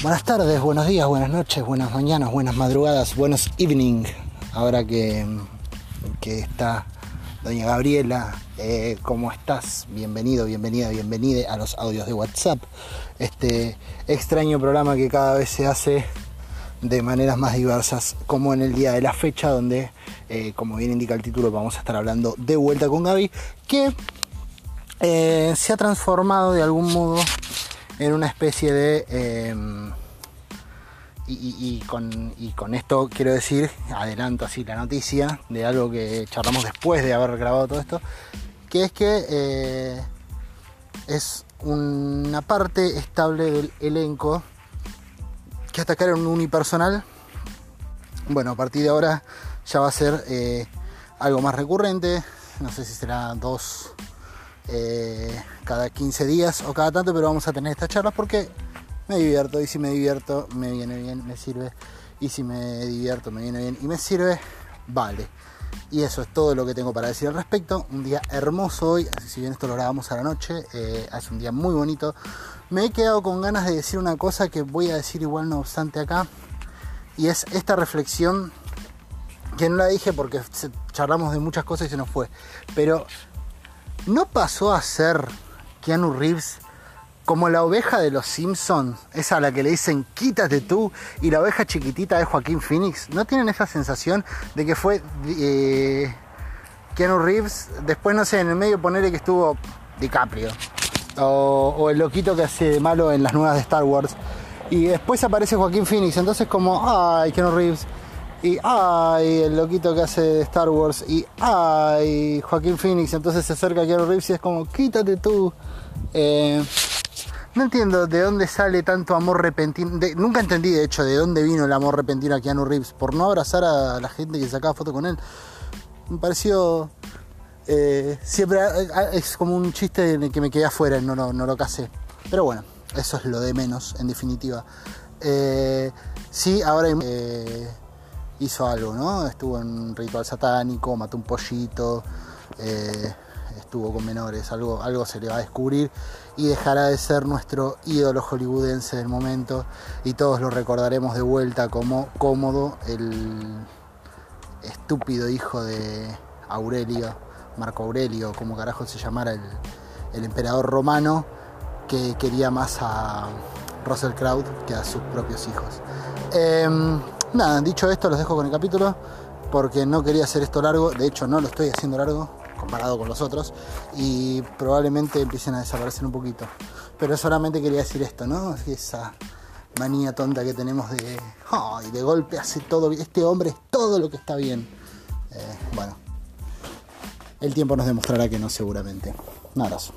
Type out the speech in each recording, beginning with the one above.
Buenas tardes, buenos días, buenas noches, buenas mañanas, buenas madrugadas, buenos evening. Ahora que, que está doña Gabriela, eh, ¿cómo estás? Bienvenido, bienvenida, bienvenida a los audios de WhatsApp. Este extraño programa que cada vez se hace de maneras más diversas, como en el día de la fecha, donde, eh, como bien indica el título, vamos a estar hablando de vuelta con Gaby, que eh, se ha transformado de algún modo en una especie de... Em, y, con, y, con, esto quiero decir, adelanto así la noticia de algo que charlamos después de haber grabado todo esto, que es que eh, es una parte estable del elenco que hasta acá era un unipersonal. Bueno, a partir de ahora ya va a ser eh, algo más recurrente, no sé si será dos eh, cada 15 días o cada tanto, pero vamos a tener estas charlas porque me divierto y si me divierto me viene bien, me sirve y si me divierto me viene bien y me sirve, vale. Y eso es todo lo que tengo para decir al respecto. Un día hermoso hoy, así si bien esto lo grabamos a la noche, eh, es un día muy bonito. Me he quedado con ganas de decir una cosa que voy a decir igual no obstante acá. Y es esta reflexión que no la dije porque charlamos de muchas cosas y se nos fue. Pero ¿No pasó a ser Keanu Reeves como la oveja de los Simpsons? Esa a la que le dicen quítate tú y la oveja chiquitita de Joaquín Phoenix. ¿No tienen esa sensación de que fue eh, Keanu Reeves? Después, no sé, en el medio ponerle que estuvo DiCaprio. O, o, el loquito que hace de malo en las nuevas de Star Wars. Y después aparece Joaquín Phoenix. Entonces como, ay, Keanu Reeves y ay, el loquito que hace Star Wars, y ay, Joaquín Phoenix, entonces se acerca a Keanu Reeves y es como, quítate tú. Eh, no entiendo de dónde sale tanto amor repentino. nunca entendí, de hecho, de dónde vino el amor repentino a Keanu Reeves. Por no abrazar a la gente que sacaba foto con él. Me pareció. Eh, siempre es como un chiste en el que me quedé afuera no, no, no lo casé. Pero bueno, eso es lo de menos, en definitiva. Eh, sí, ahora hizo algo, ¿no? Estuvo en un ritual satánico, mató un pollito, eh, estuvo con menores, algo, algo se le va a descubrir y dejará de ser nuestro ídolo hollywoodense del momento y todos lo recordaremos de vuelta como cómodo, el estúpido hijo de Aurelio, Marco Aurelio, como carajo se llamara el, emperador romano, que quería más a Russell Crowe que a sus propios hijos. Em, Nada, dicho esto, los dejo con el capítulo porque no quería hacer esto largo. De hecho, no lo estoy haciendo largo comparado con los otros y probablemente empiecen a desaparecer un poquito. Pero solamente quería decir esto, ¿no? Esa manía tonta que tenemos de, ¡ay! de golpe hace todo. Este hombre es todo lo que está bien. Eh, bueno, el tiempo nos demostrará que no, seguramente. Un abrazo.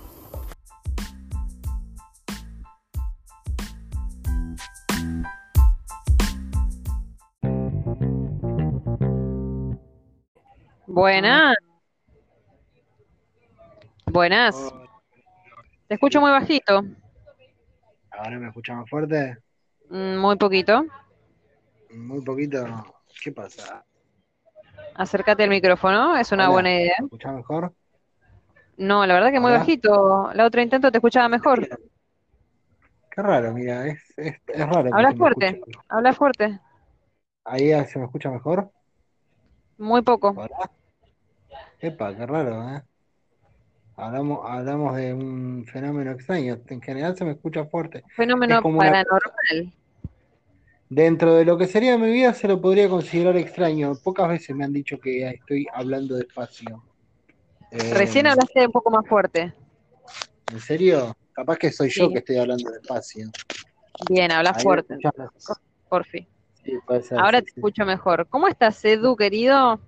Buenas. Buenas. Te escucho muy bajito. ¿Ahora me escucha más fuerte? Mm, muy poquito. Muy poquito. ¿Qué pasa? Acércate al micrófono, es una buena idea. ¿Me escucha mejor? No, la verdad que muy bajito. La otra intento te escuchaba mejor. Qué raro, mira, es, es, raro. Habla fuerte, habla fuerte. ¿Ahí se me escucha mejor? Muy poco. Epa, qué raro, ¿eh? Hablamos, hablamos de un fenómeno extraño. En general se me escucha fuerte. Fenómeno paranormal. Dentro de lo que sería mi vida se lo podría considerar extraño. Pocas veces me han dicho que estoy hablando despacio. Recién eh, hablaste un poco más fuerte. ¿En serio? Capaz que soy yo que estoy hablando despacio. Bien, habla fuerte. Por fin. Ahora te escucho mejor. ¿Cómo estás, Edu, querido?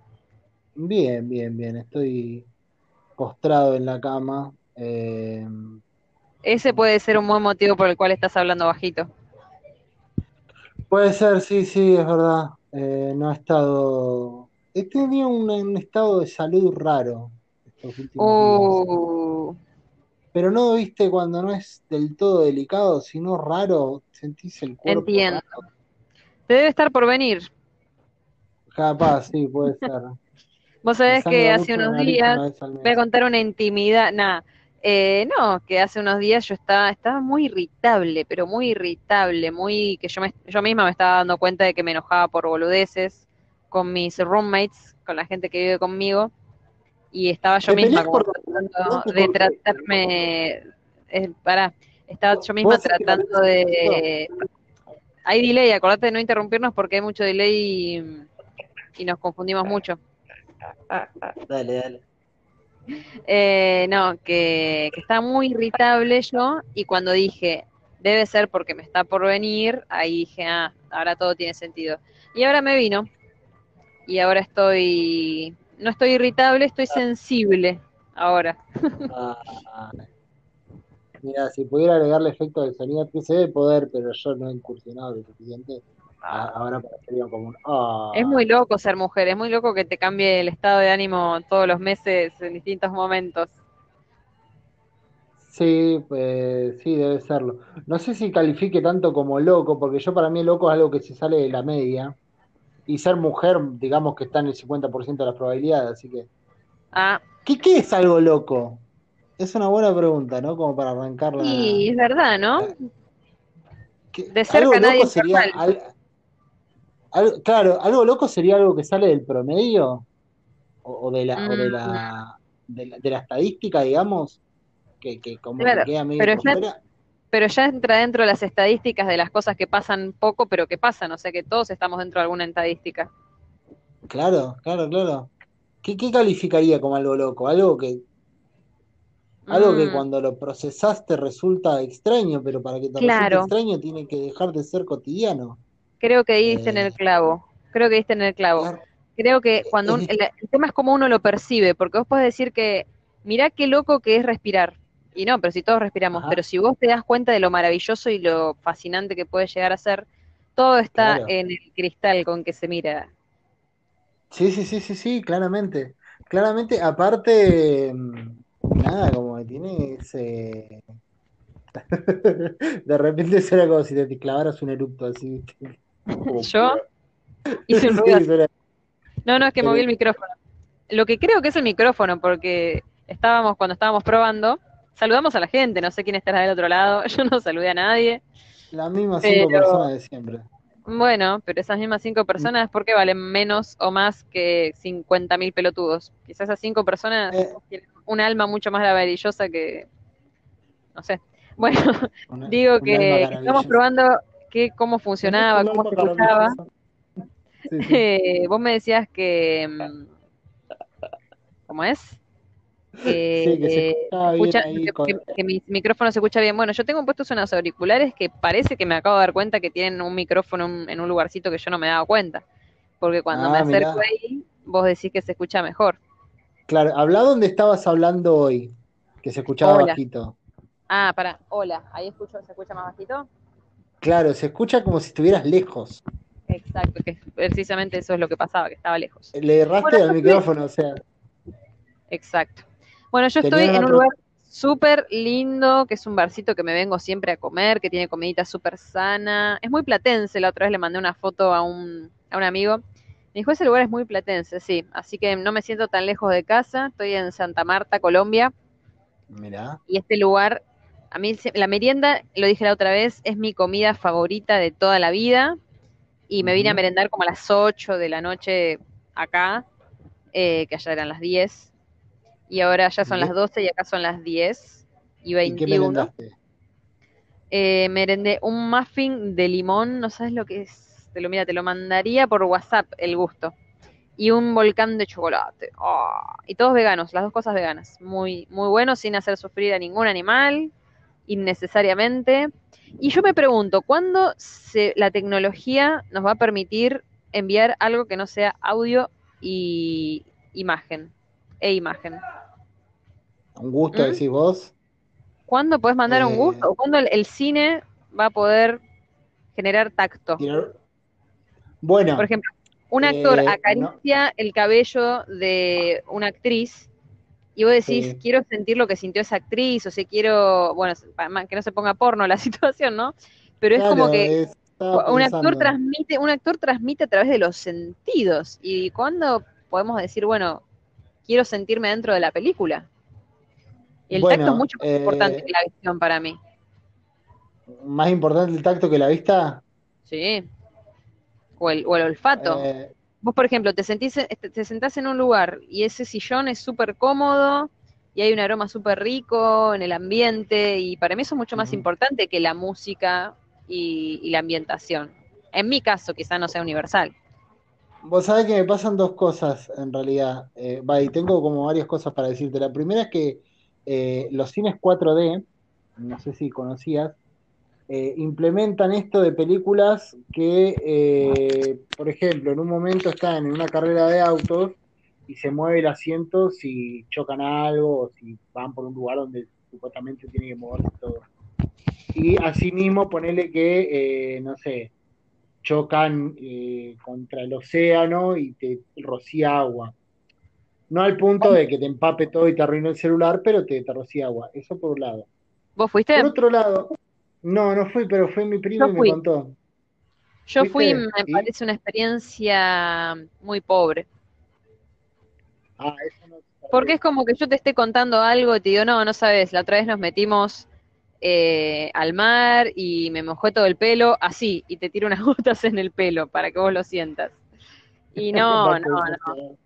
Bien, bien, bien. Estoy postrado en la cama. Eh, Ese puede ser un buen motivo por el cual estás hablando bajito. Puede ser, sí, sí, es verdad. Eh, no ha estado. He tenido un, estado de salud raro estos últimos uh. Pero no, viste, cuando no es del todo delicado, sino raro, sentís el cuerpo. Entiendo. Te debe estar por venir. Capaz, sí, puede ser. Vos sabés que hace unos días voy a contar una intimidad, nada, Eh, no, que hace unos días yo estaba, estaba muy irritable, pero muy irritable, muy que yo, me, yo misma me estaba dando cuenta de que me enojaba por boludeces con mis roommates, con la gente que vive conmigo, y estaba yo misma tratando de tratarme, eh, para, estaba yo misma tratando de... Hay delay, acordate de no interrumpirnos porque hay mucho delay y, nos confundimos mucho. Dale, dale. Eh, no, que, que estaba muy irritable yo y cuando dije, debe ser porque me está por venir, ahí dije, ah, ahora todo tiene sentido. Y ahora me vino y ahora estoy, no estoy irritable, estoy sensible ahora. Ah, mira, si pudiera agregarle efecto de sonido, que se debe poder, pero yo no he incursionado lo suficiente. Ah. Ahora parecería como un. Ah. Es muy loco ser mujer, es muy loco que te cambie el estado de ánimo todos los meses en distintos momentos. Sí, pues sí, debe serlo. No sé si califique tanto como loco, porque yo para mí loco es algo que se sale de la media. Y ser mujer, digamos que está en el 50% de las probabilidades, así que. Ah. ¿Qué, ¿Qué es algo loco? Es una buena pregunta, ¿no? Como para arrancarla. Sí, es verdad, ¿no? de cerca nadie sería claro, algo loco sería algo que sale del promedio o, de, la, de, la, mm. de, la, estadística, digamos, que, como que queda medio pero, ya, pero ya entra dentro de las estadísticas de las cosas que pasan poco, pero que pasan, o sea que todos estamos dentro de alguna estadística. Claro, claro, claro. ¿Qué, calificaría como algo loco? Algo que algo que mm. cuando lo procesaste resulta extraño, pero para que te resulte extraño tiene que dejar de ser cotidiano. Creo que diste en el eh. clavo. Creo que diste en el clavo. Creo que cuando el, tema es cómo uno lo percibe, porque vos podés decir que, mirá qué loco que es respirar. Y no, pero si todos respiramos, pero si vos te das cuenta de lo maravilloso y lo fascinante que puede llegar a ser, todo está en el cristal con que se mira. Sí, sí, sí, sí, sí, claramente. Claramente, aparte, mm, nada, como que tiene ese... de repente será como si te clavaras un erupto así. ¿Yo? Hice un ruido. No, no, es que moví el micrófono. Lo que creo que es el micrófono, porque estábamos, cuando estábamos probando, saludamos a la gente, no sé quién estará del otro lado, yo no saludé a nadie. Las mismas cinco personas de siempre. Bueno, pero esas mismas cinco personas, ¿por qué valen menos o más que 50.000 pelotudos? Quizás esas cinco personas eh. tienen un alma mucho más maravillosa que, no sé. Bueno, digo que estamos probando que, cómo funcionaba, cómo se escuchaba. Eh, vos me decías que. Mm, ¿Cómo es? Que, mi micrófono se escucha bien. Bueno, yo tengo puestos unos auriculares que parece que me acabo de dar cuenta que tienen un micrófono en un lugarcito que yo no me daba cuenta. Porque cuando me ah, acerco ahí, vos decís que se escucha mejor. Claro, habla donde estabas hablando hoy, que se escuchaba bajito. Ah, para, hola, ahí escucho, se escucha más bajito. Claro, se escucha como si estuvieras lejos. Exacto, que precisamente eso es lo que pasaba, que estaba lejos. Le erraste al micrófono, o sea. Exacto. Bueno, yo estoy en un lugar súper lindo, que es un barcito que me vengo siempre a comer, que tiene comidita súper sana. Es muy platense, la otra vez le mandé una foto a un, a un amigo. Me dijo, ese lugar es muy platense, sí. Así que no me siento tan lejos de casa. Estoy en Santa Marta, Colombia. Mirá. Y este lugar a mí la merienda, lo dije la otra vez, es mi comida favorita de toda la vida. Y me vine a merendar como a las 8 de la noche acá, eh, que allá eran las 10. Y ahora ya son las 12 y acá son las 10 y 21. ¿Y qué eh, merendé un muffin de limón, no sabes lo que es. Te lo mira, te lo mandaría por WhatsApp el gusto. Y un volcán de chocolate. Ah, y todos veganos, las dos cosas veganas. Muy, muy bueno, sin hacer sufrir a ningún animal innecesariamente. Y yo me pregunto, ¿cuándo se, la tecnología nos va a permitir enviar algo que no sea audio y imagen? E imagen. Un gusto, ¿Mm? decís vos. ¿Cuándo puedes mandar un eh, gusto? ¿O cuándo el, cine va a poder generar tacto? Bueno. Por ejemplo, un actor eh, acaricia el cabello de una actriz y vos decís, quiero sentir lo que sintió esa actriz, o sea, quiero, bueno, que no se ponga porno la situación, ¿no? Pero es como que un actor transmite, un actor transmite a través de los sentidos. ¿Y cuándo podemos decir, bueno, quiero sentirme dentro de la película? Y el tacto es mucho más importante eh, que la visión para mí. ¿Más importante el tacto que la vista? Sí. O el, o el olfato. Eh, Vos, por ejemplo, te, sentís, te sentás en un lugar y ese sillón es súper cómodo y hay un aroma súper rico en el ambiente y para mí eso es mucho más importante que la música y, la ambientación. En mi caso, quizá no sea universal. Vos sabés que me pasan dos cosas en realidad, eh, y tengo como varias cosas para decirte. La primera es que eh, los cines 4D, no sé si conocías, eh, implementan esto de películas que, eh, por ejemplo, en un momento están en una carrera de autos y se mueve el asiento si chocan algo o si van por un lugar donde supuestamente tiene que moverse todo. Y asimismo, ponerle que, eh, no sé, chocan contra el océano y te rocía agua. No al punto de que te empape todo y te arruine el celular, pero te, te rocía agua. Eso por un lado. ¿Vos fuiste? Por otro lado, no, no fui, pero fue mi primo y me contó. Yo fui, me parece una experiencia muy pobre. Ah, eso no Porque es como que yo te esté contando algo y te digo, no, no sabes, la otra vez nos metimos eh, al mar y me mojé todo el pelo, así, y te tiro unas gotas en el pelo para que vos lo sientas. Y no, no, no.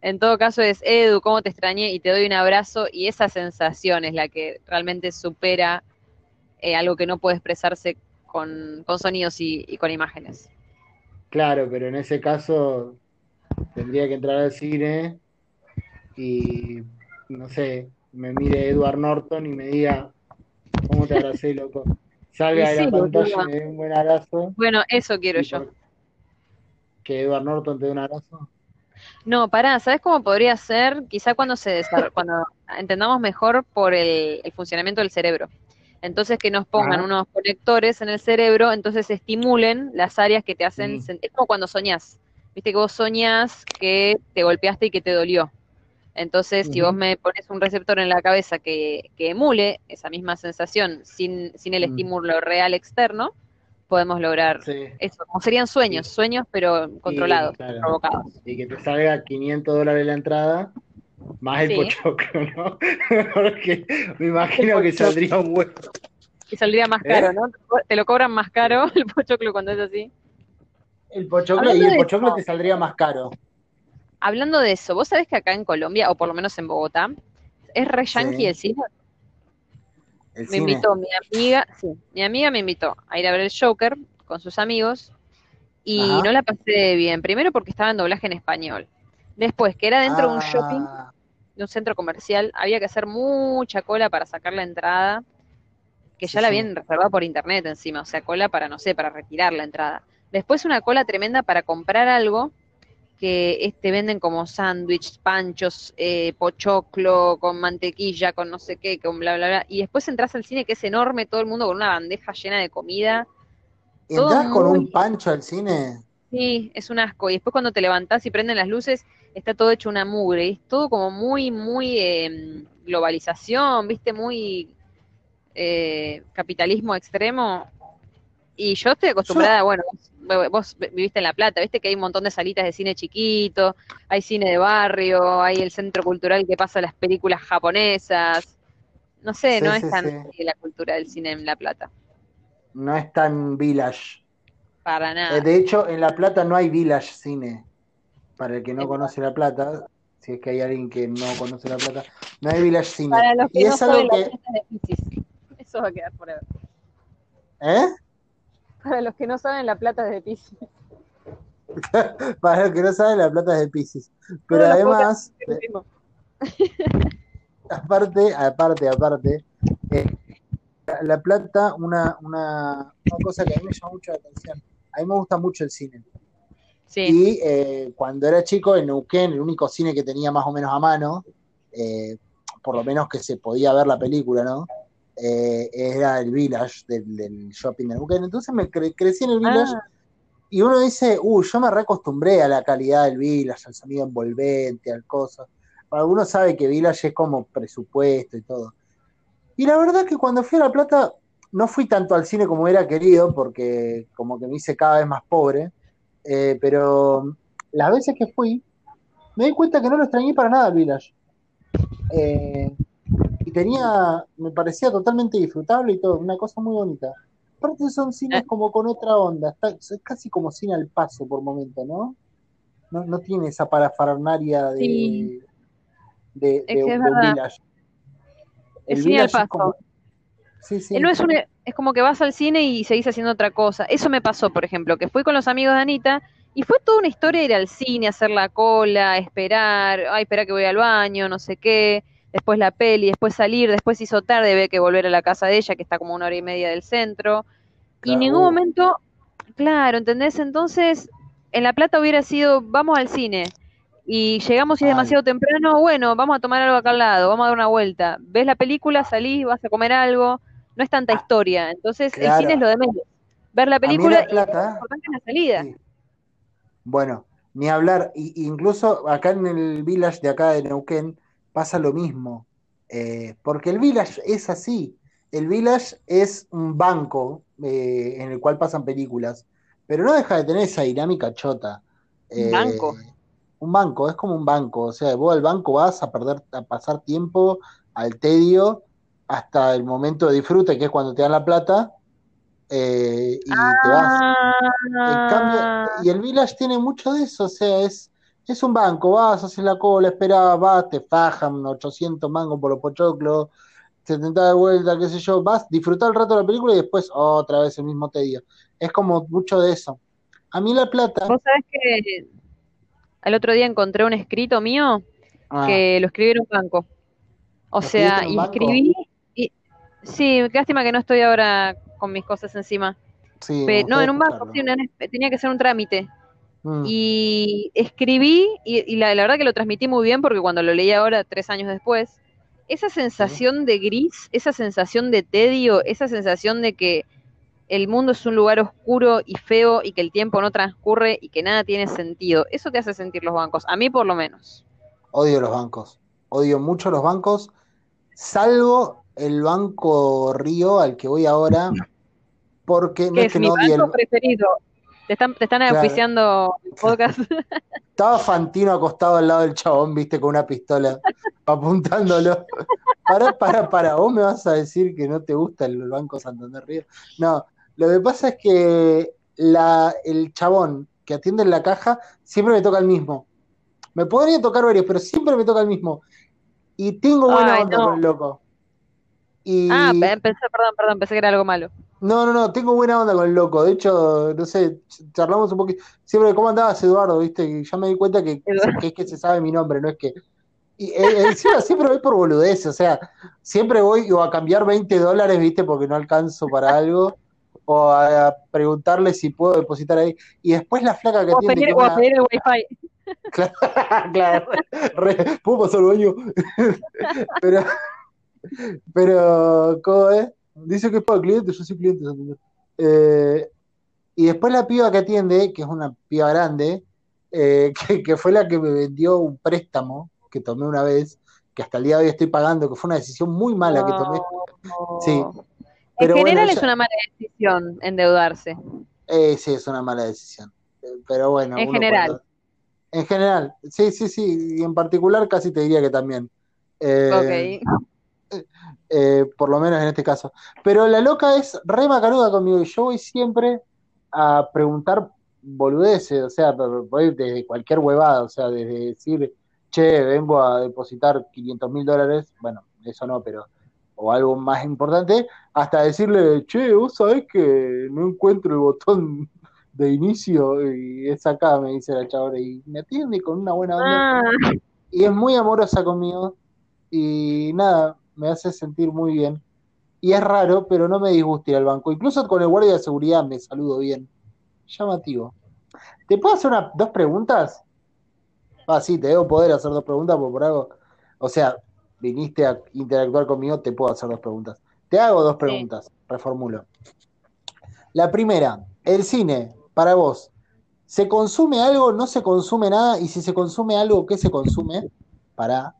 En todo caso es, Edu, cómo te extrañé y te doy un abrazo y esa sensación es la que realmente supera eh, algo que no puede expresarse con, sonidos y, con imágenes. Claro, pero en ese caso tendría que entrar al cine y, no sé, me mire Edward Norton y me diga, ¿cómo te abracé, loco? Salga de la pantalla y me dé un buen abrazo. Bueno, eso quiero yo. ¿Que Edward Norton te dé un abrazo? No, pará, ¿sabes cómo podría ser? Quizá cuando se cuando entendamos mejor por el funcionamiento del cerebro. Entonces que nos pongan unos conectores en el cerebro, entonces estimulen las áreas que te hacen, mm. es como cuando soñás, viste que vos soñás que te golpeaste y que te dolió. Entonces, si vos me pones un receptor en la cabeza que, emule esa misma sensación sin, sin el mm. estímulo real externo, podemos lograr eso. Como serían sueños, sueños pero controlados, provocados. Y que te salga 500 dólares la entrada, más el pochoclo, ¿no? Porque me imagino que saldría un huevo. Y saldría más caro, ¿Eh? ¿no? Te lo cobran más caro el pochoclo cuando es así. El pochoclo y el pochoclo te saldría más caro. Hablando de eso, vos sabés que acá en Colombia, o por lo menos en Bogotá, es re yankee el cine. me invitó mi amiga, sí, mi amiga me invitó a ir a ver el Joker con sus amigos y no la pasé bien. Primero porque estaba en doblaje en español. Después, que era dentro de un shopping, ah. de un centro comercial, había que hacer mucha cola para sacar la entrada, que ya la habían reservado por internet encima, o sea, cola para, no sé, para retirar la entrada. Después una cola tremenda para comprar algo que este venden como sándwich, panchos, eh, pochoclo, con mantequilla, con no sé qué, con bla, bla, bla. Y después entras al cine que es enorme, todo el mundo con una bandeja llena de comida. ¿Entras con un pancho al cine? Sí, es un asco. Y después cuando te levantás y prenden las luces, está todo hecho una mugre, es todo como muy, muy eh, globalización, viste, muy eh, capitalismo extremo. Y yo estoy acostumbrada, bueno, vos viviste en La Plata, viste que hay un montón de salitas de cine chiquito, hay cine de barrio, hay el centro cultural que pasa las películas japonesas. No sé, no es tan la cultura del cine en La Plata. No es tan village. Para nada. Eh, de hecho, en La Plata no hay village cine para el que no conoce La Plata, si es que hay alguien que no conoce La Plata, no hay Village Cine. Para los que y no es algo que... Eso va a quedar forever. ¿Eh? Para los que no saben, La Plata es de Pisces. Para los que no saben, La Plata es de Pisces. Pero además, aparte, aparte, aparte, eh, La Plata, una, una, una cosa que a mí me llama mucho la atención. A mí me gusta mucho el cine. Y eh, cuando era chico, en Neuquén, el único cine que tenía más o menos a mano, eh, por lo menos que se podía ver la película, ¿no? Eh, era el Village del, shopping de Neuquén. Entonces me crecí en el Village ah. y uno dice, uh, yo me reacostumbré a la calidad del Village, al sonido envolvente, al coso. Algunos sabe que Village es como presupuesto y todo. Y la verdad que cuando fui a La Plata, no fui tanto al cine como era querido, porque como que me hice cada vez más pobre. Eh, pero las veces que fui, me di cuenta que no lo extrañé para nada al Village. Eh, y tenía, me parecía totalmente disfrutable y todo, una cosa muy bonita. Aparte son cines Eh. como con otra onda, está, es casi como cine al paso por momento, ¿no? No, no tiene esa parafernaria de, Sí. de, de- un village. El cine al village es como- paso. Sí, sí. No es, un, es como que vas al cine y seguís haciendo otra cosa. Eso me pasó, por ejemplo, que fui con los amigos de Anita y fue toda una historia ir al cine, hacer la cola, esperar, ay, espera que voy al baño, no sé qué, después la peli, después salir, después hizo tarde, había que volver a la casa de ella, que está como una hora y media del centro. Y en ningún momento, claro, ¿entendés? Entonces, en La Plata hubiera sido, vamos al cine. Y llegamos y es demasiado temprano, bueno, vamos a tomar algo acá al lado, vamos a dar una vuelta. Ves la película, salís, vas a comer algo, no es tanta historia. Entonces, el cine es lo de menos. Ver la película La y Plata, es la salida. Sí. Bueno, ni hablar, y, incluso acá en el village de acá de Neuquén pasa lo mismo, eh, porque el village es así, el village es un banco eh, en el cual pasan películas, pero no deja de tener esa dinámica chota. Un Eh, banco. un banco, es como un banco, o sea, vos al banco vas a perder, a pasar tiempo, al tedio, hasta el momento de disfrute, que es cuando te dan la plata, eh, y te vas. En cambio, Ah, y el Village tiene mucho de eso, o sea, es, es un banco, vas, haces la cola, esperás, vas, te fajan 800 mangos por los pochoclos, 70 de vuelta, qué sé yo, vas, disfrutar el rato de la película y después otra vez el mismo tedio. Es como mucho de eso. A mí La Plata, Vos sabés que el otro día encontré un escrito mío ah, que lo escribí en un banco. O ¿Lo sea, escribiste sí, qué lástima que no estoy ahora con mis cosas encima. sí, me Pe- no, en un banco, sí, una- tenía que ser un trámite. Mm, Y escribí, y, y la, la verdad que lo transmití muy bien porque cuando lo leí ahora, tres años después, esa sensación de gris, esa sensación de tedio, esa sensación de que el mundo es un lugar oscuro y feo y que el tiempo no transcurre y que nada tiene sentido, eso te hace sentir los bancos, a mí por lo menos. Odio los bancos, odio mucho los bancos, salvo el Banco Río al que voy ahora, porque no Que es es que mi no odie el, banco preferido. Te están, te están Claro. auspiciando el podcast. Estaba Fantino acostado al lado del chabón, viste, con una pistola, apuntándolo. Para, para, para, vos me vas a decir que no te gusta el Banco Santander Río. No, lo que pasa es que la, el chabón que atiende en la caja siempre me toca el mismo. Me podría tocar varios, pero siempre me toca el mismo. Y tengo buena Ay, onda no. con el loco. Y Ah, pe- pensé, perdón, perdón, pensé que era algo malo. no, no, no, tengo buena onda con el loco. De hecho, no sé, ch- charlamos un poquito. Siempre, ¿cómo andabas, Eduardo? ¿Viste? Y ya me di cuenta que, es que se sabe mi nombre, no es que. Y eh, encima siempre voy por boludez, o sea, siempre voy o a cambiar 20 dólares, ¿viste? Porque no alcanzo para algo, o a, a preguntarle si puedo depositar ahí. Y después la flaca que O que es o a pedir el wifi. Claro, claro, re- ¿puedo pasar baño? Pero, pero, ¿cómo es? Dice que es para clientes, yo soy cliente. Eh, y después la piba que atiende, que es una piba grande, eh, que, que fue la que me vendió un préstamo que tomé una vez, que hasta el día de hoy estoy pagando, que fue una decisión muy mala que tomé. Sí, En bueno, general ella- es una mala decisión endeudarse. Eh, sí, es una mala decisión. Pero bueno, En general. En general, sí, sí, sí. Y en particular casi te diría que también. Eh, Ok. Eh, por lo menos en este caso. Pero la loca es re macanuda conmigo y yo voy siempre a preguntar boludeces, o sea, voy desde cualquier huevada, o sea, desde decir, che, vengo a depositar 500 mil dólares, bueno, eso no, pero, o algo más importante, hasta decirle, che, vos sabés que no encuentro el botón de inicio y es acá, me dice la chabona, y me atiende con una buena onda. Ah, y es muy amorosa conmigo. Y nada, me hace sentir muy bien. Y es raro, pero no me disgusta ir al banco. Incluso con el guardia de seguridad me saludo bien. Llamativo. ¿Te puedo hacer una- dos preguntas? Ah, sí, te debo poder hacer dos preguntas porque por algo. O sea, viniste a interactuar conmigo, te puedo hacer dos preguntas. Te hago dos preguntas, reformulo. La primera, el cine, para vos, ¿se consume algo, no se consume nada? Y si se consume algo, ¿qué se consume? Para.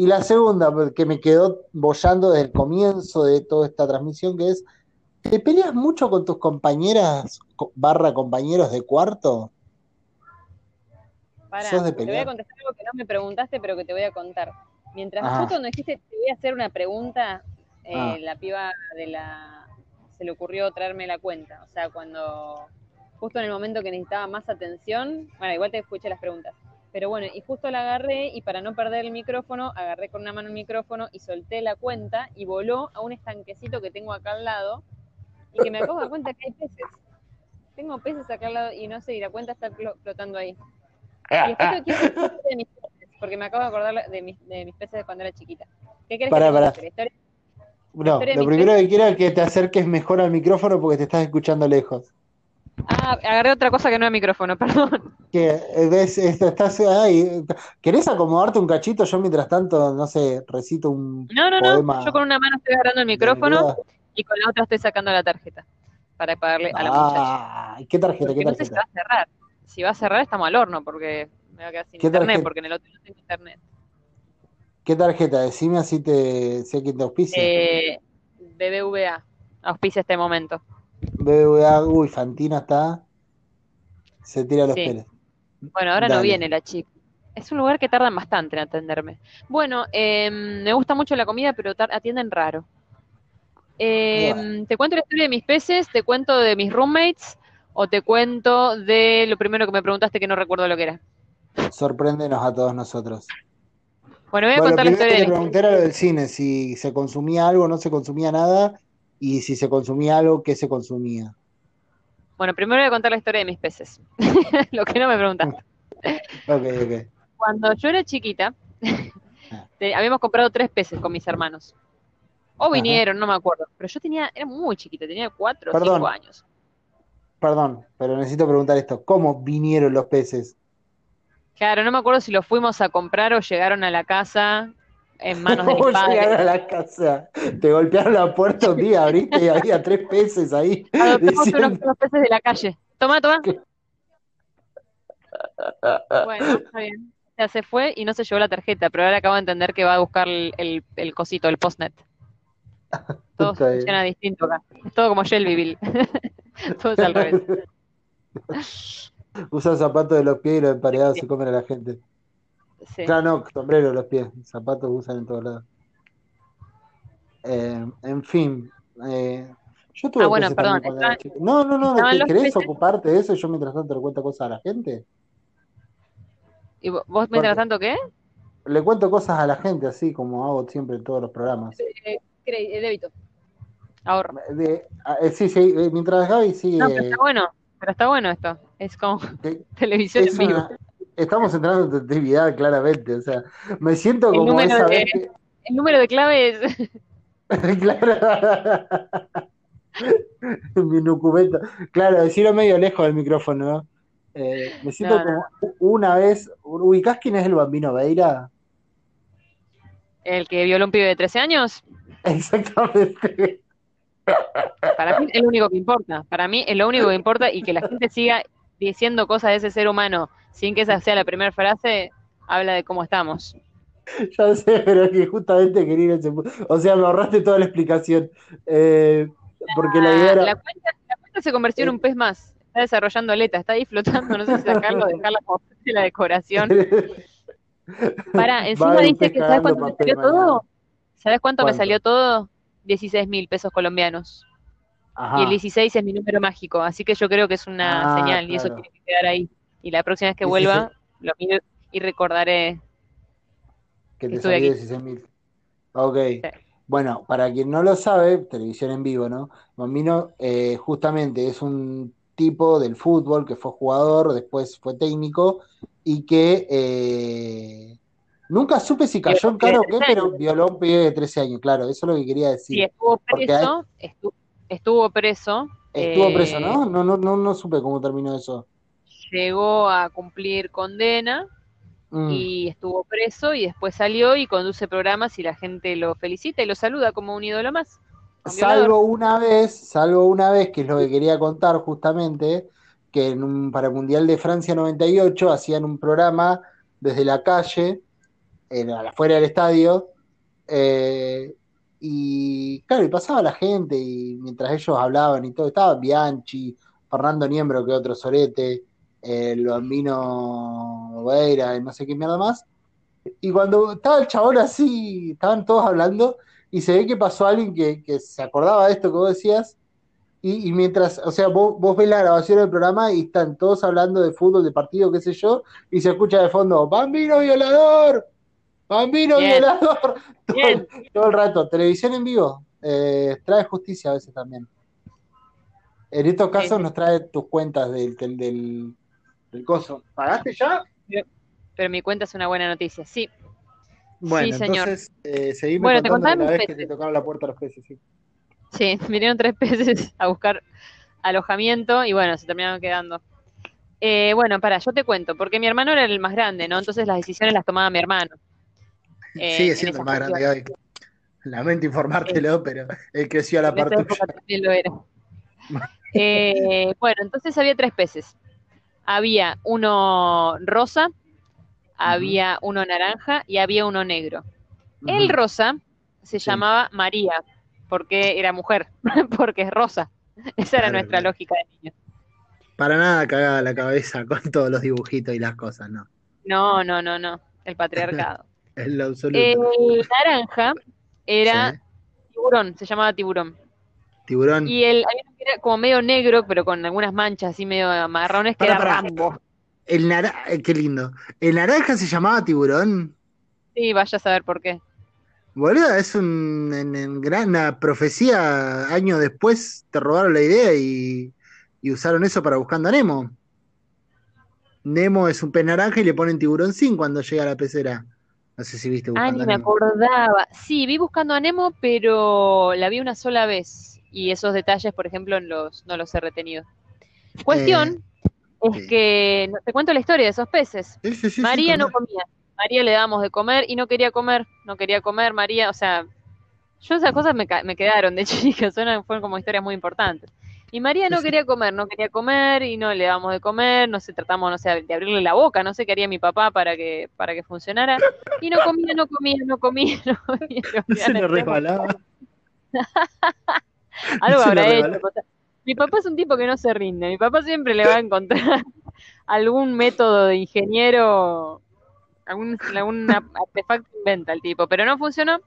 Y la segunda, que me quedó bollando desde el comienzo de toda esta transmisión, que es, ¿te peleas mucho con tus compañeras co- barra compañeros de cuarto? pará, ¿Sos de te voy a contestar algo que no me preguntaste, pero que te voy a contar. Mientras justo cuando dijiste te voy a hacer una pregunta, eh, Ah. la piba de la se le ocurrió traerme la cuenta. O sea, cuando justo en el momento que necesitaba más atención, bueno, igual te escuché las preguntas. Pero bueno, y justo la agarré y para no perder el micrófono, agarré con una mano el micrófono y solté la cuenta y voló a un estanquecito que tengo acá al lado y que me acabo de dar cuenta que hay peces. Tengo peces acá al lado y no sé, y la cuenta está flo- flotando ahí. Y después de mis peces, porque me acabo de acordar de mis, de mis peces de cuando era chiquita. ¿Qué querés Pará, que cuente? La historia? No, historia lo primero que quiero es que te acerques mejor al micrófono porque te estás escuchando lejos. Ah, agarré otra cosa que no es micrófono, perdón. Que eh, ves, esto, estás ahí. ¿Querés acomodarte un cachito? Yo mientras tanto, no sé, recito un No, no, no. Yo con una mano estoy agarrando el micrófono y con la otra estoy sacando la tarjeta para pagarle a la muchacha. ¿qué tarjeta? Porque ¿Qué no sé si va tarjeta? a cerrar. Si va a cerrar, estamos al horno porque me va a quedar sin ¿Qué internet, tarjeta? porque en el otro no tengo internet. ¿Qué tarjeta? Decime así te sé quién te auspicia. Eh, BBVA, auspicia este momento. BBVA, uy, Fantina está. Se tira los Sí. pelos. Bueno, ahora no viene la chica. Es un lugar que tardan bastante en atenderme. Bueno, eh, me gusta mucho la comida, pero atienden raro. Eh, ¿Te cuento la historia de mis peces? ¿Te cuento de mis roommates? ¿O te cuento de lo primero que me preguntaste que no recuerdo lo que era? Sorpréndenos a todos nosotros. Bueno, voy a Bueno, lo contar la historia de te mis pregunté era lo del cine, si se consumía algo, no se consumía nada, y si se consumía algo, ¿qué se consumía? Bueno, primero voy a contar la historia de mis peces. lo que no me preguntaste. Ok, ok. Cuando yo era chiquita, te- habíamos comprado tres peces con mis hermanos. O Ajá. vinieron, no me acuerdo. Pero yo tenía, era muy chiquita, tenía cuatro o cinco años. Perdón, pero necesito preguntar esto. ¿Cómo vinieron los peces? Claro, no me acuerdo si los fuimos a comprar o llegaron a la casa en manos de mis ¿Cómo llegaron a padres. la casa? Te golpearon la puerta un día, abriste y había tres peces ahí. Adoptamos diciendo- unos, unos peces de la calle. Toma, toma. Bueno, está bien. Sea, se fue y no se llevó la tarjeta, pero ahora acabo de entender que va a buscar el, el, el cosito, el postnet. Todo funciona distinto acá. Es todo como Shelbyville. todo es al revés. Usan zapatos de los pies y los emparedados se comen a la gente. Sí. Claro, no, sombrero los pies. Zapatos usan en todos lados. Eh, en fin. eh, yo tuve Ah, bueno, perdón. No, no, no, ¿te querés peces- ocuparte de eso? Yo mientras tanto le cuento cosas a la gente. ¿Y vo- vos mientras Porque- tanto qué? Le cuento cosas a la gente, así como hago siempre en todos los programas. Eh, eh, débito. Ahorro. De- ah, sí, sí, mientras Gaby sigue. No, pero está bueno. Pero está bueno esto. Es como televisión es en vivo. una- estamos entrando en actividad, claramente. O sea, me siento El como esa de- vez que. El número de clave es. claro. Mi nucumenta. Claro, decirlo medio lejos del micrófono, ¿no? Eh, me siento No, no. como una vez. ¿Ubicás quién es el bambino Veira? El que violó a un pibe de 13 años. Exactamente. Para mí es lo único que importa. Para mí es lo único que importa y que la gente siga diciendo cosas de ese ser humano sin que esa sea la primera frase, habla de cómo estamos. Ya sé, pero es que justamente quería ese. O sea, me ahorraste toda la explicación. Eh, porque la idea Ah, era. la, cuenta, la cuenta se convirtió en un pez más. Está desarrollando aleta, está ahí flotando. No sé si sacarlo o dejarla como parte de la decoración. Para, encima Va, dice que ¿sabes cuánto me salió todo? ¿Sabes cuánto, me salió todo? 16 mil pesos colombianos. Ajá. Y el 16 es mi número mágico, así que yo creo que es una Ah, señal y eso tiene que quedar ahí. Y la próxima vez que 16. vuelva, lo miro y recordaré. Que te Estuve salió aquí. 16.000. Ok. Bueno, para quien no lo sabe, televisión en vivo, ¿no? Bambino eh, justamente es un tipo del fútbol que fue jugador, después fue técnico y que eh, nunca supe si cayó en cara o qué, pero violó a un pibe de 13 años, claro, eso es lo que quería Sí, decir. estuvo Porque preso, estu- estuvo preso, Estuvo eh, preso, ¿no? No, no, no, no supe cómo terminó eso. Llegó a cumplir condena Mm. y estuvo preso y después salió y conduce programas y la gente lo felicita y lo saluda como un ídolo más. un. Salvo una vez, salvo una vez, que es lo que quería contar justamente, que en un- para el Mundial de Francia 98 hacían un programa desde la calle, en, afuera del estadio, eh, y claro, y pasaba la gente, y mientras ellos hablaban y todo, estaba Bianchi, Fernando Niembro, que otro sorete, el bambino Veira, y no sé qué mierda más, Y cuando estaba el chabón así, estaban todos hablando, y se ve que pasó alguien que, que se acordaba de esto que vos decías, y, y mientras, o sea, vos, vos ves la grabación del programa y están todos hablando de fútbol, de partido, qué sé yo, y se escucha de fondo, ¡Bambino violador! ¡Bambino Bien. violador! Todo, Bien. todo el rato. Televisión en vivo eh, trae justicia a veces también. En estos casos nos trae tus cuentas del, del, del, del coso. ¿Pagaste ya? Pero mi cuenta es una buena noticia. Sí, Bueno, Sí, señor. entonces eh, seguime Bueno, te contando la vez que te tocaron la puerta los peces. Sí. sí, vinieron tres peces a buscar alojamiento y bueno, se terminaron quedando. Eh, bueno, para, yo te cuento, porque mi hermano era el más grande, ¿no? Entonces las decisiones las tomaba mi hermano. Eh, Sigue en siendo esas más grande que hoy. Lamento informártelo, pero él creció a la En esa par época tuya. también lo era. Eh, bueno, entonces había tres peces. Había uno rosa, había uno naranja y había uno negro. El rosa se Sí. llamaba María, porque era mujer, porque es rosa. Esa era Claro, nuestra claro. lógica de niños. Para nada cagada la cabeza con todos los dibujitos y las cosas, ¿no? No, no, no, no. El patriarcado. Absoluto. El naranja era Sí. tiburón, se llamaba tiburón. Tiburón. Y el había uno que era como medio negro, pero con algunas manchas así medio marrones, que Pará, era pará. Rambo. El nara... eh, Qué lindo. ¿El naranja se llamaba tiburón? Sí, vaya a saber por qué. Boludo, es un, en- en gran una profecía. Años después te robaron la idea y, y usaron eso para Buscando a Nemo. Nemo es un pez naranja y le ponen tiburón sin cuando llega a la pecera. No sé si viste Ah, Buscando ni a me acordaba. Sí, vi buscando a Nemo, pero la vi una sola vez. Y esos detalles, por ejemplo, en los, no los he retenido. Cuestión sí. es que, te cuento la historia de esos peces. Sí, sí, sí, María no comía. María le dábamos de comer y no quería comer. No quería comer, María, o sea, yo esas cosas me, me quedaron de chica, son, fueron como historias muy importantes. Y María no quería comer, no quería comer y no le dábamos de comer, no sé, tratamos, no sé, de abrirle la boca, no sé qué haría mi papá para que, para que funcionara. Y no comía, no comía, no comía, no comía. no Se le resbalaba. Algo habrá hecho. mi papá es un tipo que no se rinde. Mi papá siempre le va a encontrar algún método de ingeniero, algún, algún artefacto inventa el tipo, pero no funcionó.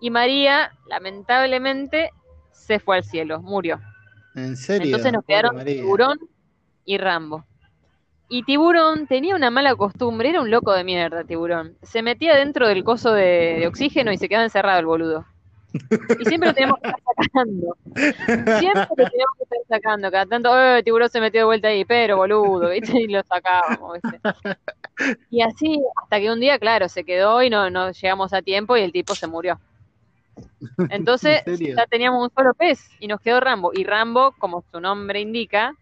Y María, lamentablemente, se fue al cielo, murió. En serio. Entonces nos quedaron María. Tiburón y Rambo. Y Tiburón tenía una mala costumbre, era un loco de mierda, Tiburón. Se metía dentro del coso de, de oxígeno y se quedaba encerrado el boludo. Y siempre lo teníamos que estar sacando. Siempre lo teníamos que estar sacando. Cada tanto, eh, Tiburón se metió de vuelta ahí, pero boludo, ¿viste? Y lo sacábamos, ¿viste? Y así, hasta que un día, claro, se quedó y no, no llegamos a tiempo y el tipo se murió. Entonces, ya teníamos un solo pez y nos quedó Rambo. Y Rambo, como su nombre indica,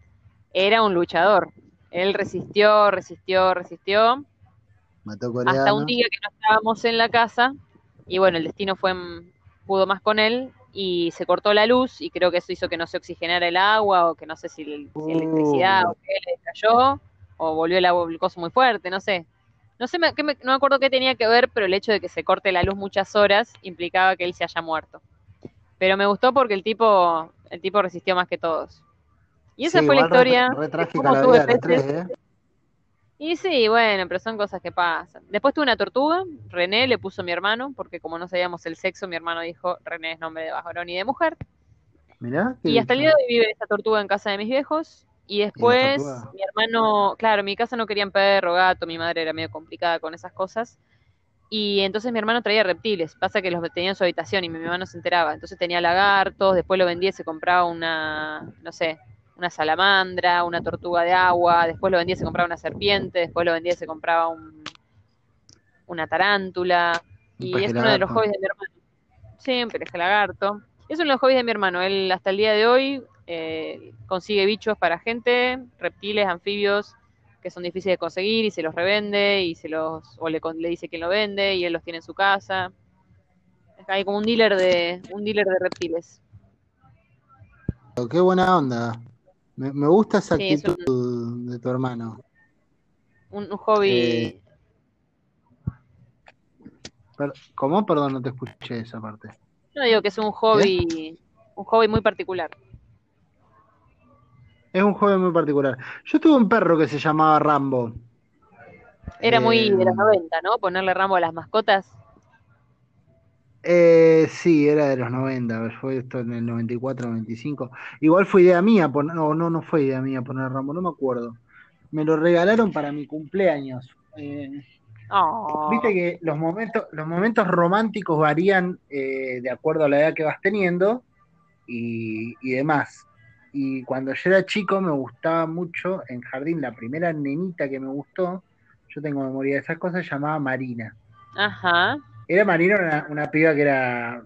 era un luchador. Él resistió, resistió, resistió, Mató hasta un día que no estábamos en la casa y bueno, el destino fue pudo más con él y se cortó la luz y creo que eso hizo que no se oxigenara el agua o que no sé si, el- si electricidad Uh. o qué le cayó o volvió el, agua, el coso muy fuerte, no sé. No sé, me- qué me- no me acuerdo qué tenía que ver, pero el hecho de que se corte la luz muchas horas implicaba que él se haya muerto. Pero me gustó porque el tipo, el tipo resistió más que todos. Y esa Sí, fue la re- historia. Re, trágica cómo la tuve vida de los peces. tres, ¿eh? Y sí, bueno, pero son cosas que pasan. Después tuve una tortuga, René le puso mi hermano, porque como no sabíamos el sexo, mi hermano dijo, René es nombre de varón y de mujer. Mirá. Y hasta el día de hoy vive esa tortuga en casa de mis viejos. Y después, mi hermano, claro, en mi casa no querían perro, gato, mi madre era medio complicada con esas cosas. Y entonces mi hermano traía reptiles. Pasa que los tenía en su habitación y mi mamá no se enteraba. Entonces tenía lagartos, después lo vendía y se compraba una, no sé, una salamandra, una tortuga de agua, después lo vendía y se compraba una serpiente, después lo vendía y se compraba un, una tarántula. Un Y es uno de los hobbies de mi hermano. Sí, un peje lagarto. Es uno de los hobbies de mi hermano. Él hasta el día de hoy eh, consigue bichos para gente, reptiles, anfibios, que son difíciles de conseguir y se los revende y se los o le, dice quién lo vende y él los tiene en su casa. Hay como un dealer de un dealer de reptiles. Qué buena onda. Me, me gusta esa Sí, es actitud de tu hermano. Un, un hobby. Eh, Per- ¿Cómo? Perdón, no te escuché esa parte. no digo que es un hobby, un hobby muy particular. Es un joven muy particular. Yo tuve un perro que se llamaba Rambo. Era muy de los Eh, 90, ¿no? Ponerle Rambo a las mascotas. Eh, sí, era de los 90, fue esto en el 94, 95. Igual fue idea mía, poner, no, no, no fue idea mía poner Rambo, no me acuerdo. Me lo regalaron para mi cumpleaños. Eh, Oh. Viste que los momentos, los momentos románticos varían eh, de acuerdo a la edad que vas teniendo y, y demás. Y cuando yo era chico me gustaba mucho en jardín, la primera nenita que me gustó, yo tengo memoria de esas cosas, se llamaba Marina. Ajá. Era Marina una, una piba que era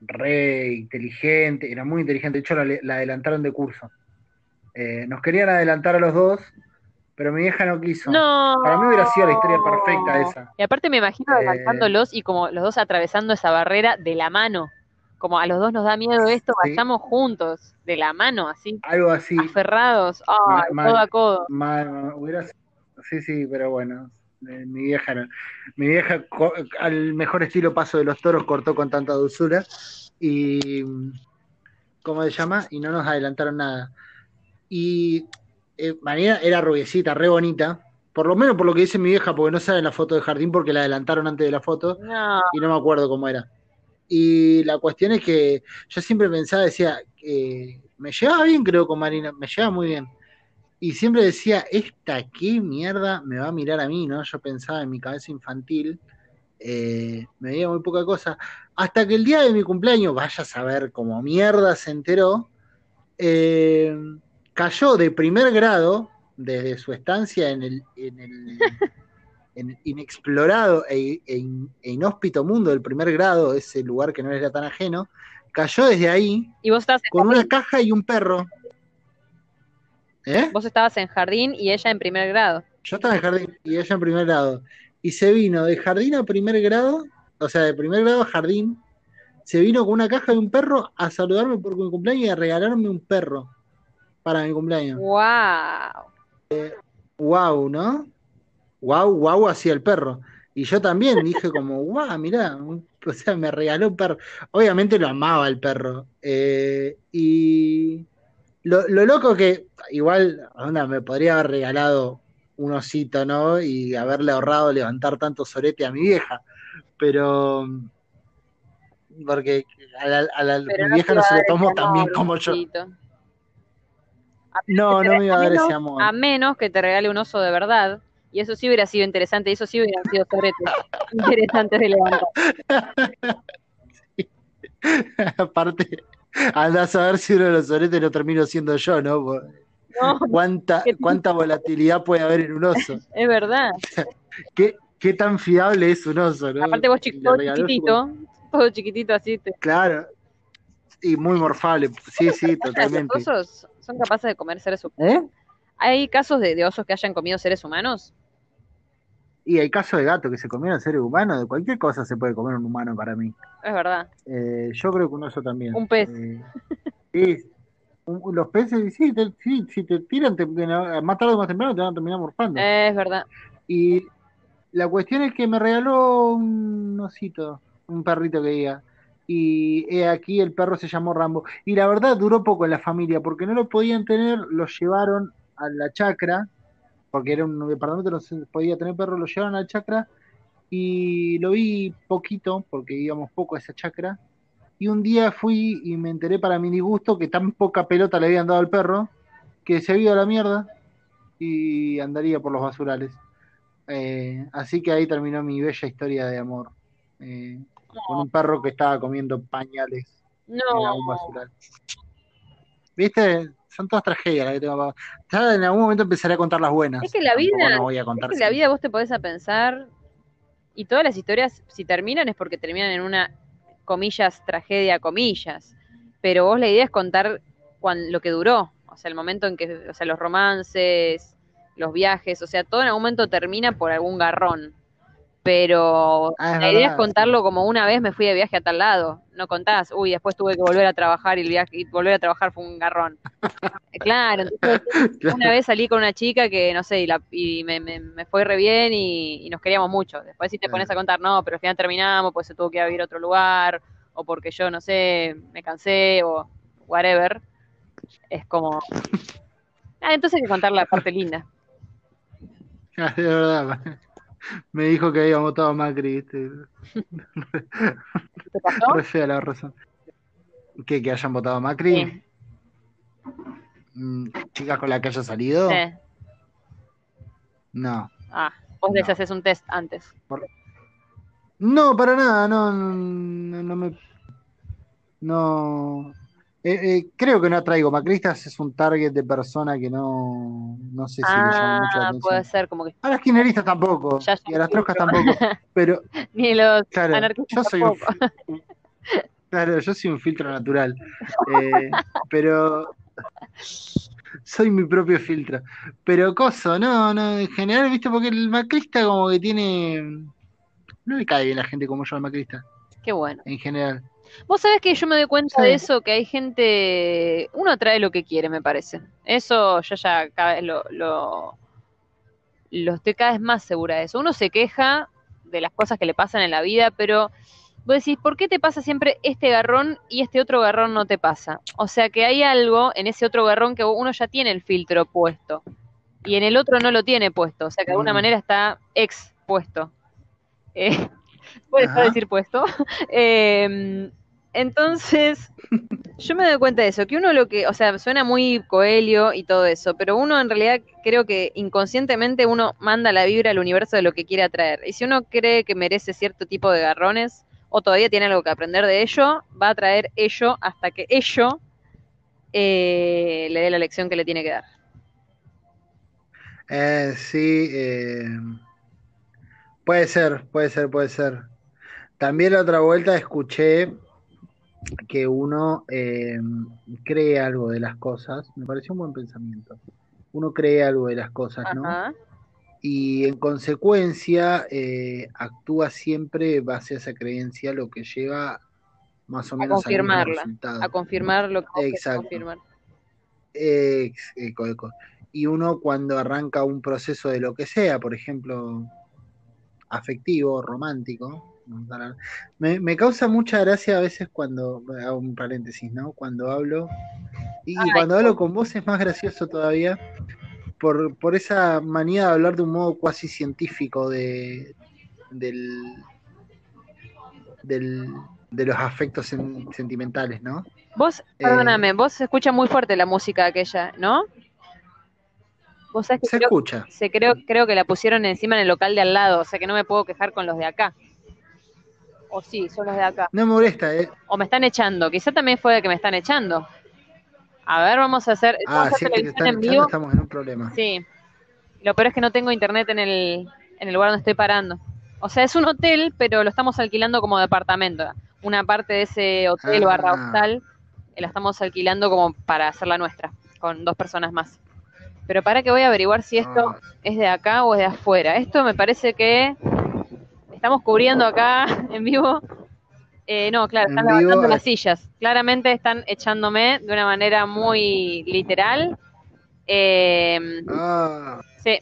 re inteligente, era muy inteligente, de hecho la, la adelantaron de curso. Eh, nos querían adelantar a los dos, pero mi vieja no quiso. No. Para mí hubiera sido la historia perfecta esa. Y aparte me imagino Eh. adelantándolos y como los dos atravesando esa barrera de la mano. Como a los dos nos da miedo esto, Sí. vayamos juntos, de la mano, así, Algo así. aferrados, Mal, codo mal. a codo. Ma- hubiera- sí, sí, pero bueno, eh, mi vieja no. Mi vieja, al mejor estilo paso de los toros, cortó con tanta dulzura y, ¿cómo se llama? Y no nos adelantaron nada. Y eh, Marina era rubiecita, re bonita, por lo menos por lo que dice mi vieja, porque no sale en la foto de jardín porque la adelantaron antes de la foto No, y no me acuerdo cómo era. Y la cuestión es que yo siempre pensaba, decía, eh, me llevaba bien creo con Marina, me llevaba muy bien. Y siempre decía, esta qué mierda me va a mirar a mí, ¿no? Yo pensaba en mi cabeza infantil, eh, me veía muy poca cosa. Hasta que el día de mi cumpleaños, vaya a saber cómo mierda se enteró, eh, cayó de primer grado, desde su estancia en el, en el en inexplorado e, e e inhóspito mundo del primer grado, ese lugar que no era tan ajeno, cayó desde ahí y vos en con una caja y un perro. ¿Eh? vos estabas en jardín y ella en primer grado. Yo estaba en jardín y ella en primer grado. Y se vino de jardín a primer grado, o sea, de primer grado a jardín, se vino con una caja y un perro a saludarme por mi cumpleaños y a regalarme un perro para mi cumpleaños. Wow. Wow, ¿no? Wow, wow hacia el perro. Y yo también dije como, wow, mirá, un- o sea, me regaló un perro. Obviamente lo amaba el perro. Eh, y lo, lo loco que, igual, onda, me podría haber regalado un osito, ¿no? Y haberle ahorrado levantar tanto sorete a mi vieja. Pero, porque a la, a la- mi no vieja no se lo tomó tan bien como yo. No, no me iba a dar menos- ese amor. A menos que te regale un oso de verdad. Y eso sí hubiera sido interesante, y eso sí hubieran sido sobretes interesantes de levantar. Aparte, andás a ver si uno de los soretes lo termino siendo yo, ¿no? ¿Cuánta, ¿Qué- cuánta volatilidad puede haber en un oso? es verdad. ¿Qué, qué tan fiable es un oso, no? Aparte vos Y chi- le todo regaló su- chiquitito, todo chiquitito así. Te... Claro. Y muy morfable. Sí, sí, ¿Los totalmente. osos son capaces de comer seres humanos? ¿Eh? ¿Hay casos de, de osos que hayan comido seres humanos? Y hay casos de gatos que se comieron seres humanos. De cualquier cosa se puede comer un humano para mí. Es verdad. Eh, yo creo que un oso también. Un pez. Eh, sí. Un- los peces, sí, te- sí, si te tiran, te- más tarde o más temprano te van a terminar morfando. Es verdad. Y la cuestión es que me regaló un osito, un perrito que diga. Y aquí el perro se llamó Rambo. Y la verdad duró poco en la familia, porque no lo podían tener, lo llevaron a la chacra, porque era un departamento, no se podía tener perro, lo llevaron a la chacra y lo vi poquito, porque íbamos poco a esa chacra. Y un día fui y me enteré para mi disgusto que tan poca pelota le habían dado al perro, que se había ido a la mierda y andaría por los basurales. Eh, así que ahí terminó mi bella historia de amor. eh, con un perro que estaba comiendo pañales en algún No. basural. ¿Viste? Son todas tragedias las que tengo para- Ya en algún momento empezaré a contar las buenas. Es que la Tampoco vida- no voy a Es contar que la vida vos te podés a pensar y todas las historias, si terminan es porque terminan en una, comillas, tragedia, comillas. Pero vos la idea es contar cuan- lo que duró, o sea, el momento en que, o sea, los romances, los viajes, o sea, todo en algún momento termina por algún garrón. Pero Ah, es la idea es contarlo como una vez me fui de viaje a tal lado. No contás, uy, después tuve que volver a trabajar y el viaje y volver a trabajar fue un garrón. claro, entonces una vez salí con una chica que, no sé, y, la- y me, me- me fue re bien y, y nos queríamos mucho. Después si te pones a contar, no, pero al final terminamos, pues se tuvo que ir a otro lugar, o porque yo, no sé, me cansé, o whatever. Es como... Ah, entonces hay que contar la parte linda. De verdad. Me dijo que había votado a Macri, ¿viste? ¿Te pasó? Re fea la razón. ¿Qué? ¿Que hayan votado a Macri? Sí. Mm, ¿Chicas con la que haya salido? Sí. No. Ah, vos les No. haces un test antes. No, para nada, no, no, no me. No. Eh, eh, creo que no traigo. Macristas es un target de persona que no. No sé si le llama mucho la Ah, puede atención. ser como que A las kirchneristas tampoco. Ya, ya Y a las troscas tampoco. Pero, ni los claro, anarquistas yo soy un. tampoco. Claro, yo soy un filtro natural. Eh, pero. Soy mi propio filtro. Pero coso, no, no, en general, viste, porque el macrista como que tiene. No le cae bien la gente como yo al macrista, Qué bueno. en general. Vos sabés que yo me doy cuenta Sí. de eso, que hay gente, uno trae lo que quiere, me parece. Eso yo ya cada vez lo, lo, lo estoy cada vez más segura de eso. Uno se queja de las cosas que le pasan en la vida, pero vos decís, ¿por qué te pasa siempre este garrón y este otro garrón no te pasa? O sea que hay algo en ese otro garrón que uno ya tiene el filtro puesto y en el otro no lo tiene puesto, o sea que de alguna Mm. manera está expuesto. Eh, puede dejar de Ajá. decir puesto. Eh, entonces, yo me doy cuenta de eso, que uno lo que, o sea, suena muy coelio y todo eso, pero uno en realidad creo que inconscientemente uno manda la vibra al universo de lo que quiere atraer. Y si uno cree que merece cierto tipo de garrones o todavía tiene algo que aprender de ello, va a traer ello hasta que ello eh, le dé la lección que le tiene que dar. Eh, sí, eh, puede ser, puede ser, puede ser. También la otra vuelta escuché que uno eh, cree algo de las cosas. Me pareció un buen pensamiento. Uno cree algo de las cosas, ¿no? Ajá. Y en consecuencia eh, actúa siempre base a esa creencia, lo que lleva más o A menos mismo confirmarla. A confirmar lo que Exacto. confirmar. Eco. Y uno cuando arranca un proceso de lo que sea, por ejemplo, afectivo, romántico, me, me causa mucha gracia a veces cuando, hago un paréntesis, ¿no? Cuando hablo, y, Ay, cuando hablo con vos es más gracioso todavía, por, por esa manía de hablar de un modo cuasi científico de, del, del, de los afectos sen- sentimentales, ¿no? Vos, Eh, perdóname, vos se escucha muy fuerte la música aquella, ¿no? Vos sabés que Se creo, escucha. se creo, creo que la pusieron encima en el local de al lado, o sea que no me puedo quejar con los de acá. O sí, son los de acá. No me molesta, ¿eh? O me están echando, quizá también fue de que me están echando. A ver, vamos a hacer, Ah, si es que te televisión están en echando, vivo. estamos en un problema. Sí. Lo peor es que no tengo internet en el, en el lugar donde estoy parando. O sea, es un hotel, pero lo estamos alquilando como departamento. Una parte de ese hotel Ah. barra hostal eh, la estamos alquilando como para hacer la nuestra, con dos personas más. Pero para que voy a averiguar si esto Ah. es de acá o es de afuera. Esto me parece que estamos cubriendo acá en vivo. Eh, no, claro, están vivo, levantando eh. las sillas. Claramente están echándome de una manera muy literal. Eh, Ah, Sí.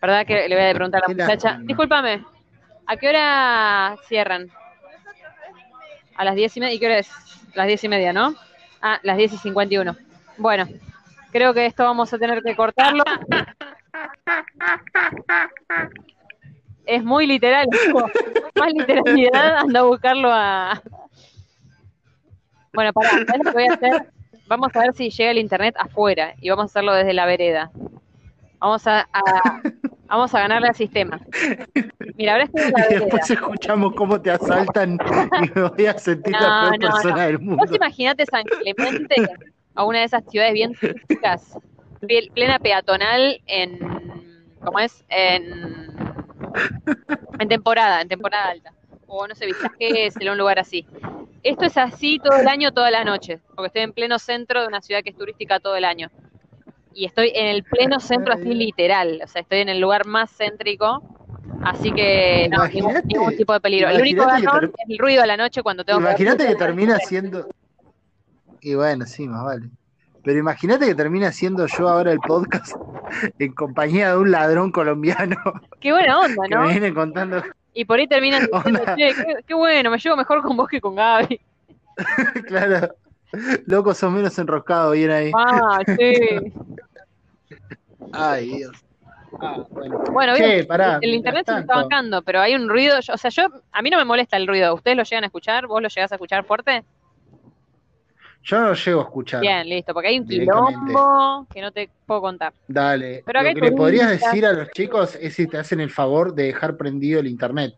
¿Verdad que le voy a preguntar a la muchacha? Discúlpame, ¿a qué hora cierran? A las diez y media. ¿Y qué hora es? Las diez y media, ¿no? Ah, las diez y cincuenta y uno. Bueno, creo que esto vamos a tener que cortarlo. Es muy literal. Más literalidad, anda a buscarlo a... Bueno, para, ¿sabes lo que voy a hacer? Vamos a ver si llega el internet afuera y vamos a hacerlo desde la vereda. Vamos a, a- vamos a ganarle al sistema. Mira, ahora estoy en la y vereda. después escuchamos cómo te asaltan y me voy a sentir No, la peor no, persona no. del mundo. Vos imaginate San Clemente a una de esas ciudades bien turísticas, plena peatonal en, ¿cómo es? En, en temporada, en temporada alta. O no sé, Vista en un lugar así. Esto es así todo el año, toda la noche, porque estoy en pleno centro de una ciudad que es turística todo el año. Y estoy en el pleno centro así literal, o sea, estoy en el lugar más céntrico, así que no, ningún, ningún tipo de peligro. El único garrón es el ruido a la noche cuando tengo Imagínate que termina siendo. Y bueno, sí, más vale. Pero imagínate que termina siendo yo ahora el podcast en compañía de un ladrón colombiano Qué buena onda, que ¿no? me viene contando. Y por ahí terminan diciendo, Onda. che, qué, qué bueno, me llevo mejor con vos que con Gaby. claro, loco, sos menos enroscado, bien ahí. Ah, sí. Ay, Dios. Ah, bueno. Bueno, el internet se está bancando, pero hay un ruido, o sea, yo, a mí no me molesta el ruido, ¿ustedes lo llegan a escuchar? ¿Vos lo llegás a escuchar fuerte? Yo no lo llego a escuchar. Bien, listo, porque hay un quilombo que no te puedo contar. Dale, lo que le podrías decir a los chicos es si te hacen el favor de dejar prendido el internet.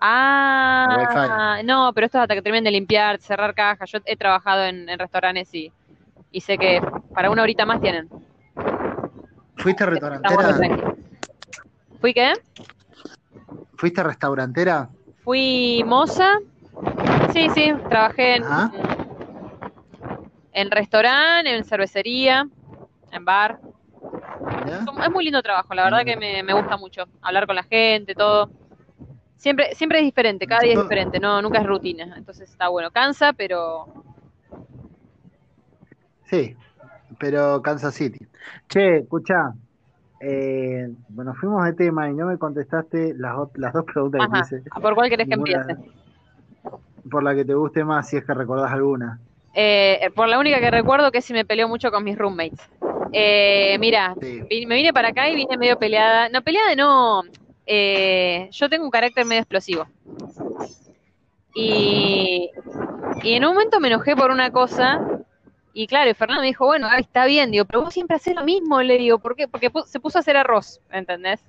Ah, no, pero esto es hasta que terminen de limpiar, cerrar cajas. Yo he trabajado en, restaurantes y, y, sé que para una horita más tienen. ¿Fuiste restaurantera? ¿Fui qué? ¿Fuiste restaurantera? Fui moza. Sí, sí, trabajé en, en restaurante, en cervecería, en bar. Es muy lindo trabajo, la verdad que me, me gusta mucho. Hablar con la gente, todo. Siempre, siempre es diferente, cada día es diferente, no, nunca es rutina. Entonces está bueno, cansa, pero. Sí, pero Kansas City. Che, escucha, eh, bueno, fuimos de tema y no me contestaste las, las dos preguntas que hice. ¿Por cuál querés que empiece? Por la que te guste más, si es que recordás alguna. Eh, por la única que recuerdo que si me peleó mucho con mis roommates. Eh, mira, me vine para acá y vine medio peleada. No, peleada no, eh, yo tengo un carácter medio explosivo. Y, en un momento me enojé por una cosa, y claro, y Fernando me dijo, bueno, está bien, digo, pero vos siempre haces lo mismo, le digo, ¿por qué? Porque se puso a hacer arroz, ¿entendés?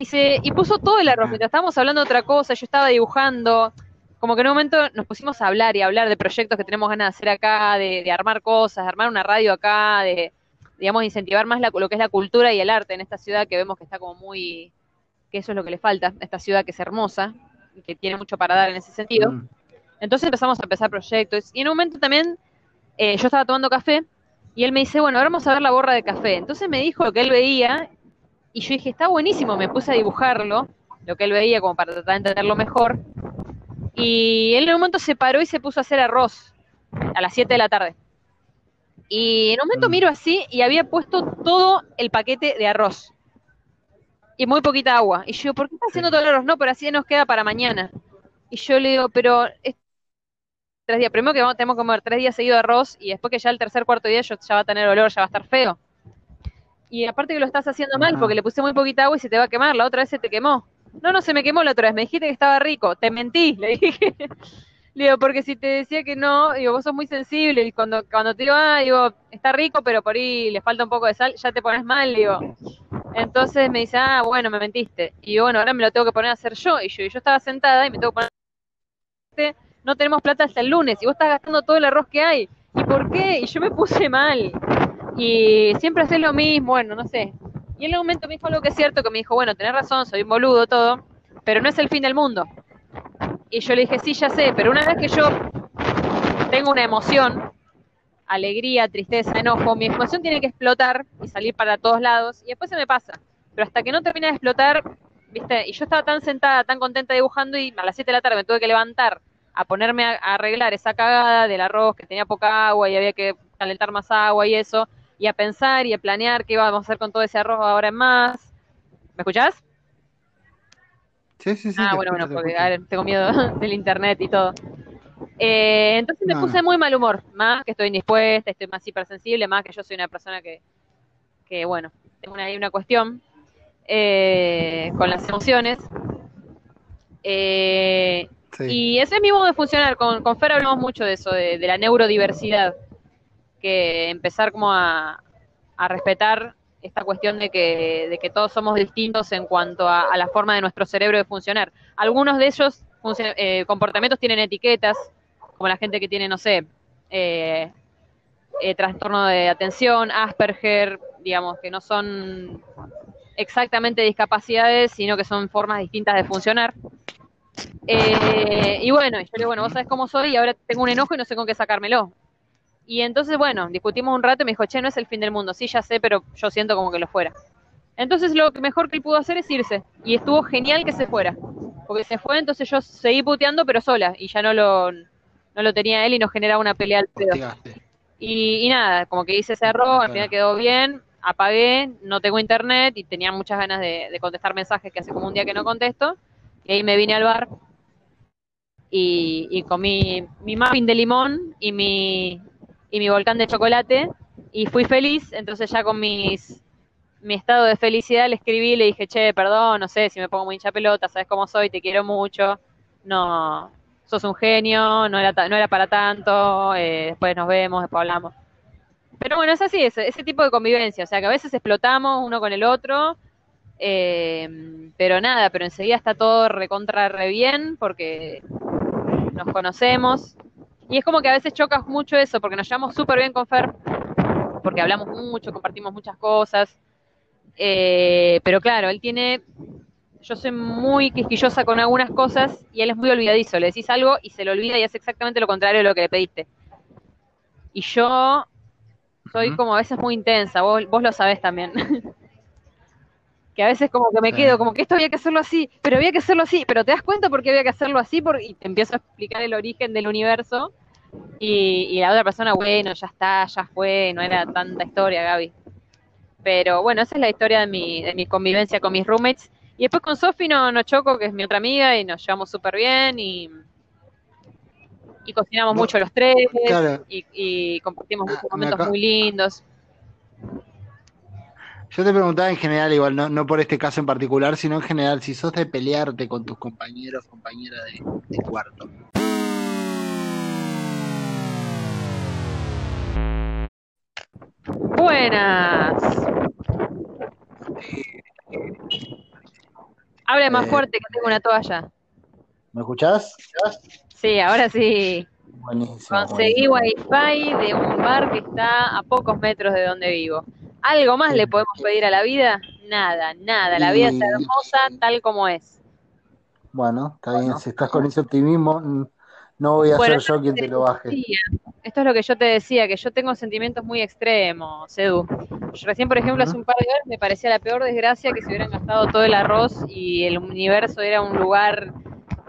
Y, se, y puso todo el arroz, ah. mientras estábamos hablando de otra cosa, yo estaba dibujando, como que en un momento nos pusimos a hablar y a hablar de proyectos que tenemos ganas de hacer acá, de, armar cosas, de armar una radio acá, de, digamos, incentivar más lo que es la cultura y el arte en esta ciudad que vemos que está como muy, que eso es lo que le falta a esta ciudad que es hermosa, y que tiene mucho para dar en ese sentido. Mm. Entonces empezamos a empezar proyectos. Y en un momento también eh, yo estaba tomando café y él me dice, bueno, ahora vamos a ver la borra de café. Entonces me dijo lo que él veía y yo dije, está buenísimo, me puse a dibujarlo, lo que él veía como para tratar de entenderlo mejor. Y él en un momento se paró y se puso a hacer arroz a las 7 de la tarde. Y en un momento mm. miro así y había puesto todo el paquete de arroz y muy poquita agua. Y yo, ¿por qué está haciendo todo el arroz? No, pero así nos queda para mañana. Y yo le digo, pero tres días, primero que vamos, tenemos que comer tres días seguido de arroz y después que ya el tercer, cuarto día ya va a tener olor, ya va a estar feo. Y aparte que lo estás haciendo mal porque le puse muy poquita agua y se te va a quemar, la otra vez se te quemó. No, no se me quemó la otra vez, me dijiste que estaba rico, te mentí, le dije. le digo, porque si te decía que no, digo, vos sos muy sensible y cuando, cuando te digo, ah, digo, está rico, pero por ahí le falta un poco de sal, ya te pones mal, digo. Entonces me dice, ah, bueno, me mentiste. Y bueno, ahora me lo tengo que poner a hacer yo. Y yo, y yo estaba sentada y me tengo que poner no tenemos plata hasta el lunes y vos estás gastando todo el arroz que hay. ¿Y por qué? Y yo me puse mal. Y siempre haces lo mismo, bueno, no sé. Y en un momento me dijo algo que es cierto, que me dijo, bueno, tenés razón, soy un boludo, todo, pero no es el fin del mundo. Y yo le dije, sí, ya sé, pero una vez que yo tengo una emoción, alegría, tristeza, enojo, mi emoción tiene que explotar y salir para todos lados y después se me pasa. Pero hasta que no termina de explotar, ¿viste? Y yo estaba tan sentada, tan contenta dibujando y a las 7 de la tarde me tuve que levantar a ponerme a, arreglar esa cagada del arroz que tenía poca agua y había que calentar más agua y eso, y a pensar y a planear qué íbamos a hacer con todo ese arroz ahora en más. ¿Me escuchás? Sí, sí, sí. Ah, bueno, bueno, porque tengo miedo del internet y todo. Eh, entonces me puse muy mal humor, más que estoy indispuesta, estoy más hipersensible, más que yo soy una persona que, que bueno, tengo una, una cuestión eh, con las emociones. Eh, y ese es mi modo de funcionar. Con, con Fer hablamos mucho de eso, de, la neurodiversidad, que empezar como a, a respetar esta cuestión de que, de que todos somos distintos en cuanto a, la forma de nuestro cerebro de funcionar. Algunos de ellos eh, comportamientos tienen etiquetas, como la gente que tiene, no sé, eh, eh, trastorno de atención, Asperger, digamos, que no son exactamente discapacidades, sino que son formas distintas de funcionar. y bueno, yo digo, bueno, vos sabés cómo soy y ahora tengo un enojo y no sé con qué sacármelo. Y entonces, bueno, discutimos un rato y me dijo, che, no es el fin del mundo. Sí, ya sé, pero yo siento como que lo fuera. Entonces lo mejor que él pudo hacer es irse. Y estuvo genial que se fuera. Porque se fue, entonces yo seguí puteando, pero sola. Y ya no lo, no lo tenía él y nos generaba una pelea al pedo. Y, nada, como que hice ese error, al final quedó bien, apagué, no tengo internet y tenía muchas ganas de, de contestar mensajes que hace como un día que no contesto. Y ahí me vine al bar y, y comí mi muffin de limón y mi, y mi volcán de chocolate y fui feliz, entonces ya con mis mi estado de felicidad le escribí, le dije, che, perdón, no sé si me pongo muy hincha pelota, sabes cómo soy, te quiero mucho, no, sos un genio, no era, no era para tanto, eh, después nos vemos, después hablamos. Pero bueno, es así, ese, tipo de convivencia, o sea que a veces explotamos uno con el otro, eh, pero nada, pero enseguida está todo recontra re bien porque nos conocemos. Y es como que a veces chocas mucho eso, porque nos llevamos súper bien con Fer, porque hablamos mucho, compartimos muchas cosas. Eh, pero claro, él tiene. Yo soy muy quisquillosa con algunas cosas y él es muy olvidadizo. Le decís algo y se lo olvida y hace exactamente lo contrario de lo que le pediste. Y yo soy como a veces muy intensa, vos, vos lo sabés también. que a veces como que me quedo, como que esto había que hacerlo así, pero había que hacerlo así, pero te das cuenta por qué había que hacerlo así y te empiezo a explicar el origen del universo y, la otra persona, bueno, ya está, ya fue, no era tanta historia, Gaby. Pero bueno, esa es la historia de mi, de mi convivencia con mis roommates. Y después con Sofi no, no choco, que es mi otra amiga, y nos llevamos súper bien y, y cocinamos mucho los tres y, compartimos muchos ah, momentos muy lindos. Yo te preguntaba en general, igual, no, no por este caso en particular, sino en general, si sos de pelearte con tus compañeros, compañeras de, cuarto. Buenas. Hable más eh, fuerte que tengo una toalla. ¿Me escuchás? Sí, ahora sí. Buenísimo, Conseguí wifi de un bar que está a pocos metros de donde vivo. ¿Algo más le podemos pedir a la vida? Nada, nada. La vida es hermosa tal como es. Bueno, está bien. Si estás con ese optimismo, no voy a ser yo quien te lo baje. Esto es lo que yo te decía, que yo tengo sentimientos muy extremos, Edu. Yo recién, por ejemplo, hace un par de horas me parecía la peor desgracia que se hubieran gastado todo el arroz y el universo era un lugar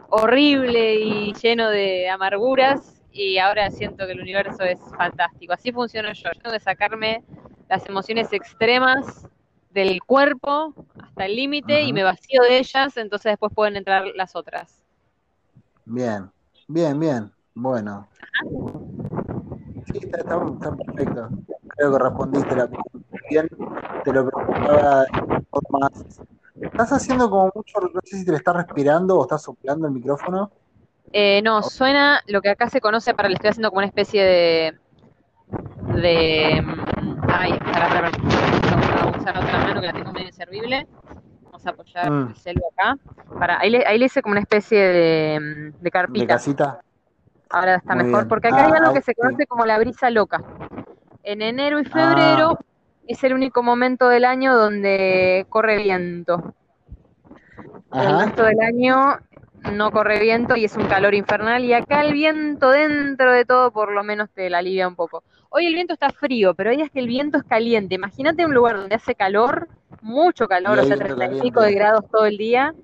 horrible y lleno de amarguras y ahora siento que el universo es fantástico. Así funciono yo. Yo tengo que sacarme las emociones extremas del cuerpo hasta el límite y me vacío de ellas, entonces después pueden entrar las otras. Bien, bien, bien. Bueno. Sí, está, perfecto. Creo que respondiste la pregunta bien. Te lo preguntaba más. ¿Estás haciendo como mucho, no sé si te le estás respirando o estás soplando el micrófono? Eh, no, suena lo que acá se conoce para, le estoy haciendo como una especie de, de Ay, para, Vamos a usar otra mano que la tengo medio inservible. Vamos a apoyar mm. el celu acá. Para, ahí, le, ahí le hice como una especie de, mm, de carpita. ¿De casita? Ahora está mejor, porque acá hay ah, algo que se conoce como la brisa loca. En enero y febrero ah. es el único momento del año donde corre viento. El resto del año no corre viento y es un calor infernal y acá el viento dentro de todo por lo menos te la alivia un poco. Hoy el viento está frío, pero hoy es que el viento es caliente. Imagínate un lugar donde hace calor, mucho calor, o sea, 35 de grados todo el día,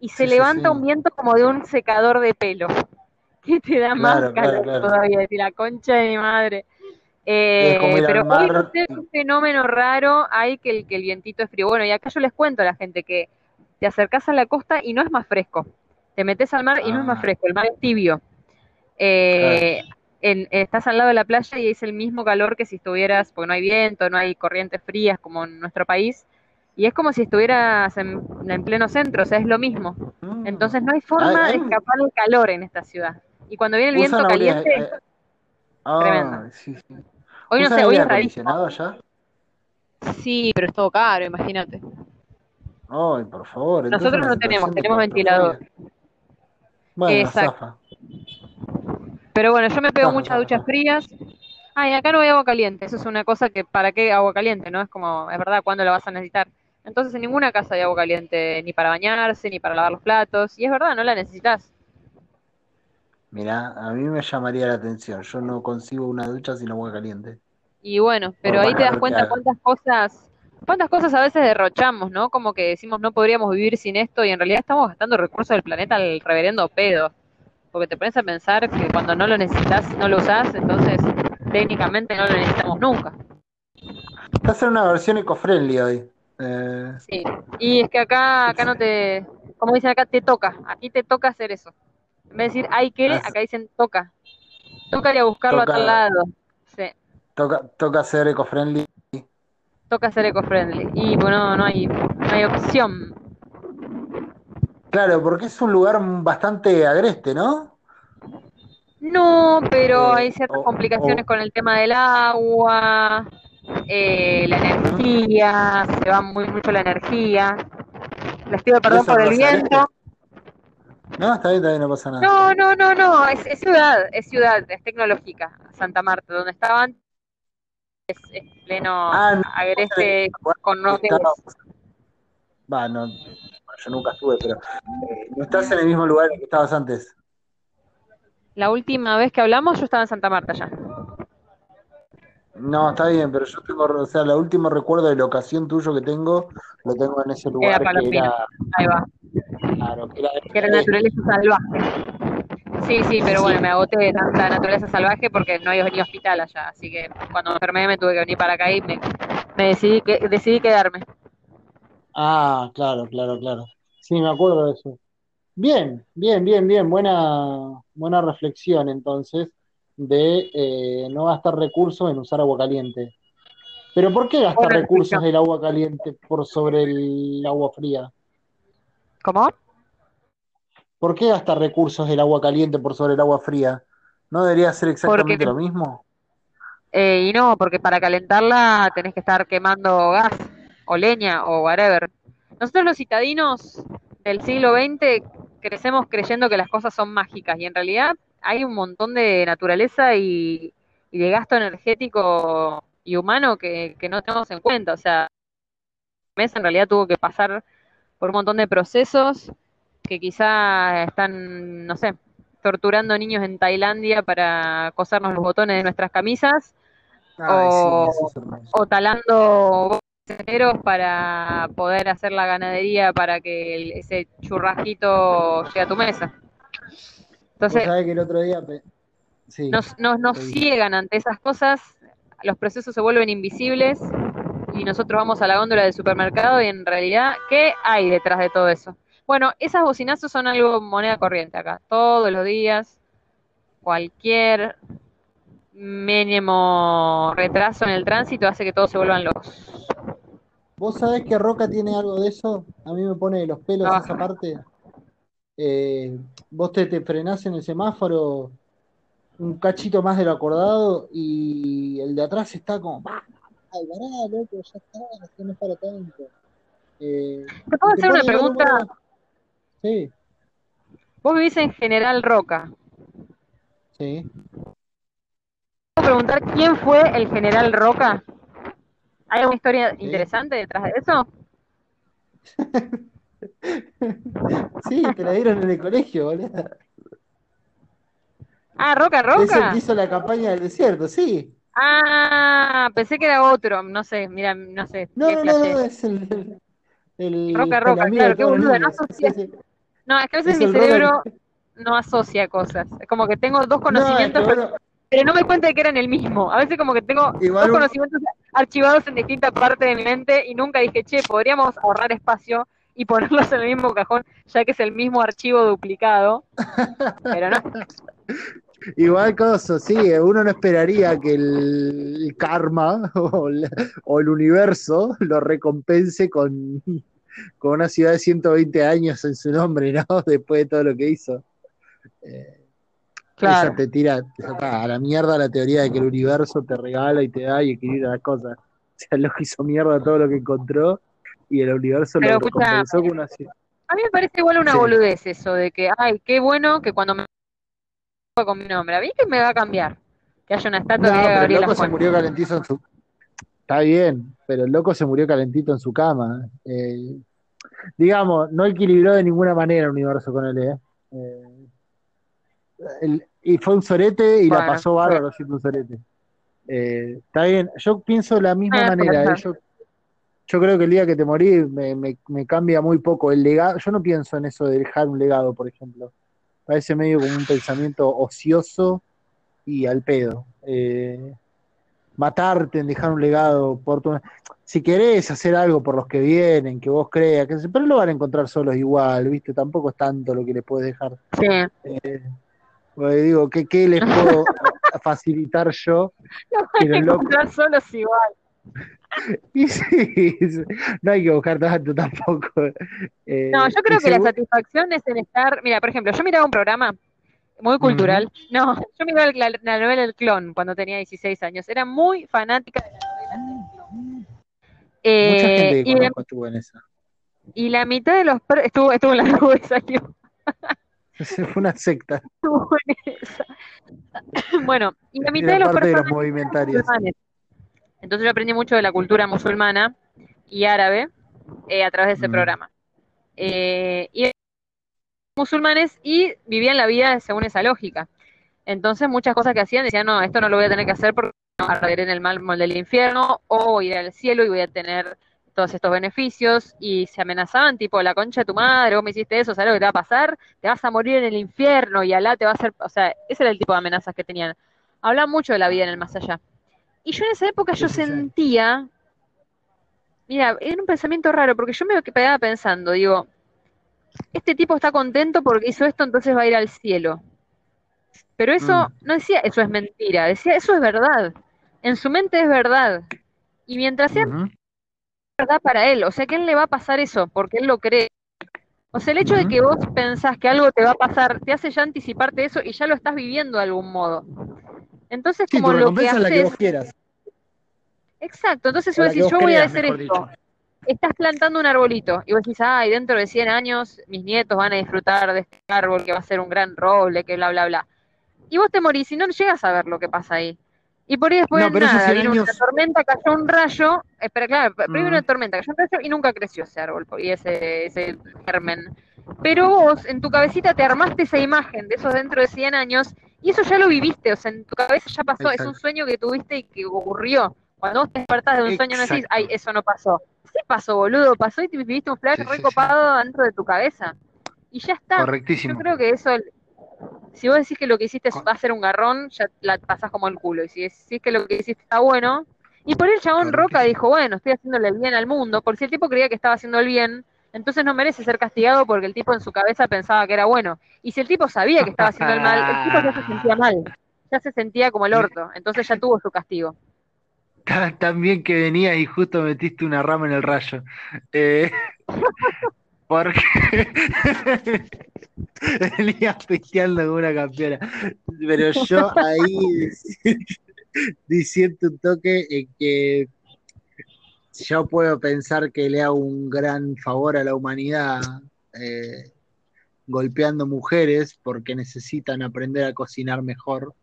y se levanta un viento como de un secador de pelo, que te da más calor todavía, decir, la concha de mi madre. Eh, pero hoy es un fenómeno raro, hay que el, que el vientito es frío. Bueno, y acá yo les cuento a la gente que te acercás a la costa y no es más fresco. Te metes al mar y no es más ah. fresco, el mar es tibio. Eh, estás al lado de la playa y es el mismo calor que si estuvieras, porque no hay viento, no hay corrientes frías como en nuestro país, y es como si estuvieras en, pleno centro, o sea, es lo mismo. Mm. Entonces no hay forma de escapar del calor en esta ciudad. Y cuando viene el viento caliente, eh, ah, tremendo. Hoy no sé, hoy es rarísimo. allá? Sí, pero es todo caro, imagínate. Ay, por favor. Nosotros no tenemos, tenemos ventilador. Bueno, Exacto. Pero bueno, yo me pego muchas duchas frías. Ay, acá no hay agua caliente. Eso es una cosa que, ¿para qué agua caliente? No es como, es verdad, ¿cuándo la vas a necesitar? Entonces en ninguna casa hay agua caliente, ni para bañarse, ni para lavar los platos. Y es verdad, no la necesitas. Mira, a mí me llamaría la atención. Yo no consigo una ducha sin agua caliente. Y bueno, pero ahí te das cuenta cuántas cosas, cuántas cosas a veces derrochamos, ¿no? Como que decimos no podríamos vivir sin esto y en realidad estamos gastando recursos del planeta al reverendo pedo porque te pones a pensar que cuando no lo necesitas, no lo usás, entonces técnicamente no lo necesitamos nunca. A ser una versión eco-friendly hoy. Eh... Sí, y es que acá, acá no te, como dicen acá, te toca, aquí te toca hacer eso. En vez de decir hay que, acá dicen toca. Toca ir a buscarlo a tal lado. Sí. Toca, toca ser eco-friendly. toca ser eco-friendly. Y bueno, no hay, no hay opción. Claro, porque es un lugar bastante agreste, ¿no? No, pero Eh, hay ciertas complicaciones con el tema del agua, eh, la energía, se va muy mucho la energía. Les pido perdón por el viento. No, está bien, está bien, no pasa nada. No, no, no, no, es, es ciudad, es ciudad, es tecnológica, Santa Marta, donde estaban es, es pleno Ah, no, agreste con no Va, no, yo nunca estuve, pero eh, no estás en el mismo lugar en el que estabas antes. La última vez que hablamos yo estaba en Santa Marta ya. No, está bien, pero yo tengo, o sea, el último recuerdo de locación tuyo que tengo, lo tengo en ese Era lugar que Palomino. era, Ahí va, claro, que era, que era naturaleza salvaje. Sí, sí, pero bueno, me agoté de tanta naturaleza salvaje porque no había venido hospital allá, así que cuando me enfermé me tuve que venir para acá y me, me decidí que decidí quedarme. Ah, claro, claro, claro. Sí, me acuerdo de eso. Bien, bien, bien, bien. Buena, buena reflexión entonces de eh, no gastar recursos en usar agua caliente. Pero ¿por qué gastar recursos del agua caliente por sobre el agua fría? ¿Cómo? ¿Por qué gastar recursos del agua caliente por sobre el agua fría? ¿No debería ser exactamente Porque- lo mismo? Eh, y no, porque para calentarla tenés que estar quemando gas o leña o whatever. Nosotros los citadinos del siglo XX crecemos creyendo que las cosas son mágicas y en realidad hay un montón de naturaleza y, y de gasto energético y humano que, que no tenemos en cuenta. O sea, mesa en realidad tuvo que pasar por un montón de procesos que quizá están, no sé, torturando niños en Tailandia para cosernos los botones de nuestras camisas Ay, O- sí, es o talando para poder hacer la ganadería para que el- ese churrasquito llegue a tu mesa. Entonces, sabés que el otro día... pe- Sí, nos, nos, nos ciegan ante esas cosas, los procesos se vuelven invisibles y nosotros vamos a la góndola del supermercado y en realidad, ¿qué hay detrás de todo eso? Bueno, esas bocinazos son algo moneda corriente acá, todos los días, cualquier mínimo retraso en el tránsito hace que todos se vuelvan locos. ¿Vos sabés que Roca tiene algo de eso? A mí me pone de los pelos Ah. esa parte. Eh, vos te, te frenás en el semáforo un cachito más de lo acordado y el de atrás está como, "Bah, ay, pará, loco, ya está, esto no es para tanto. Eh, ¿Te puedo te hacer una pregunta? Sí, Vos vivís en General Roca. sí. ¿Puedo preguntar quién fue el General Roca? ¿Hay alguna historia interesante detrás de eso? Sí, te la dieron en el colegio, boludo. Ah, Roca Es el Roca. que hizo la campaña del desierto, sí. Ah, pensé que era otro, no sé, mira, no sé, No, no, no, es el, el, Roca, Roca, claro, qué boluda, no asocia- Sí, sí. No, es que a veces Es mi Robert. cerebro no asocia cosas. Es como que tengo dos No, es que conocimientos, pero, pero no me cuenta de que eran el mismo. A veces como que tengo Igual dos un- conocimientos archivados en distintas partes de mi mente y nunca dije, che, podríamos ahorrar espacio y ponerlos en el mismo cajón, ya que es el mismo archivo duplicado. Pero no. Igual cosa, sí, uno no esperaría que el, karma o el universo lo recompense con, con una ciudad de 120 años en su nombre, ¿no? Después de todo lo que hizo. Eh, Claro. Esa te tira a la mierda la teoría de que el universo te regala y te da y equilibra las cosas. O sea, lo hizo mierda todo lo que encontró y el universo Pero lo recompensó con una. A mí me parece igual una Sí. boludez eso de que, ay, qué bueno que cuando me con mi nombre, a mí que me va a cambiar. Que haya una estatua No, que diga pero el Gabriela loco se murió calentito en su. Está bien, pero el loco se murió calentito en su cama. Eh, digamos, no equilibró de ninguna manera el universo con él, ¿eh? Eh, el- y fue un sorete y la pasó bárbaro siendo un sorete. Eh, está bien, yo pienso de la misma Ah, manera. ¿eh? Yo, yo creo que el día que te morís me, me- me cambia muy poco. El legado, yo no pienso en eso de dejar un legado, por ejemplo. Parece medio como un pensamiento ocioso y al pedo. Eh, matarte en dejar un legado por tu- si querés hacer algo por los que vienen, que vos creas, que, pero lo van a encontrar solos igual, ¿viste? Tampoco es tanto lo que les puedes dejar. Sí. Eh, porque digo, ¿qué, qué les puedo facilitar yo? Lo van Pero a loco. encontrar solos igual. Y sí, no hay que buscar tanto tampoco. Eh, No, yo creo que la satisfacción es en estar. Mira, por ejemplo, yo miraba un programa muy cultural. No, yo miraba la, la novela El Clon cuando tenía 16 años. Era muy fanática de la novela El Clon. Eh, Mucha gente que y, conozco estuvo en esa. y la mitad de los. Estuvo, estuvo en la nube, salió. Fue una secta. Bueno, y la mitad de los de los movimentarios. Entonces yo aprendí mucho de la cultura musulmana y árabe eh, a través de ese Mm. programa. Eh, y musulmanes y vivían la vida según esa lógica. Entonces muchas cosas que hacían decían, no, esto no lo voy a tener que hacer porque no, arderé en el mal del infierno o voy a ir al cielo y voy a tener todos estos beneficios y se amenazaban tipo la concha de tu madre, vos me hiciste eso, ¿sabes lo que te va a pasar? Te vas a morir en el infierno y Alá te va a hacer, o sea, ese era el tipo de amenazas que tenían. Hablaban mucho de la vida en el más allá. Y yo en esa época yo sentía, mira, era un pensamiento raro porque yo me quedaba pensando, digo, este tipo está contento porque hizo esto, entonces va a ir al cielo. Pero eso Mm. no decía eso es mentira, decía eso es verdad. En su mente es verdad. Y mientras sea. Verdad para él, o sea que él le va a pasar eso, porque él lo cree. O sea, el hecho de que vos pensás que algo te va a pasar, te hace ya anticiparte eso y ya lo estás viviendo de algún modo. Entonces, Sí, como lo que recompensa es la que haces, vos quieras. exacto, entonces vos decís, vos yo voy a hacer esto, dicho. estás plantando un arbolito y vos decís, ay, dentro de 100 años mis nietos van a disfrutar de este árbol que va a ser un gran roble, que bla, bla, bla. Y vos te morís y no llegas a ver lo que pasa ahí. Y por ahí después No, pero nada, 100 vino una años- tormenta, cayó un rayo, espera, claro, primero Mm. una tormenta, cayó un rayo y nunca creció ese árbol y ese, ese germen. Pero vos en tu cabecita te armaste esa imagen de esos dentro de 100 años y eso ya lo viviste, o sea, en tu cabeza ya pasó, es un sueño que tuviste y que ocurrió. Cuando vos te despertás de un sueño no decís, ay, eso no pasó. Sí pasó, boludo, pasó y te viviste un flash Sí, sí, recopado dentro de tu cabeza. Y ya está. Yo Correctísimo. creo que eso, si vos decís que lo que hiciste va a ser un garrón, ya la pasás como el culo. Y si decís que lo que hiciste está bueno, y por el chabón Roca dijo, bueno, estoy haciéndole el bien al mundo, porque si el tipo creía que estaba haciendo el bien, entonces no merece ser castigado porque el tipo en su cabeza pensaba que era bueno. Y si el tipo sabía que estaba haciendo el mal, el tipo ya se sentía mal, ya se sentía como el orto, entonces ya tuvo su castigo. Bien que venía y justo metiste una rama en el rayo. Eh, porque venía pisteando como una campeona. Pero yo ahí diciendo un toque en que yo puedo pensar que le hago un gran favor a la humanidad eh, golpeando mujeres porque necesitan aprender a cocinar mejor.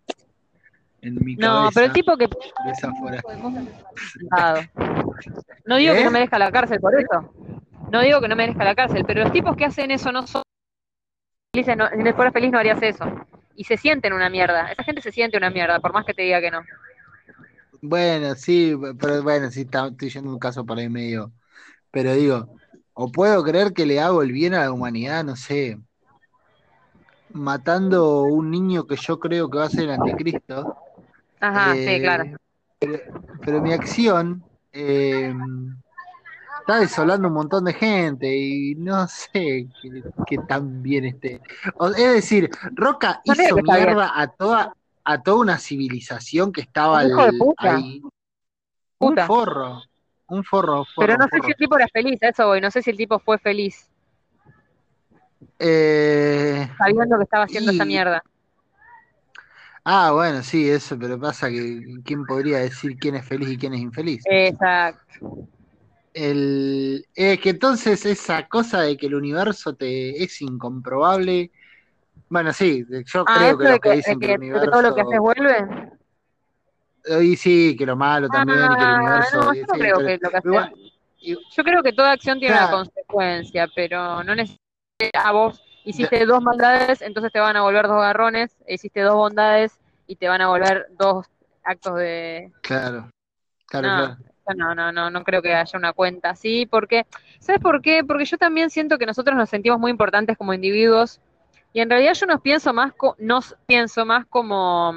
En mi No, cabeza, pero el tipo que de esa fuera. No digo que ¿Eh? no merezca la cárcel por eso. No digo que no merezca la cárcel, pero los tipos que hacen eso no son felices. No, si fuera feliz no harías eso. Y se sienten una mierda. Esa gente se siente una mierda, por más que te diga que no. Bueno, sí, pero bueno, sí, está- estoy yendo un caso por ahí medio. Pero digo, o puedo creer que le hago el bien a la humanidad, no sé, matando un niño que yo creo que va a ser el anticristo. Ajá, eh, sí, claro. Pero, pero mi acción eh, está desolando un montón de gente y no sé qué, tan bien esté. O- es decir, Roca No hizo bien. mierda a toda, a toda una civilización que estaba hijo de puta. ahí. Puta. Un forro, un forro, forro, Pero no sé forro. si el tipo era feliz, a eso voy. No sé si el tipo fue feliz Eh, sabiendo que estaba haciendo Y- esa mierda. ah, bueno, sí, eso, pero pasa que ¿quién podría decir quién es feliz y quién es infeliz? Exacto. El, es que entonces esa cosa de que el universo te es incomprobable. Bueno, sí, yo Ah, creo que los que que, dicen que el que todo lo que universo. vuelve. Y sí, que lo malo también, y que el Ah, universo. no, yo no creo que lo que haces. igual- y- Yo creo que toda acción tiene una consecuencia, pero no necesariamente a vos hiciste dos maldades, entonces te van a volver dos garrones, hiciste dos bondades y te van a volver dos actos de... claro, claro, No. claro. No, no, no, no creo que haya una cuenta así, porque, ¿sabes por qué? Porque yo también siento que nosotros nos sentimos muy importantes como individuos y en realidad yo nos pienso más, nos pienso más como,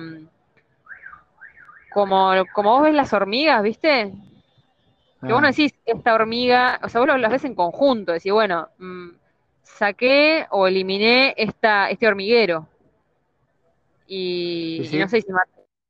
como, como vos ves las hormigas, ¿viste? Que vos no Ah, decís, esta hormiga, o sea, vos las ves en conjunto, decís, bueno, mm, saqué o eliminé esta, este hormiguero. Y, Sí, sí. y no sé, si mat-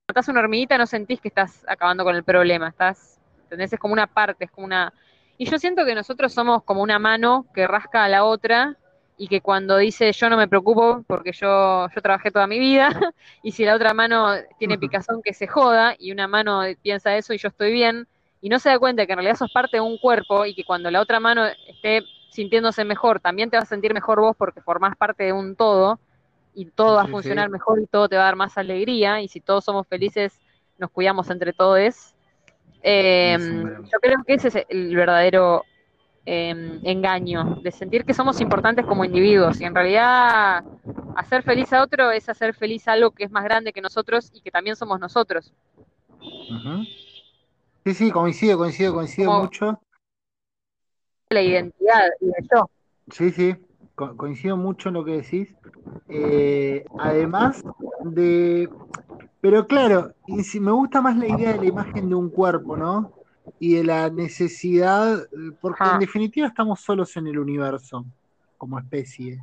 matás una hormiguita no sentís que estás acabando con el problema, estás ¿entendés? Es como una parte, es como una... Y yo siento que nosotros somos como una mano que rasca a la otra y que cuando dice yo no me preocupo porque yo, yo trabajé toda mi vida y si la otra mano tiene picazón que se joda y una mano piensa eso y yo estoy bien y no se da cuenta que en realidad sos parte de un cuerpo y que cuando la otra mano esté sintiéndose mejor, también te vas a sentir mejor vos porque formás parte de un todo y todo va a funcionar mejor y todo te va a dar más alegría y si todos somos felices nos cuidamos entre todos. Eh, yo creo que ese es el verdadero Em, engaño, de sentir que somos importantes como individuos y en realidad hacer feliz a otro es hacer feliz algo que es más grande que nosotros y que también somos nosotros. Sí, sí, coincido, coincido, coincido mucho. La identidad y yo. Sí, sí, coincido mucho en lo que decís. Eh, además de... Pero claro, me gusta más la idea de la imagen de un cuerpo, ¿no? y de la necesidad, porque en definitiva estamos solos en el universo como especie.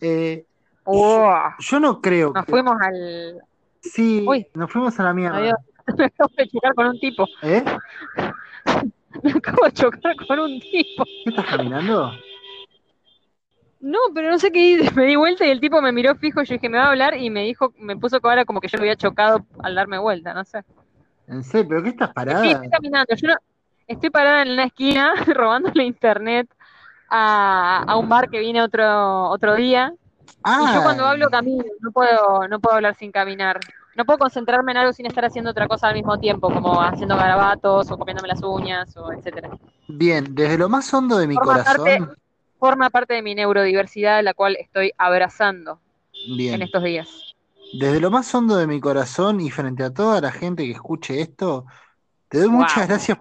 Eh, yo, no creo. Nos fuimos al. Sí, nos fuimos a la mierda. Me acabo de chocar con un tipo. ¿Eh? Me acabo de chocar con un tipo. ¿Qué estás caminando? No, pero no sé qué hice. Me di vuelta y el tipo me miró fijo. Yo dije, me va a hablar y me dijo, me puso cara como que yo lo había chocado al darme vuelta, no sé. ¿En serio? ¿Pero qué estás parada? Sí, estoy caminando. Yo estoy parada en una esquina robándole internet a, un bar que viene otro, otro día. Y yo cuando hablo camino, no puedo, no puedo hablar sin caminar. No puedo concentrarme en algo sin estar haciendo otra cosa al mismo tiempo, como haciendo garabatos o comiéndome las uñas o etcétera. Bien, desde lo más hondo de mi corazón. Forma parte de mi neurodiversidad, la cual estoy abrazando en estos días. Desde lo más hondo de mi corazón y frente a toda la gente que escuche esto, te doy muchas gracias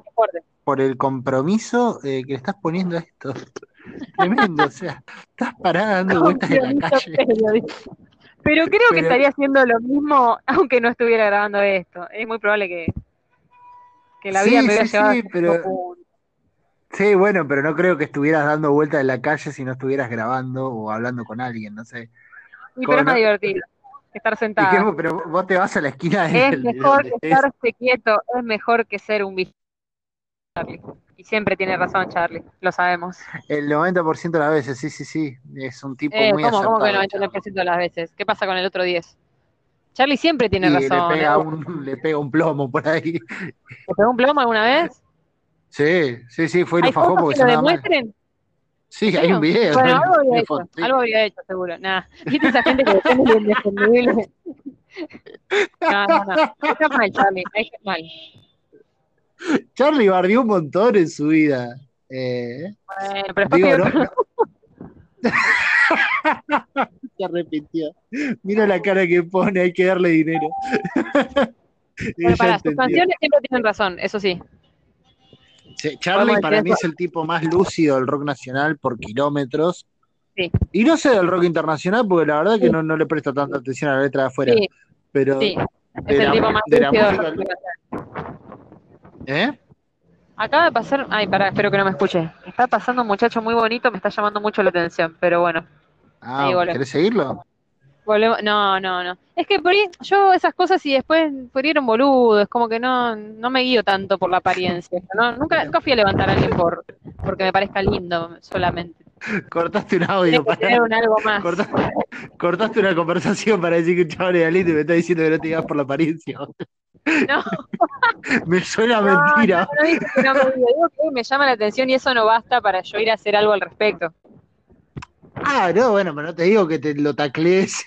por el compromiso eh, que le estás poniendo a esto. Tremendo, o sea, estás parada dando vueltas en la calle. Pero creo que estaría haciendo lo mismo aunque no estuviera grabando esto. Es muy probable que, que la vida me hubiera llevado sí, pero... Sí, bueno, pero no creo que estuvieras dando vueltas en la calle si no estuvieras grabando o hablando con alguien, no sé. Y pero es más divertido estar sentado. pero vos te vas a la esquina Es mejor estarse quieto, es mejor que ser un Charlie. Y siempre tiene razón Charlie, lo sabemos. El 90% de las veces, sí, sí, sí. Es un tipo eh, muy ¿cómo, ¿Cómo que el 99% de las veces? ¿Qué pasa con el otro 10? Charlie siempre tiene razón. Le pega, un, le pega un plomo por ahí. ¿Le pegó un plomo alguna vez? Sí, sí, sí, fue y lo fajó porque se lo demuestren? Sí, hay un video. Bueno, algo había hecho, algo había hecho, seguro. Nada. ¿Viste esa gente que depende del indefendible? No, no, no. Está mal, Charlie. Está mal. Charlie bardió un montón en su vida. Eh, bueno, pero Digo, no, no. Se arrepintió. Mira la cara que pone, hay que darle dinero. Bueno, para, sus canciones siempre tienen razón, eso sí. Charlie para mí es el tipo más lúcido del rock nacional por kilómetros. Y no sé del rock internacional, porque la verdad que no, no, le presta tanta atención a la letra de afuera. Pero sí. es el tipo más lúcido del rock ¿Eh? Acaba de pasar, ay, pará, espero que no me escuche. Está pasando un muchacho muy bonito, me está llamando mucho la atención, pero bueno. Ah, ¿querés seguirlo? No, no, no. Es que por ahí, yo esas cosas y después pudieron boludo, es como que no, no me guío tanto por la apariencia. ¿no? Nunca, nunca fui a levantar a alguien por, porque me parezca lindo solamente. Cortaste un audio para. Un algo más. Cortaste, una conversación para decir que un chaval era lindo y me está diciendo que no te digas por la apariencia. No. me suena mentira. No, me digo que me llama la atención y eso no basta para yo ir a hacer algo al respecto. Ah, no, bueno, pero no te digo que te lo taclees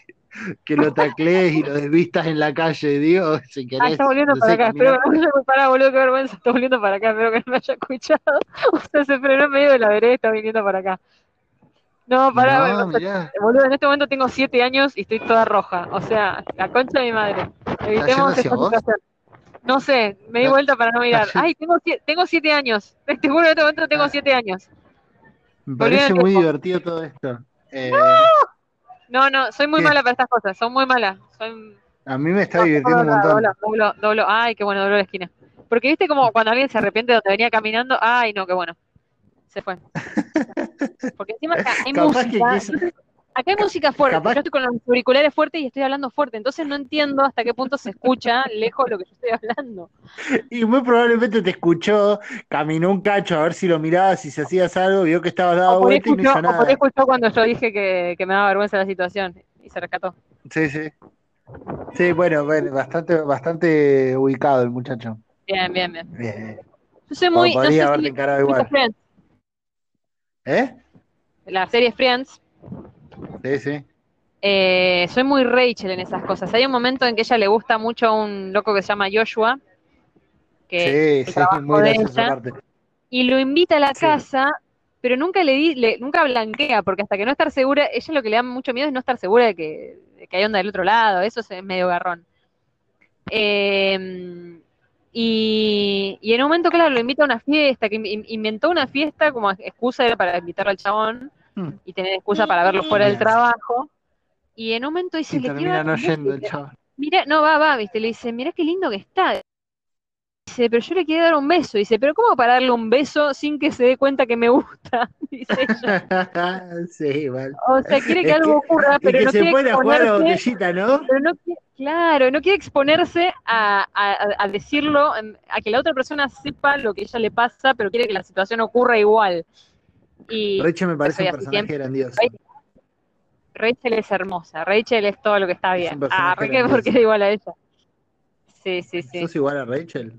que lo taclees y lo desvistas en la calle, digo, si querés. Ah, está volviendo para acá, espero que no para, boludo, qué vergüenza, está volviendo para acá, espero que no me haya escuchado. O sea, se frenó en medio de la vereda y está viniendo para acá. No, pará, boludo, en este momento tengo siete años y estoy toda roja. O sea, la concha de mi madre. Evitemos esta situación. No sé, me di vuelta para no mirar. Ay, tengo, tengo siete años. Te juro, en este momento tengo ah. siete años. Me parece muy divertido todo esto. Eh, no, no, soy muy mala para estas cosas, son muy malas. A mí me está divirtiendo un montón. Doblo, doblo, Ay, qué bueno, doblo la esquina. Porque viste como cuando alguien se arrepiente de donde venía caminando, ay, no, qué bueno. Se fue. Porque encima hay música. Acá hay música fuerte, capaz- yo estoy con los auriculares fuertes y estoy hablando fuerte, entonces no entiendo hasta qué punto se escucha lejos lo que yo estoy hablando. Y muy probablemente te escuchó, caminó un cacho a ver si lo mirabas, si se hacías algo, vio que estabas dado O vuelta y no escuchó, hizo o nada. escuchó cuando yo dije que, que me daba vergüenza la situación y se rescató. Sí, sí. Sí, bueno, bueno, bastante, bastante ubicado el muchacho. Bien, bien, bien. Bien. Yo soy muy. No sé si igual. ¿Eh? la serie Friends. Sí, sí. Eh, soy muy Rachel en esas cosas. Hay un momento en que ella le gusta mucho a un loco que se llama Joshua, que Sí, sí, muy de ella. y lo invita a la Sí. casa, pero nunca le, di, le- nunca blanquea, porque hasta que no estar segura, ella lo que le da mucho miedo es no estar segura de que, de que hay onda del otro lado, eso es medio garrón. Eh, y, y en un momento, claro, lo invita a una fiesta, que in- inventó una fiesta como excusa era para invitarlo al chabón Hmm. y tener excusa para verlo fuera del trabajo. Y en un momento dice, Y le quiero termina no un beso", yendo el dice, chaval. Mira, no, va, va, viste, le dice, mira qué lindo que está. Dice, pero yo le quiero dar un beso. Dice, pero ¿cómo para darle un beso sin que se dé cuenta que me gusta? Dice ella. Sí, vale. O sea, quiere que Es algo ocurra, pero que no se quiere pone a jugar a la exponerse. botellita, ¿no? Pero no quiere- claro, no quiere exponerse a, a- a decirlo, a que la otra persona sepa lo que ella le pasa, pero quiere que la situación ocurra igual. Y Rachel me parece un personaje siempre. grandioso. Rachel- Rachel es hermosa, Rachel es todo lo que está Es bien. personaje Ah, grandioso. Porque es igual a ella. Sí, sí, sí. ¿Sos igual a Rachel?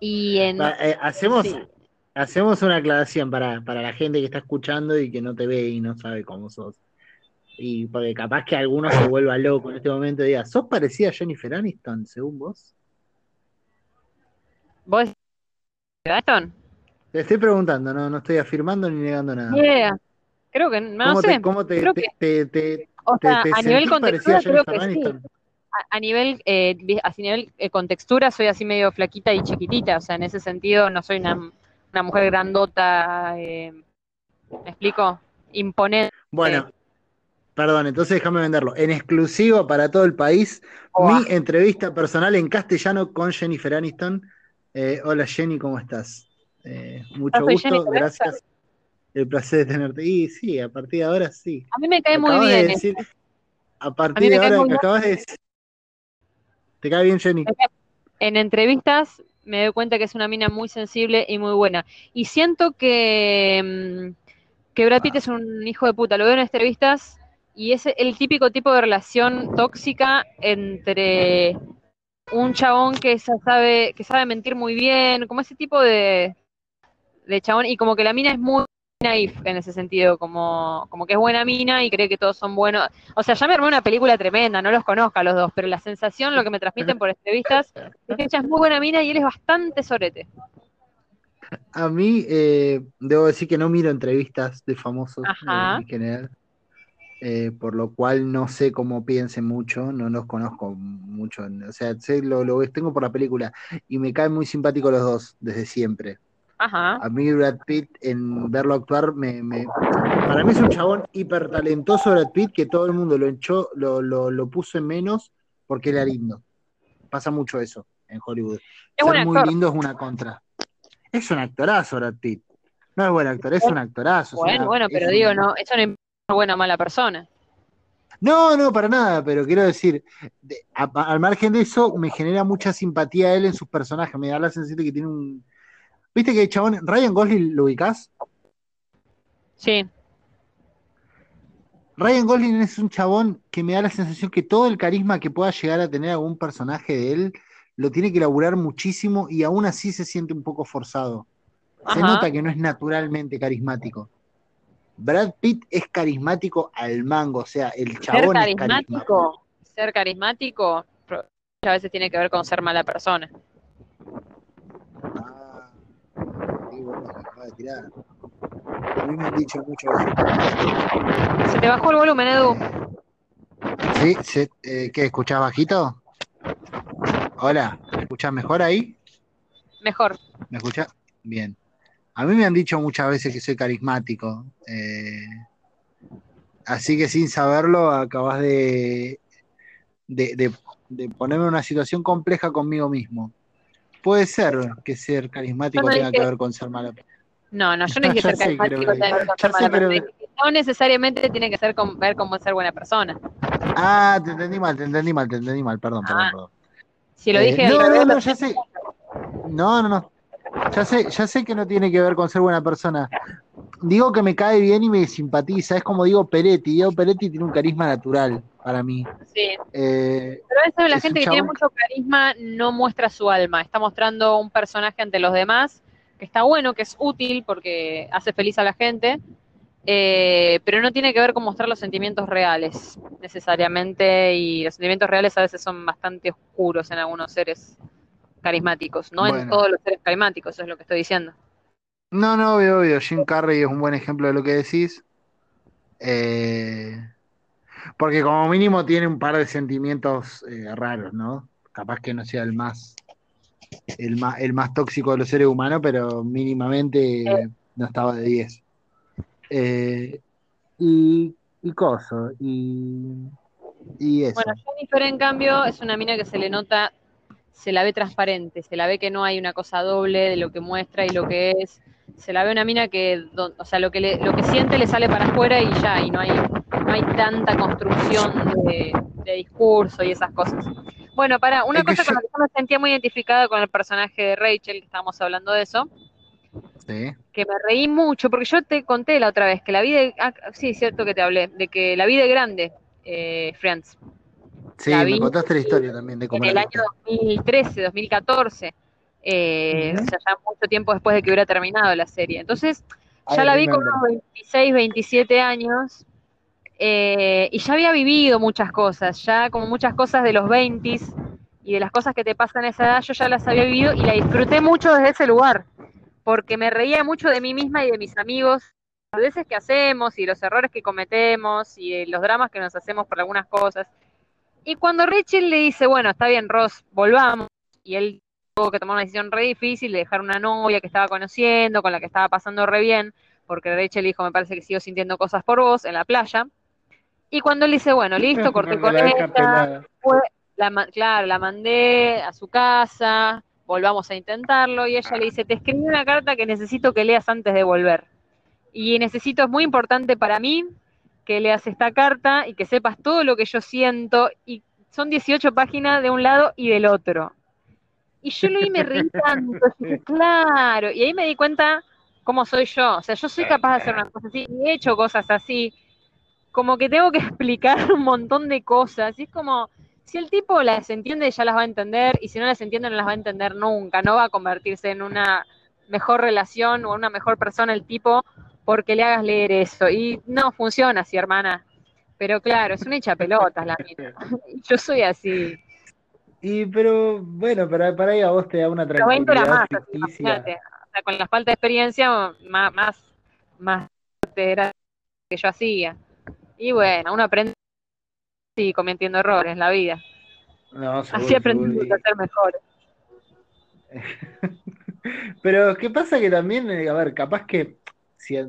Y en... Va, eh, hacemos, sí. hacemos una aclaración para, para la gente que está escuchando y que no te ve y no sabe cómo sos. Y porque capaz que alguno se vuelva loco en este momento y diga, ¿sos parecida a Jennifer Aniston, según vos? ¿Vos Gaston? Te estoy preguntando, no, no estoy afirmando ni negando nada. Yeah. Creo que, no ¿Cómo sé. te, cómo te, creo te, que- te, te- O sea, a nivel contextura creo que sí. A, a nivel, eh, a nivel eh, contextura soy así medio flaquita y chiquitita, o sea, en ese sentido no soy una, una mujer grandota, eh, ¿me explico? Imponente. Bueno, perdón, entonces déjame venderlo. En exclusivo para todo el país, mi entrevista personal en castellano con Jennifer Aniston. Eh, hola Jenny, ¿cómo estás? Eh, mucho Yo soy gusto, gracias. El placer de tenerte. Y sí, a partir de ahora sí. A mí me cae muy de bien. decir- a partir de ahora que bien. acabas de decir. ¿Te cae bien, Jenny? En entrevistas me doy cuenta que es una mina muy sensible y muy buena. Y siento que, mm, que Brad Pitt es un hijo de puta. Lo veo en entrevistas y es el típico tipo de relación tóxica entre un chabón que sa- sabe, que sabe mentir muy bien, como ese tipo de, de chabón, y como que la mina es muy naif en ese sentido, como, como que es buena mina y cree que todos son buenos. O sea, ya me armé una película tremenda, no los conozco a los dos, pero la sensación, lo que me transmiten por entrevistas, es que ella es muy buena mina y él es bastante sorete. A mí, eh, debo decir que no miro entrevistas de famosos eh, en general, eh, por lo cual no sé cómo piensen mucho, no los conozco mucho. O sea, sé, lo, lo tengo por la película y me caen muy simpáticos los dos desde siempre. Ajá. A mí Brad Pitt, en verlo actuar, me, me- para mí es un chabón hiper talentoso Brad Pitt que todo el mundo lo echó, lo, lo, lo puso en menos porque era lindo. Pasa mucho eso en Hollywood. Es Ser muy lindo es una contra. Es un actorazo Brad Pitt. No es buen actor, es un actorazo. Bueno, bueno, pero digo, no, eso no es una buena o mala persona. No, no, para nada, pero quiero decir, de- a- a- al margen de eso, me genera mucha simpatía él en sus personajes. Me da la sensación de que tiene un. ¿Viste que chabón, Ryan Gosling, lo ubicás? Sí, Ryan Gosling es un chabón que me da la sensación que todo el carisma que pueda llegar a tener algún personaje de él lo tiene que elaborar muchísimo y aún así se siente un poco forzado. Se nota que no es naturalmente carismático. Brad Pitt es carismático al mango, o sea, el ser chabón es carismático. carismático, ser carismático a veces tiene que ver con ser mala persona. Acaba de tirar. A mí me han dicho muchas veces. Se te bajó el volumen, Edu. Sí, se- eh, ¿qué? ¿Escuchás bajito? Hola, ¿me escuchás mejor ahí? Mejor. ¿Me escuchás? Bien. A mí me han dicho muchas veces que soy carismático. eh, así que sin saberlo, acabas de, de, de- de ponerme en una situación compleja conmigo mismo. Puede ser que ser carismático no tenga dije- que ver con ser mala No, no, yo no dije ser carismático tenga que ver con ser sé, mala pero- no necesariamente tiene que ser con, ver cómo ser buena persona. Ah, te entendí mal, te entendí mal, te entendí mal, perdón, perdón, Ah. perdón. Si lo Eh, dije no, al revés, no, no, ya sé. No, no, no. Ya sé, ya sé que no tiene que ver con ser buena persona. Digo que me cae bien y me simpatiza. Es como digo Peretti. Diego Peretti tiene un carisma natural para mí. sí. Eh, Pero a veces la Es gente que tiene mucho carisma no muestra su alma, está mostrando un personaje ante los demás que está bueno, que es útil porque hace feliz a la gente, eh, pero no tiene que ver con mostrar los sentimientos reales necesariamente y los sentimientos reales a veces son bastante oscuros en algunos seres carismáticos, no en Bueno. todos los seres carismáticos, eso es lo que estoy diciendo. no, no, obvio, obvio. Jim Carrey es un buen ejemplo de lo que decís. Eh, porque como mínimo tiene un par de sentimientos eh, raros, ¿no? Capaz que no sea el más, el más, el más tóxico de los seres humanos, pero mínimamente eh, no estaba de 10. Eh, y, y coso, y, y eso. Bueno, Jennifer, en cambio, es una mina que se le nota, se la ve transparente, se la ve que no hay una cosa doble de lo que muestra y lo que es. Se la ve una mina que, o sea, lo que, le- lo que siente le sale para afuera y ya, y no hay, no hay tanta construcción de, de discurso y esas cosas. Bueno, para, una Es que cosa con la que yo me sentía muy identificada con el personaje de Rachel, que estábamos hablando de eso, Sí. que me reí mucho, porque yo te conté la otra vez que la vida, ah, sí, es cierto que te hablé, de que la vida es grande, eh, Friends. Sí, La me contaste la historia también de cómo en el año viste. 2013, 2014, eh, o sea, ya mucho tiempo después de que hubiera terminado la serie. Entonces, ya la vi con unos 26, 27 años eh, y ya había vivido muchas cosas, ya como muchas cosas de los 20 y de las cosas que te pasan a esa edad, yo ya las había vivido y la disfruté mucho desde ese lugar, porque me reía mucho de mí misma y de mis amigos, las veces que hacemos y los errores que cometemos y de los dramas que nos hacemos por algunas cosas. Y cuando Rachel le dice, bueno, está bien, Ross, volvamos, y él tuvo que tomar una decisión re difícil de dejar una novia que estaba conociendo, con la que estaba pasando re bien, porque Rachel dijo, me parece que sigo sintiendo cosas por vos en la playa. Y cuando él dice, bueno, listo, corté con pelada. fue, la, claro, la mandé a su casa, volvamos a intentarlo, y ella le dice, te escribí una carta que necesito que leas antes de volver. Y necesito, es muy importante para mí que leas esta carta y que sepas todo lo que yo siento, y son 18 páginas de un lado y del otro. Y yo lo vi y me reí tanto, claro, y ahí me di cuenta cómo soy yo, o sea, yo soy capaz de hacer una cosa así, y he hecho cosas así, como que tengo que explicar un montón de cosas, y es como, si el tipo las entiende, ya las va a entender, y si no las entiende, no las va a entender nunca, no va a convertirse en una mejor relación o una mejor persona el tipo porque le hagas leer eso, y no funciona así, hermana, pero claro, es una hecha pelotas la mina, yo soy así, Y pero bueno, para, para ahí a vos te da una pero 20 era tranquilidad más, imagínate, o sea, con la falta de experiencia, más, más, más era que yo hacía, y bueno, uno aprende y cometiendo errores en la vida. No, seguro, Así aprendimos seguro. a ser mejores. Pero ¿qué pasa que también, eh, a ver, capaz que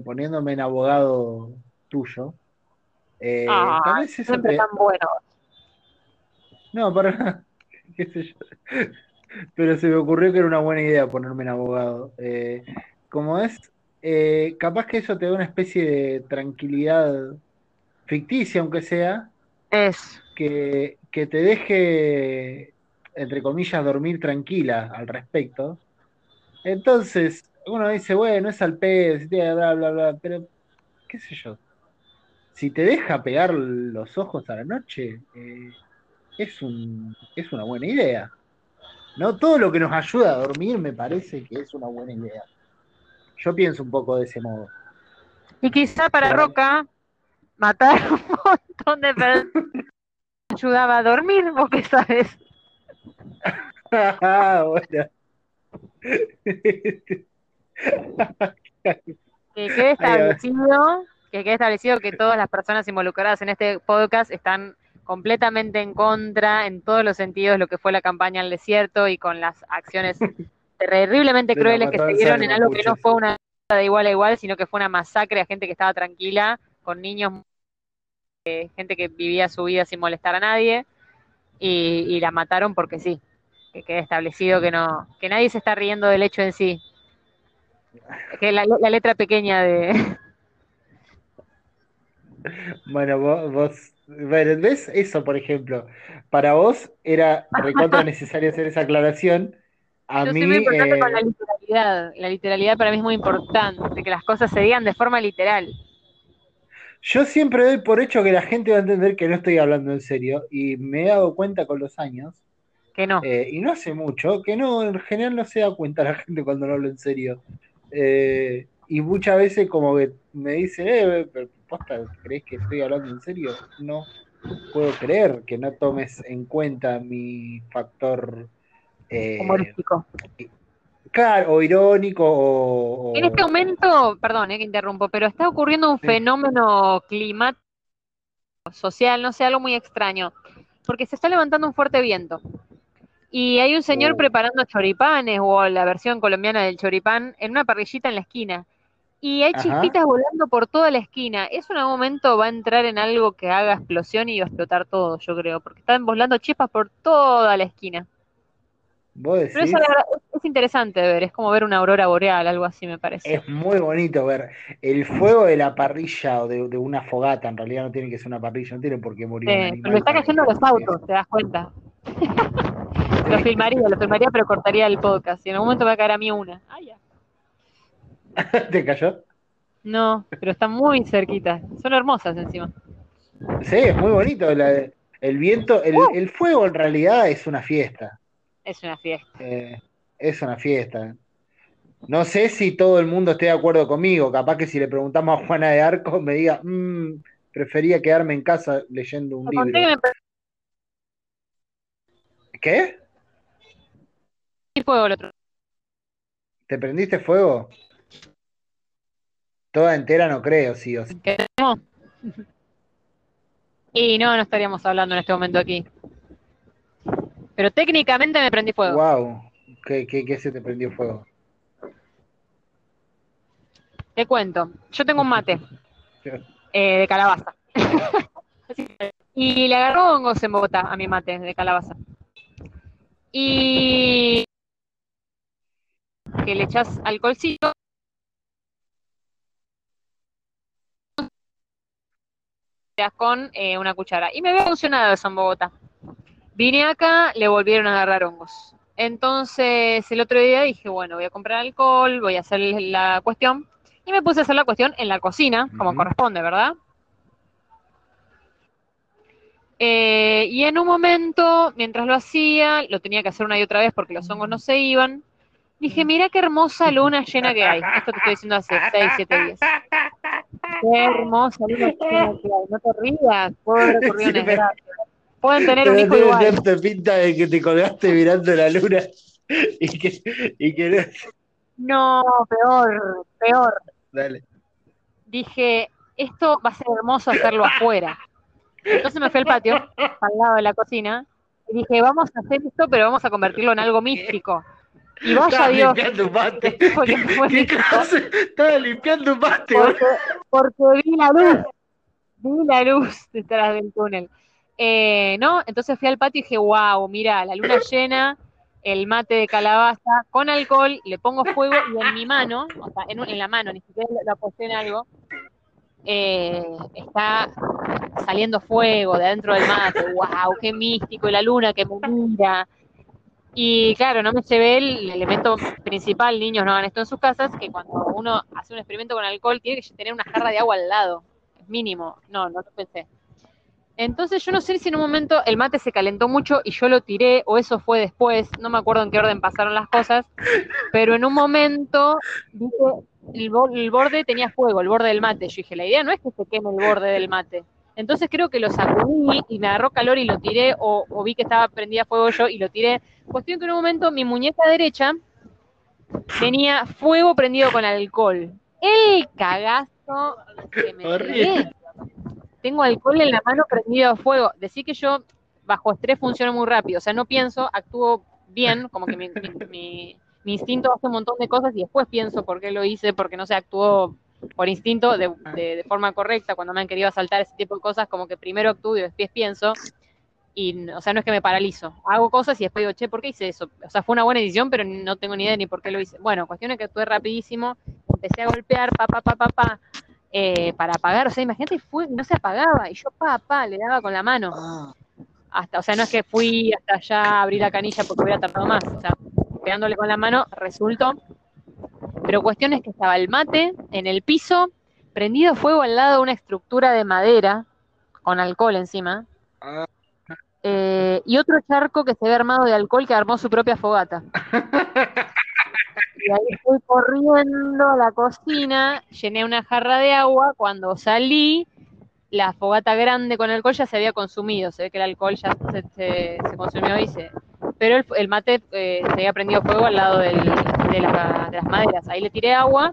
poniéndome en abogado tuyo, eh, Ah, tal vez eso siempre te... tan bueno. No, para qué sé yo. Pero se me ocurrió que era una buena idea ponerme en abogado. Eh, como es, eh, capaz que eso te da una especie de tranquilidad ficticia, aunque sea, Es. que, que te deje, entre comillas, dormir tranquila al respecto. Entonces, uno dice, bueno, es al pedo, bla, bla, bla, pero qué sé yo. Si te deja pegar los ojos a la noche, eh, es un, es una buena idea. ¿No? Todo lo que nos ayuda a dormir me parece que es una buena idea. Yo pienso un poco de ese modo. Y quizá para. Roca matar un montón de personas ayudaba a dormir, vos qué sabes. Ah, bueno. Que quede establecido, que quede establecido que todas las personas involucradas en este podcast están completamente en contra en todos los sentidos de lo que fue la campaña al desierto y con las acciones terriblemente crueles que se dieron en algo que no fue una de igual a igual, sino que fue una masacre a gente que estaba tranquila, con niños, eh, gente que vivía su vida sin molestar a nadie, y, y la mataron porque sí, que quede establecido que no, que nadie se está riendo del hecho en sí. Que la, la letra pequeña de, Bueno, vos, vos, bueno, ¿ves eso, por ejemplo? Para vos era recontra necesario hacer esa aclaración. A Yo mí, soy muy importante eh, con la literalidad. La literalidad para mí es muy importante, que las cosas se digan de forma literal. yo siempre doy por hecho que la gente va a entender que no estoy hablando en serio y me he dado cuenta con los años, Que no. eh, y no hace mucho, que no, en general no se da cuenta la gente cuando no hablo en serio. Eh, y muchas veces como que me dicen, eh, pero posta, ¿crees que estoy hablando en serio? No puedo creer que no tomes en cuenta mi factor, eh, Humorístico. claro, o irónico o... o- En este momento, perdón, eh, que interrumpo, pero está ocurriendo un Sí. fenómeno climático, social, no sé, algo muy extraño, porque se está levantando un fuerte viento. Y hay un señor preparando choripanes o la versión colombiana del choripán en una parrillita en la esquina. Y hay Ajá. chispitas volando por toda la esquina. Eso en algún momento va a entrar en algo que haga explosión y va a explotar todo, yo creo, porque están volando chispas por toda la esquina. Vos Pero eso verdad, es, es interesante de ver, es como ver una aurora boreal, algo así me parece. es muy bonito ver el fuego de la parrilla o de, de una fogata, en realidad no tiene que ser una parrilla, no tiene por qué morir un Sí, lo está cayendo los autos, te das cuenta. lo filmaría, lo filmaría, pero cortaría el podcast. Y en algún momento va a caer a mí una. Ah, ya. ¿Te cayó? No, pero están muy cerquitas. Son hermosas encima. Sí, es muy bonito. la- el viento, el, Uh. el fuego en realidad es una fiesta. Es una fiesta. eh, es una fiesta. No sé si todo el mundo esté de acuerdo conmigo. Capaz que si le preguntamos a Juana de Arco me diga, "Mm, prefería quedarme en casa leyendo un Te conté que libro. me ¿Qué? Fuego el otro. ¿Te prendiste fuego? Toda entera no creo, sí o sí. que tenemos. Y no, no estaríamos hablando en este momento aquí. Pero técnicamente me prendí fuego. Wow. ¿Qué, qué, qué se te prendió fuego? Te cuento. Yo tengo un mate eh, de calabaza. y le agarró hongos en Bogotá a mi mate de calabaza. Y que le echas alcoholcito. con eh, una cuchara. Y me había funcionado eso en Bogotá. Vine acá, le volvieron a agarrar hongos. Entonces, el otro día dije, bueno, voy a comprar alcohol, voy a hacer la cuestión. Y me puse a hacer la cuestión en la cocina, como corresponde, ¿verdad? Eh, y en un momento, mientras lo hacía, lo tenía que hacer una y otra vez porque los hongos no se iban. Dije, mira qué hermosa luna llena que hay. Esto te estoy diciendo hace 6, 7 días. Qué hermosa luna llena que hay. No te rías, pobre Sí. Pueden tener un hijo igual. cierta pinta de que te colgaste mirando la luna y que, y que no- No, peor, peor. Dale. Dije, esto va a ser hermoso hacerlo afuera. Entonces me fui al patio, al lado de la cocina, y dije, vamos a hacer esto, pero vamos a convertirlo en algo místico. Y vaya Estaba Dios, limpiando un mate. Porque fue ¿Qué místico. cosa? Estaba limpiando un mate. porque, porque vi la luz, vi la luz detrás del túnel. Eh, ¿no? Entonces fui al patio y dije, wow, mira, la luna llena, el mate de calabaza con alcohol, le pongo fuego y en mi mano, o sea, en, en la mano, ni siquiera lo, lo aposté en algo, eh, está saliendo fuego de adentro del mate, wow, qué místico, y la luna que me mira. Y claro, no me llevé el elemento principal, niños no hagan esto en sus casas, que cuando uno hace un experimento con alcohol tiene que tener una jarra de agua al lado, es mínimo. No, no lo pensé. Entonces yo no sé si en un momento el mate se calentó mucho y yo lo tiré, o eso fue después, no me acuerdo en qué orden pasaron las cosas, pero en un momento dije, el borde tenía fuego, el borde del mate. Yo dije, la idea no es que se queme el borde del mate. Entonces creo que lo sacudí y me agarró calor y lo tiré, o, o vi que estaba prendida fuego yo y lo tiré. Cuestión que en un momento mi muñeca derecha tenía fuego prendido con alcohol. El cagazo que me pegué. Tengo alcohol en la mano prendido a fuego. Decir que yo bajo estrés funciono muy rápido, o sea, no pienso, actúo bien, como que mi, mi- mi- mi instinto hace un montón de cosas y después pienso por qué lo hice, porque no sé, actuó por instinto de, de- de forma correcta cuando me han querido asaltar ese tipo de cosas, como que primero actúo y después pienso. Y, o sea, no es que me paralizo. Hago cosas y después digo, che, ¿por qué hice eso? O sea, fue una buena decisión, pero no tengo ni idea ni por qué lo hice. Bueno, cuestión es que actué rapidísimo, empecé a golpear, pa, pa, pa, pa, pa. eh, para apagar. O sea, imagínate, fue, no se apagaba y yo pa, pa, le daba con la mano. Ah, Hasta, o sea, no es que fui hasta allá a abrir la canilla porque hubiera tardado más. O sea, pegándole con la mano resultó. Pero cuestión es que estaba el mate en el piso, prendido fuego al lado de una estructura de madera con alcohol encima. Ah. eh, y otro charco que se había armado de alcohol que armó su propia fogata. Y ahí fui corriendo a la cocina, llené una jarra de agua, cuando salí, la fogata grande con alcohol ya se había consumido, se ve que el alcohol ya se, se- se consumió y se... Pero el, el mate eh, se había prendido fuego al lado del- de, la- de las maderas. Ahí le tiré agua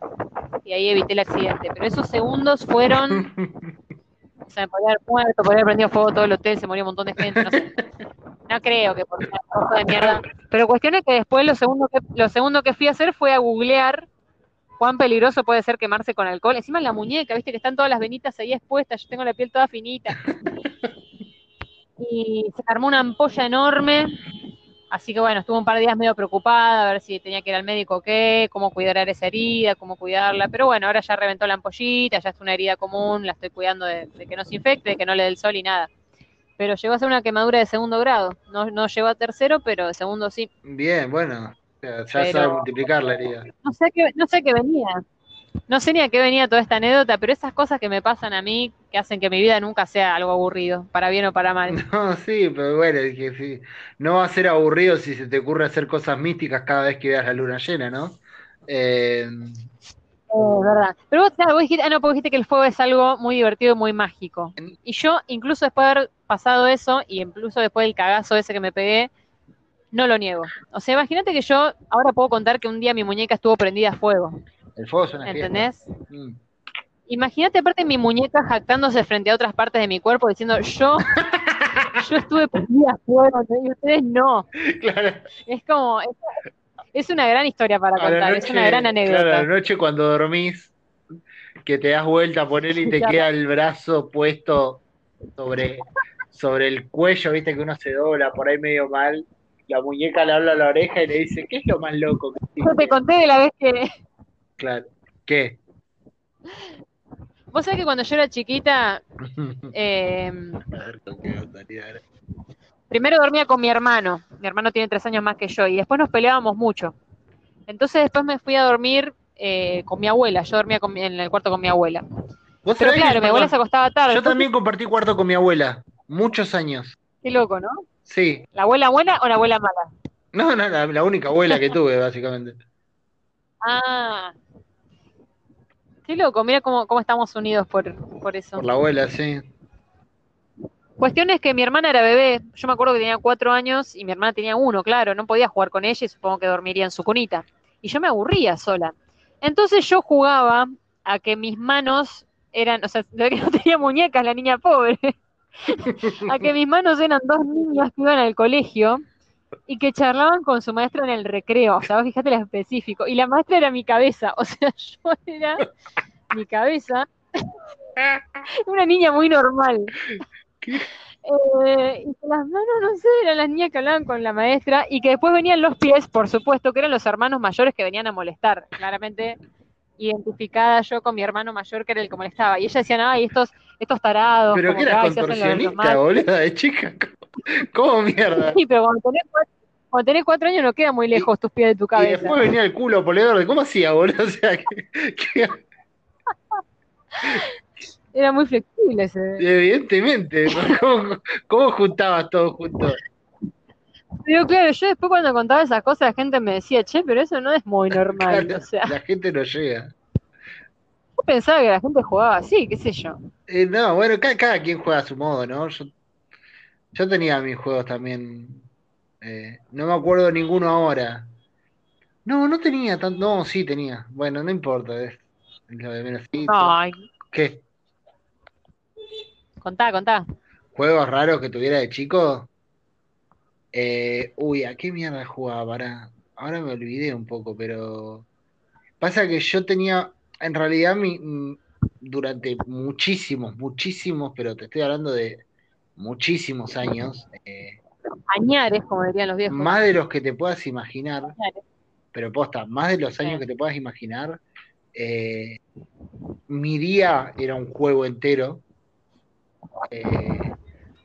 y ahí evité el accidente. Pero esos segundos fueron... O sea, me podría haber muerto, podría haber prendido fuego todo el hotel, se moría un montón de gente, no sé. No creo que por una cosa de mierda. Pero cuestión es que después lo segundo que, lo segundo que fui a hacer fue a googlear cuán peligroso puede ser quemarse con alcohol. Encima en la muñeca, viste que están todas las venitas ahí expuestas, yo tengo la piel toda finita. Y se armó una ampolla enorme. Así que bueno, estuve un par de días medio preocupada a ver si tenía que ir al médico o qué, cómo cuidar esa herida, cómo cuidarla. Pero bueno, ahora ya reventó la ampollita, ya es una herida común, la estoy cuidando de, de que no se infecte, de que no le dé el sol y nada. Pero llegó a ser una quemadura de segundo grado. No, no llegó a tercero, pero de segundo sí. Bien, bueno. Ya Pero- sabe multiplicar la herida. No sé qué, no sé qué venía. No sé ni a qué venía toda esta anécdota, pero esas cosas que me pasan a mí, que hacen que mi vida nunca sea algo aburrido, para bien o para mal. No, sí, pero bueno, sí, no va a ser aburrido si se te ocurre hacer cosas místicas cada vez que veas la luna llena, ¿no? Eh, Es verdad. Pero vos, claro, vos dijiste, ah, no, porque dijiste que el fuego es algo muy divertido y muy mágico. Y yo, incluso después de haber pasado eso, y incluso después del cagazo ese que me pegué, no lo niego. O sea, imagínate que yo ahora puedo contar que un día mi muñeca estuvo prendida a fuego. El fuego es una fiesta. ¿Entendés? Mm. Imagínate aparte mi muñeca jactándose frente a otras partes de mi cuerpo diciendo yo, yo estuve prendida fuego y ustedes no. Claro, Es como, es, es una gran historia para contar, es una gran claro, a anécdota. la noche cuando dormís, que te das vuelta a poner y te Claro. queda el brazo puesto sobre, sobre el cuello, viste que uno se dobla por ahí medio mal, la muñeca le habla a la oreja y le dice, ¿qué es lo más loco que Yo te hiciste?". conté de la vez que, Claro, ¿qué? vos sabés que cuando yo era chiquita, eh, primero dormía con mi hermano, mi hermano tiene tres años más que yo, y después nos peleábamos mucho. Entonces después me fui a dormir eh, con mi abuela, yo dormía con mi- en el cuarto con mi abuela. ¿Vos Pero que- claro, mi abuela se acostaba tarde. Yo también compartí cuarto con mi abuela, muchos años. Qué loco, ¿no? Sí, ¿La abuela buena o la abuela mala? no, no, la, la única abuela que tuve, básicamente. Ah. Qué loco, mira cómo, cómo estamos unidos por, por eso. Por la abuela, sí. Cuestión es que mi hermana era bebé, yo me acuerdo que tenía cuatro años y mi hermana tenía uno, claro, no podía jugar con ella y supongo que dormiría en su cunita. Y yo me aburría sola. Entonces yo jugaba a que mis manos eran, o sea, se ve que no tenía muñecas la niña pobre, a que mis manos eran dos niñas que iban al colegio y que charlaban con su maestra en el recreo, o sea, vos fíjate lo específico, y la maestra era mi cabeza, o sea, yo era mi cabeza, una niña muy normal. Eh, y que las manos, no sé, eran las niñas que hablaban con la maestra y que después venían los pies, por supuesto, que eran los hermanos mayores que venían a molestar. Claramente identificada yo con mi hermano mayor que era el que molestaba. Y ella decía, ay, estos, estos tarados. Pero que los contorsionista, malos". boluda, de chica. ¿Cómo, mierda? Sí, pero cuando tenés, cuatro, cuando tenés cuatro años no queda muy lejos tus pies de tu Y cabeza. después venía el culo poledor. ¿Cómo hacía, boludo? O sea, que, que- Era muy flexible ese. evidentemente. ¿Cómo, cómo juntabas todo junto? Pero claro, yo después cuando contaba esas cosas la gente me decía, che, pero eso no es muy normal. Claro, O sea, La gente no llega. yo pensaba que la gente jugaba así, qué sé yo. Eh, no, bueno, cada, cada quien juega a su modo, ¿no? Yo, yo tenía mis juegos también. eh, no me acuerdo ninguno ahora. No, no tenía tanto. No, sí tenía. Bueno, no importa. Es lo de menos. Ay, ¿Qué? contá, contá. ¿Juegos raros que tuviera de chico? Eh, uy, ¿a qué mierda jugaba? Pará. Ahora me olvidé un poco, pero. Pasa que yo tenía. En realidad, mi, durante muchísimos, muchísimos, pero te estoy hablando de muchísimos años, eh, Añares, como dirían los viejos. más de los que te puedas imaginar, Añares. pero posta, más de los años Sí. que te puedas imaginar, eh, mi día era un juego entero eh,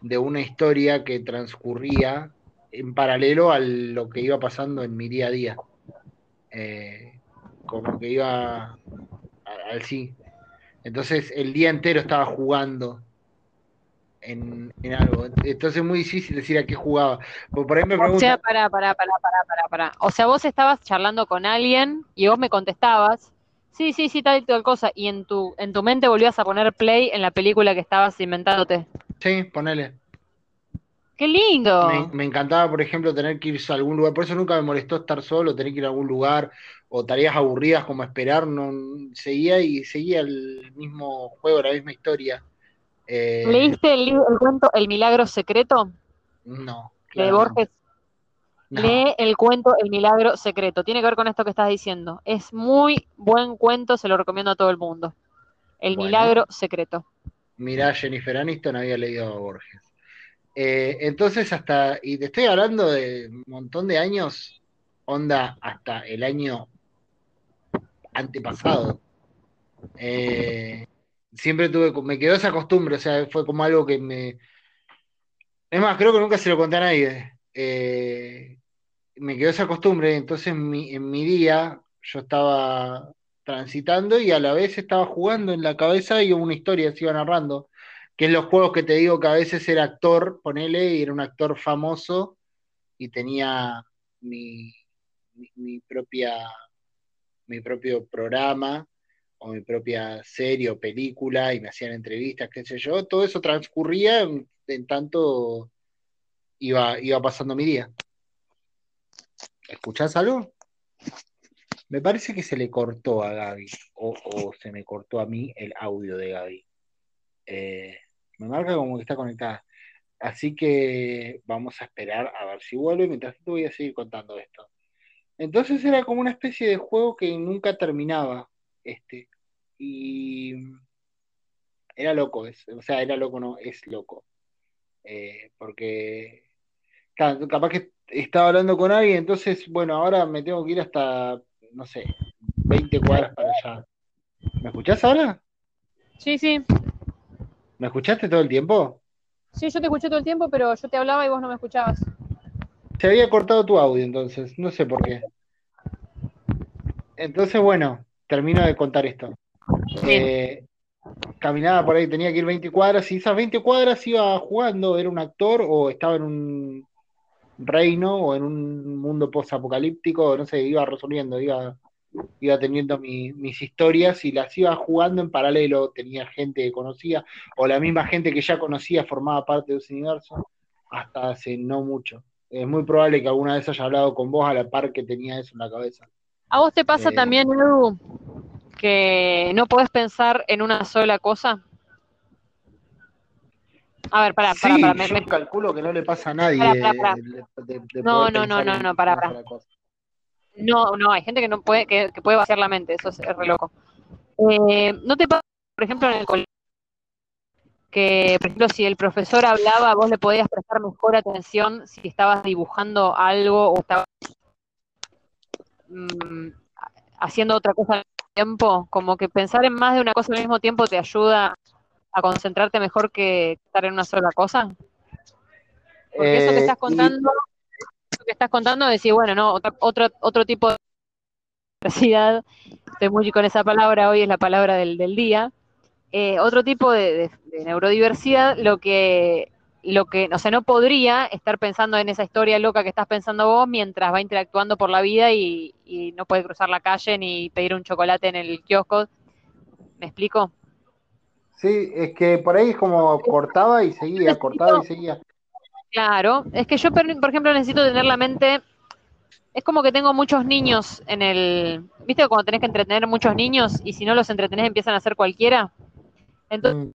de una historia que transcurría en paralelo a lo que iba pasando en mi día a día. Eh, como que iba al sí. Entonces el día entero estaba jugando en, algo. Entonces es muy difícil decir a qué jugaba. por ahí me O sea, para, para, para, para, para, O sea, vos estabas charlando con alguien y vos me contestabas, sí, sí, sí, tal y tal cosa, y en tu, en tu mente volvías a poner play en la película que estabas inventándote. Sí, ponele. ¡Qué lindo! Me, encantaba, por ejemplo, tener que ir a algún lugar. Por eso nunca me molestó estar solo, tener que ir a algún lugar o tareas aburridas como esperar. No, seguía y seguía el mismo juego, la misma historia. Eh, ¿Leíste el, el, cuento El Milagro Secreto? No. De Borges. Lee el cuento El Milagro Secreto. Tiene que ver con esto que estás diciendo. Es muy buen cuento, se lo recomiendo a todo el mundo. El Milagro Secreto. Mirá, Jennifer Aniston había leído a Borges. Eh, entonces, hasta, y te estoy hablando de un montón de años, onda hasta el año antepasado. Eh, siempre tuve, me quedó esa costumbre, o sea, fue como algo que me... Es más, creo que nunca se lo conté a nadie. Eh, me quedó esa costumbre, entonces en mi, en mi día yo estaba transitando y a la vez estaba jugando en la cabeza y una historia se iba narrando que es los juegos que te digo que a veces era actor, ponele, y era un actor famoso y tenía mi, propia mi propio programa o mi propia serie o película y me hacían entrevistas, qué sé yo, todo eso transcurría en, tanto iba, iba pasando mi día. ¿Escuchás algo? Me parece que se le cortó a Gaby o, se me cortó a mí el audio de Gaby. Eh, me marca como que está conectada. Así que vamos a esperar a ver si vuelve. Mientras tanto voy a seguir contando esto. Entonces era como una especie de juego que nunca terminaba. Este. Y era loco, o sea, era loco, no, es loco. Eh, porque capaz que estaba hablando con alguien, entonces, bueno, ahora me tengo que ir hasta, no sé, 20 cuadras para allá. ¿Me escuchás ahora? Sí, sí. ¿Me escuchaste todo el tiempo? Sí, yo te escuché todo el tiempo, pero yo te hablaba y vos no me escuchabas. Se había cortado tu audio entonces, no sé por qué. Entonces, bueno, termino de contar esto. Eh, caminaba por ahí, tenía que ir 20 cuadras y esas 20 cuadras iba jugando, era un actor o estaba en un reino o en un mundo post-apocalíptico, no sé, iba resolviendo, iba iba teniendo mis historias y las iba jugando en paralelo, tenía gente que conocía, o la misma gente que ya conocía formaba parte de ese universo, hasta hace no mucho. Es muy probable que alguna vez haya hablado con vos a la par que tenía eso en la cabeza. ¿A vos te pasa eh, también, Edu, que no podés pensar en una sola cosa? A ver, para, para, para. Yo calculo que no le pasa a nadie. no, no, no, no, no, para, para. No, no, hay gente que no puede, que, puede vaciar la mente, eso es, re loco. Eh, ¿No te pasa, por ejemplo, en el colegio, que, por ejemplo, si el profesor hablaba, vos le podías prestar mejor atención si estabas dibujando algo o estabas mm, haciendo otra cosa tiempo? Como que pensar en más de una cosa al mismo tiempo te ayuda a concentrarte mejor que estar en una sola cosa. Porque eso que eh, estás contando que estás contando, decir, bueno, no, otro, otro, tipo de diversidad, estoy muy con esa palabra, hoy es la palabra del, día, eh, otro tipo de, neurodiversidad, lo que, lo que, o sea, no podría estar pensando en esa historia loca que estás pensando vos mientras va interactuando por la vida y, no puede cruzar la calle ni pedir un chocolate en el kiosco. ¿Me explico? Sí, es que por ahí es como cortaba y seguía, cortaba y seguía. Claro, es que yo, por ejemplo, necesito tener la mente. Es como que tengo muchos niños en el. ¿Viste cuando tenés que entretener muchos niños y si no los entretenés empiezan a hacer cualquiera? Entonces, mm.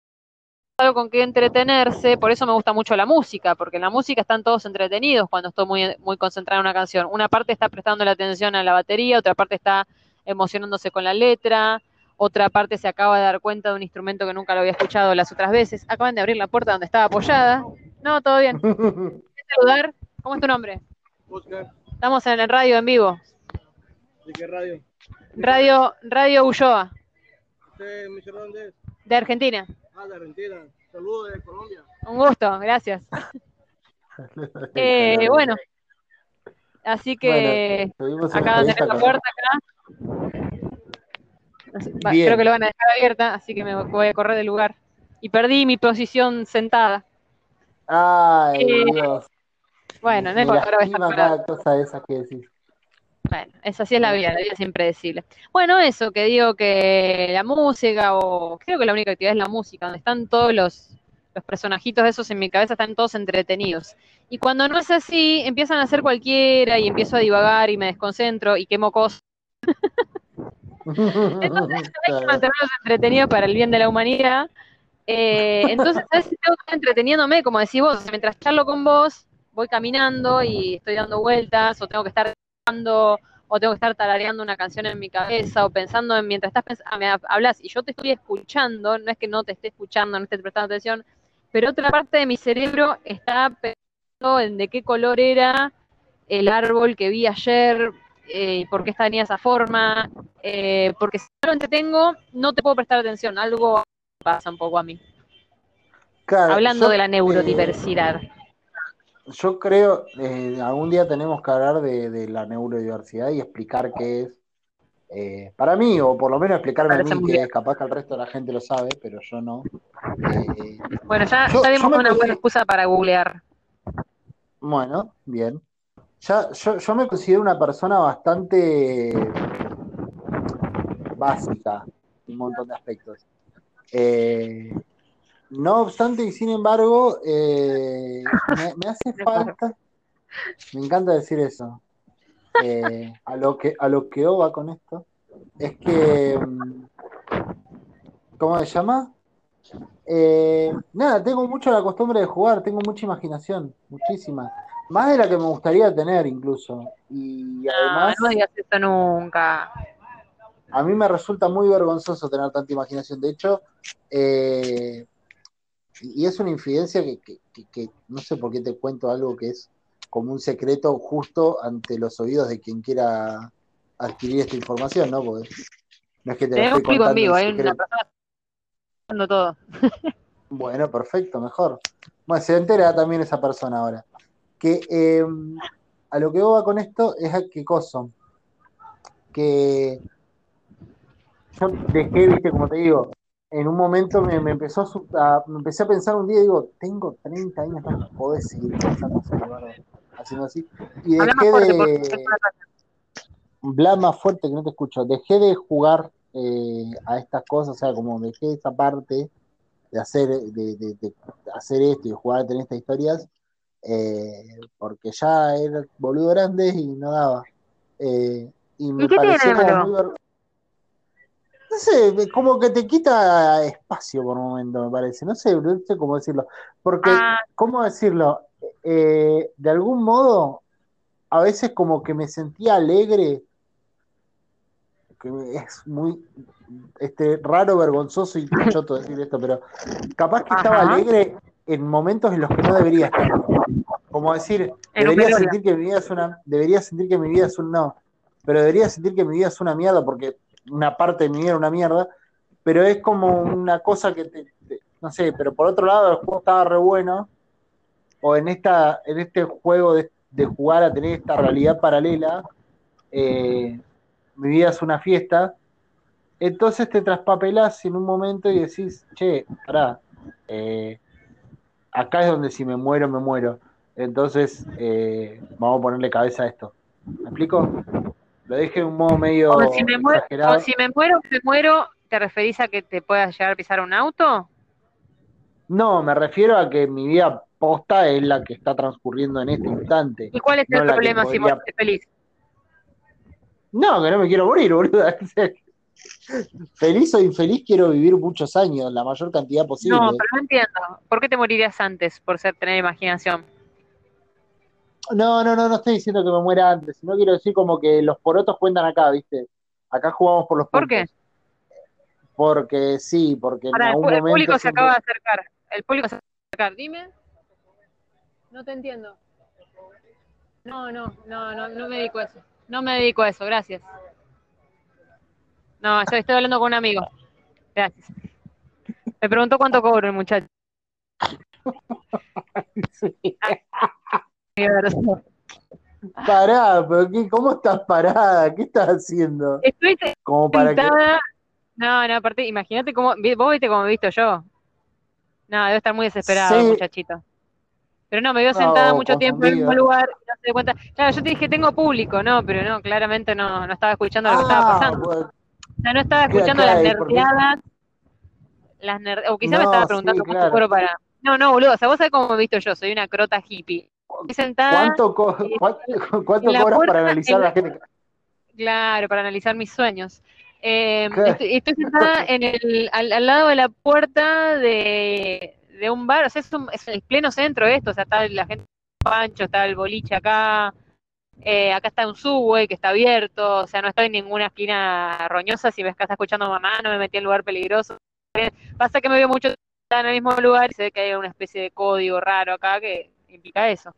Algo con que entretenerse, por eso me gusta mucho la música, porque en la música están todos entretenidos cuando estoy muy, muy concentrada en una canción. Una parte está prestando la atención a la batería, otra parte está emocionándose con la letra, otra parte se acaba de dar cuenta de un instrumento que nunca lo había escuchado las otras veces. Acaban de abrir la puerta donde estaba apoyada no, todo bien. saludar? ¿Cómo es tu nombre? Oscar. Estamos en el radio en vivo. ¿De qué radio? Radio, radio Ulloa. ¿Usted, Michelle, dónde es? De Argentina. Ah, de Argentina. Saludos de Colombia. Un gusto, gracias. Eh, bueno, así que una acá tenés entrevista la puerta acá. Va. Creo que lo van a dejar abierta, así que me voy a correr del lugar. Y perdí mi posición sentada. Ay, Eh, Dios. Bueno, no importa, ahora voy a estar parada. cosa que decís. Bueno, esa así es la vida, la vida es impredecible. Bueno, eso, que digo que la música, o creo que la única actividad es la música, donde están todos los, los personajitos esos en mi cabeza, están todos entretenidos. Y cuando no es así, empiezan a hacer cualquiera y empiezo a divagar y me desconcentro y quemo cosas. Entonces hay que mantenerlos entretenidos para el bien de la humanidad. Eh, entonces, a veces tengo que estar entreteniéndome, como decís vos, mientras charlo con vos, voy caminando y estoy dando vueltas, o tengo que estar cantando, o tengo que estar tarareando una canción en mi cabeza, o pensando en mientras estás pensando, me hablas y yo te estoy escuchando, no es que no te esté escuchando, no esté prestando atención, pero otra parte de mi cerebro está pensando en de qué color era el árbol que vi ayer, eh, y por qué tenía esa forma, eh, porque si no lo entretengo, no te puedo prestar atención, algo pasa un poco a mí. Claro, Hablando yo, de la eh, neurodiversidad. Yo creo, eh, algún día tenemos que hablar de, de la neurodiversidad y explicar qué es. eh, para mí, o por lo menos explicarme a mí qué es. Capaz que el resto de la gente lo sabe, pero yo no. Eh, Bueno, ya, yo- ya dimos una buena excusa para googlear. Bueno, bien. Ya, yo, yo me considero una persona bastante básica en un montón de aspectos. Eh, no obstante, y sin embargo, eh, me, me hace falta, me encanta decir eso, eh, a lo que a lo que va con esto, es que, mm, ¿cómo se llama? Eh, nada, tengo mucho la costumbre de jugar, tengo mucha imaginación, muchísima. Más de la que me gustaría tener incluso. Y No, además, no digas eso nunca. a mí me resulta muy vergonzoso tener tanta imaginación. De hecho, eh, y es una infidencia que, que- que- que no sé por qué te cuento algo que es como un secreto justo ante los oídos de quien quiera adquirir esta información, ¿no? Porque no es que te lo Tenemos público en vivo, hay una persona todo. Bueno, perfecto, mejor. Bueno, se entera también esa persona ahora. Que eh, a lo que va con esto es a qué cosa. Que yo dejé, viste, como te digo, en un momento me, me empezó a, me empecé a pensar un día, digo, tengo 30 años, no podés seguir pensando haciendo así. Y dejé fuerte, de, hablar más fuerte que no te escucho. Dejé de jugar eh, a estas cosas, o sea, como dejé esa parte de hacer, de, de- de hacer esto y jugar a tener estas historias, eh, porque ya era boludo grande y no daba. Eh, y me qué tiene pareció de como muy No sé, como que te quita espacio por un momento, me parece. No sé, no sé cómo decirlo. Porque, Ah, ¿cómo decirlo? Eh, de algún modo, a veces como que me sentía alegre, que es muy este, raro, vergonzoso y choto decir esto, pero capaz que estaba Ajá. alegre en momentos en los que no debería estar. Como decir, debería sentir que mi vida es una, debería sentir que mi vida es un no, pero debería sentir que mi vida es una mierda porque una parte de mi vida era una mierda, pero es como una cosa que te, no sé, pero por otro lado el juego estaba re bueno, o en esta, en este juego de, de jugar a tener esta realidad paralela, eh, mi vida es una fiesta, entonces te traspapelás en un momento y decís, che, pará, eh, acá es donde si me muero, me muero. Entonces, eh, vamos a ponerle cabeza a esto. ¿Me explico? Lo dije de un modo medio o si me muero, exagerado. o si me muero, me muero, ¿te referís a que te puedas llegar a pisar un auto? No, me refiero a que mi vida posta es la que está transcurriendo en este instante. ¿Y cuál es No el problema si vos estás feliz? No, que no me quiero morir, boludo. Feliz o infeliz quiero vivir muchos años, la mayor cantidad posible. No, pero no entiendo. ¿Por qué te morirías antes por ser tener imaginación? No, no, no, no estoy diciendo que me muera antes, sino quiero decir como que los porotos cuentan acá, ¿viste? Acá jugamos por los ¿Por puntos. qué? Porque sí, porque en Pará, el, algún el momento público se acaba de acercar. El público se acaba de acercar. Dime. No te entiendo. No, no, no, no, no me dedico a eso. No me dedico a eso, gracias. No, estoy, estoy hablando con un amigo. Gracias. Me preguntó cuánto cobro el muchacho. Sí. Diverso. Pará, pero qué, ¿cómo estás parada? ¿Qué estás haciendo? Estoy Como para que. No, no, aparte, imagínate cómo. Vos viste cómo me he visto yo. No, debe estar muy desesperado Sí. muchachito. Pero no, me veo No, sentada mucho tiempo en el mismo confundida. lugar y no se cuenta. Claro, yo te dije, tengo público, no, pero no, claramente no, no estaba escuchando lo que estaba Ah, pasando. O sea, no estaba escuchando las nerdeadas. Las ner- O quizá me estaba sí, preguntando cuánto claro. cobro para. No, no, boludo. O sea, vos sabés cómo he visto yo. Soy una crota hippie. ¿Cuánto, co- cuánto, cuánto cobras puerta, para analizar la- la gente? Claro, para analizar mis sueños. Eh, estoy, estoy sentada en el, al, al lado de la puerta de, de un bar, o sea, es, un, es el pleno centro esto, o sea, está la gente Pancho, está el boliche acá, eh, acá está un subway que está abierto, o sea, no estoy en ninguna esquina roñosa, si ves que estás escuchando mamá, no me metí en lugar peligroso. Pasa que me veo mucho en el mismo lugar y se ve que hay una especie de código raro acá que implica eso.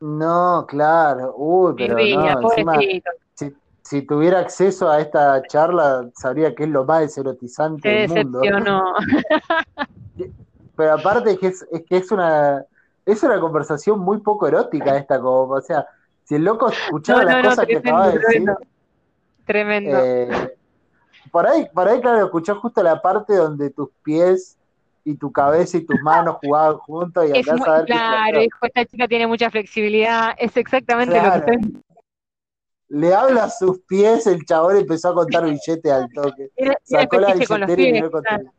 No, claro. Uy, pero no, encima, si, si tuviera acceso a esta charla, sabría que es lo más deserotizante Se del mundo. Pero aparte es que es, es que es una es una conversación muy poco erótica esta, como, o sea, si el loco escuchara No, las no, no, cosas que acaba de decir, tremendo. Tremendo. eh, por ahí, por ahí, claro, escuchó justo la parte donde tus pies y tu cabeza y tus manos jugaban juntos y andás muy, a ver qué claro, dijo, esta chica tiene mucha flexibilidad, es exactamente Claro. lo que. Le habla a sus pies, el chabón empezó a contar billetes al toque. Sacó la fetiche con los billetera y pies, miró con claro.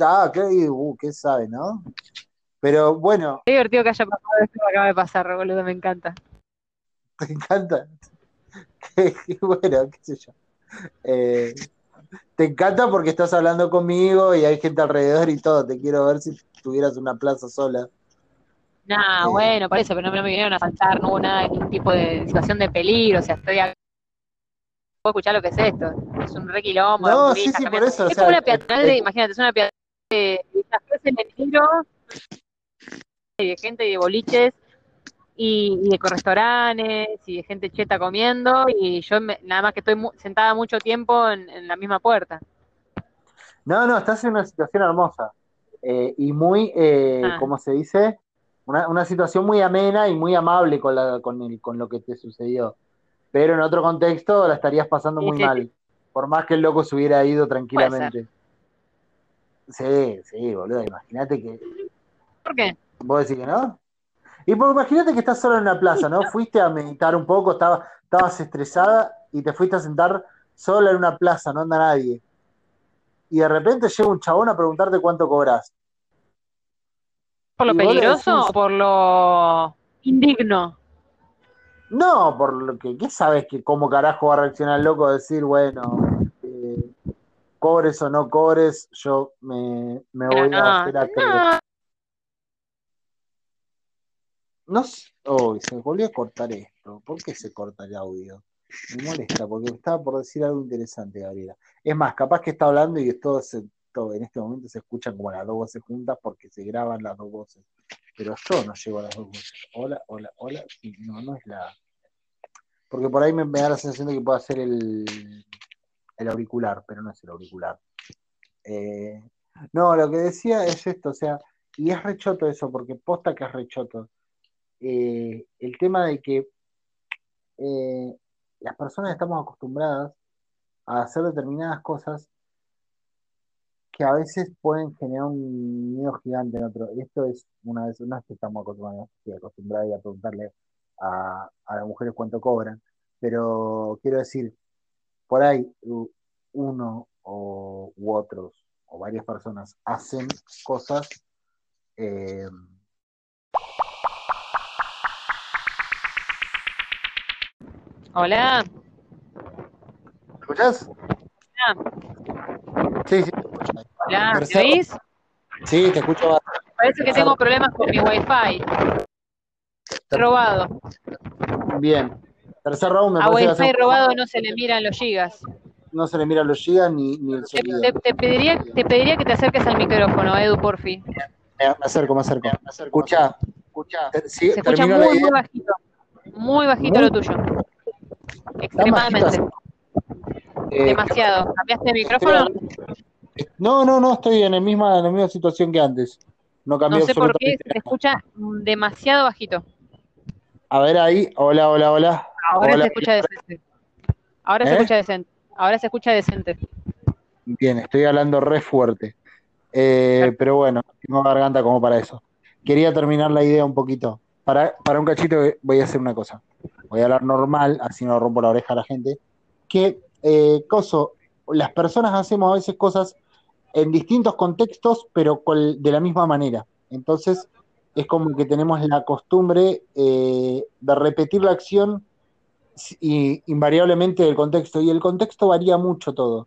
Ah, qué, uh, qué sabe, ¿no? Pero bueno, Qué divertido que haya pasado esto que acaba de pasar, boludo, me encanta. te encanta. Bueno, qué sé yo. Eh, te encanta porque estás hablando conmigo y hay gente alrededor y todo. Te quiero ver si tuvieras una plaza sola. Nah, Eh. bueno, por eso, pero no me vinieron a saltar, no hubo nada, ningún tipo de situación de peligro, o sea, estoy acá. Puedo escuchar lo que es esto, es un re quilombo, No, de sí, sí, por eso, o Es sea, como una eh, peatonal de, eh, imagínate, es una peatonal de, de cafés en el tiro, de gente y de boliches, y, y de restaurantes, y de gente cheta comiendo, y yo me- nada más que estoy mu- sentada mucho tiempo en, en la misma puerta. No, no, estás en una situación hermosa. Eh, y muy, eh, Ah. ¿cómo se dice? Una, una situación muy amena y muy amable con, la, con, el, con lo que te sucedió. Pero en otro contexto la estarías pasando Sí, muy sí, mal. Por más que el loco se hubiera ido tranquilamente. Sí, sí, boludo. Imagínate que. ¿Por qué? ¿Vos decís que no? Y pues imagínate que estás solo en una plaza, ¿no? Fuiste a meditar un poco, estaba, estabas estresada y te fuiste a sentar sola en una plaza, no anda nadie. Y de repente llega un chabón a preguntarte cuánto cobras. ¿Por lo peligroso decís- o por lo indigno? No, por lo que, ¿qué sabes que cómo carajo va a reaccionar el loco a decir, bueno, eh, cobres o no cobres, yo me, voy a hacer ateo. no, No sé. Oh, se volvió a cortar esto. ¿Por qué se corta el audio? Me molesta, porque estaba por decir algo interesante, Gabriela. Es más, capaz que está hablando y todo, en este momento se escuchan como las dos voces juntas porque se graban las dos voces. Pero yo no llego a las dos voces. Hola, hola, hola. No, no es la. Porque por ahí me, me da la sensación de que puedo hacer el, el auricular, pero no es el auricular. Eh, no, lo que decía es esto, o sea, y es rechoto eso, porque posta que es rechoto eh, el tema de que eh, las personas estamos acostumbradas a hacer determinadas cosas que a veces pueden generar un miedo gigante en otro. Esto es una vez, no es que estamos acostumbrados, a preguntarle a, a las mujeres cuánto cobran, pero quiero decir, por ahí uno o, u otros o varias personas hacen cosas eh, Hola. ¿Me escuchás? Sí, sí. Hola, ¿me oís? Sí, te escucho. Parece que tengo problemas con mi wifi. Robado. Bien. Tercer round me A parece wifi robado no se le miran los gigas. no se le mira los gigas ni, ni el sonido. te- te pediría, te pediría que te acerques al micrófono, Edu, porfi. Me me acerco, me acerco. Escucha, escucha. Sí, Se escucha muy, muy bajito. Muy bajito Muy- lo tuyo. Extremadamente. Eh, Demasiado. ¿Cambiaste de micrófono? No, no, no, estoy en, el misma, en la misma situación que antes. No cambió No sé por qué se escucha demasiado bajito. A ver ahí, hola, hola, hola. Ahora Hola. se escucha decente. Ahora se ¿Eh? escucha decente. Ahora se escucha decente. Bien, estoy hablando re fuerte. Eh, pero bueno, tengo garganta como para eso. Quería terminar la idea un poquito. Para, para un cachito voy a hacer una cosa. Voy a hablar normal, así no rompo la oreja a la gente. Que, eh, coso, las personas hacemos a veces cosas en distintos contextos, pero de la misma manera. Entonces, es como que tenemos la costumbre eh, de repetir la acción y invariablemente del contexto. Y el contexto varía mucho todo.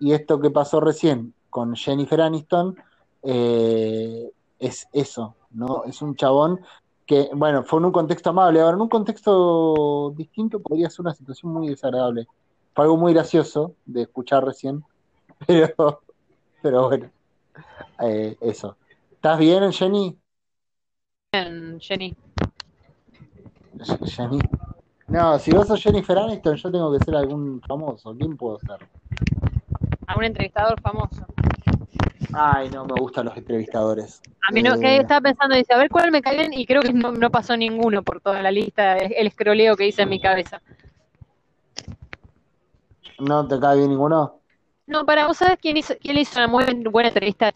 Y esto que pasó recién con Jennifer Aniston eh, es eso, ¿no? Es un chabón que, bueno, fue en un contexto amable. Ahora, en un contexto distinto podría ser una situación muy desagradable. Fue algo muy gracioso de escuchar recién, pero, pero bueno, eh, eso. ¿Estás bien, Jenny? Bien, Jenny. Jenny. No, si vos sos Jennifer Aniston, yo tengo que ser algún famoso. ¿Quién puedo ser? A un entrevistador famoso. Ay, no me gustan los entrevistadores. A mí no, Eh, que estaba pensando, dice, a ver cuál me cae bien, y creo que no, no pasó ninguno por toda la lista, el escroleo que hice en mi cabeza. ¿No te cae bien ninguno? No, para vos sabés quién hizo, quién le hizo una muy buena entrevista a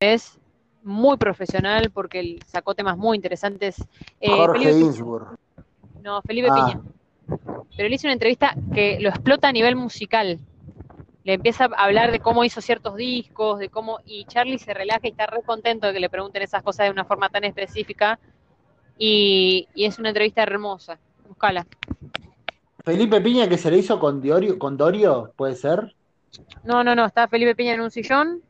Chávez, muy profesional, porque él sacó temas muy interesantes. Eh, Jorge Felipe, no, Felipe Ah. Piña. Pero él hizo una entrevista que lo explota a nivel musical. Le empieza a hablar de cómo hizo ciertos discos, de cómo, y Charlie se relaja y está re contento de que le pregunten esas cosas de una forma tan específica. Y, y es una entrevista hermosa. Buscala. Felipe Piña que se le hizo con Diorio, con Dorio, ¿puede ser? No, no, no, está Felipe Piña en un sillón.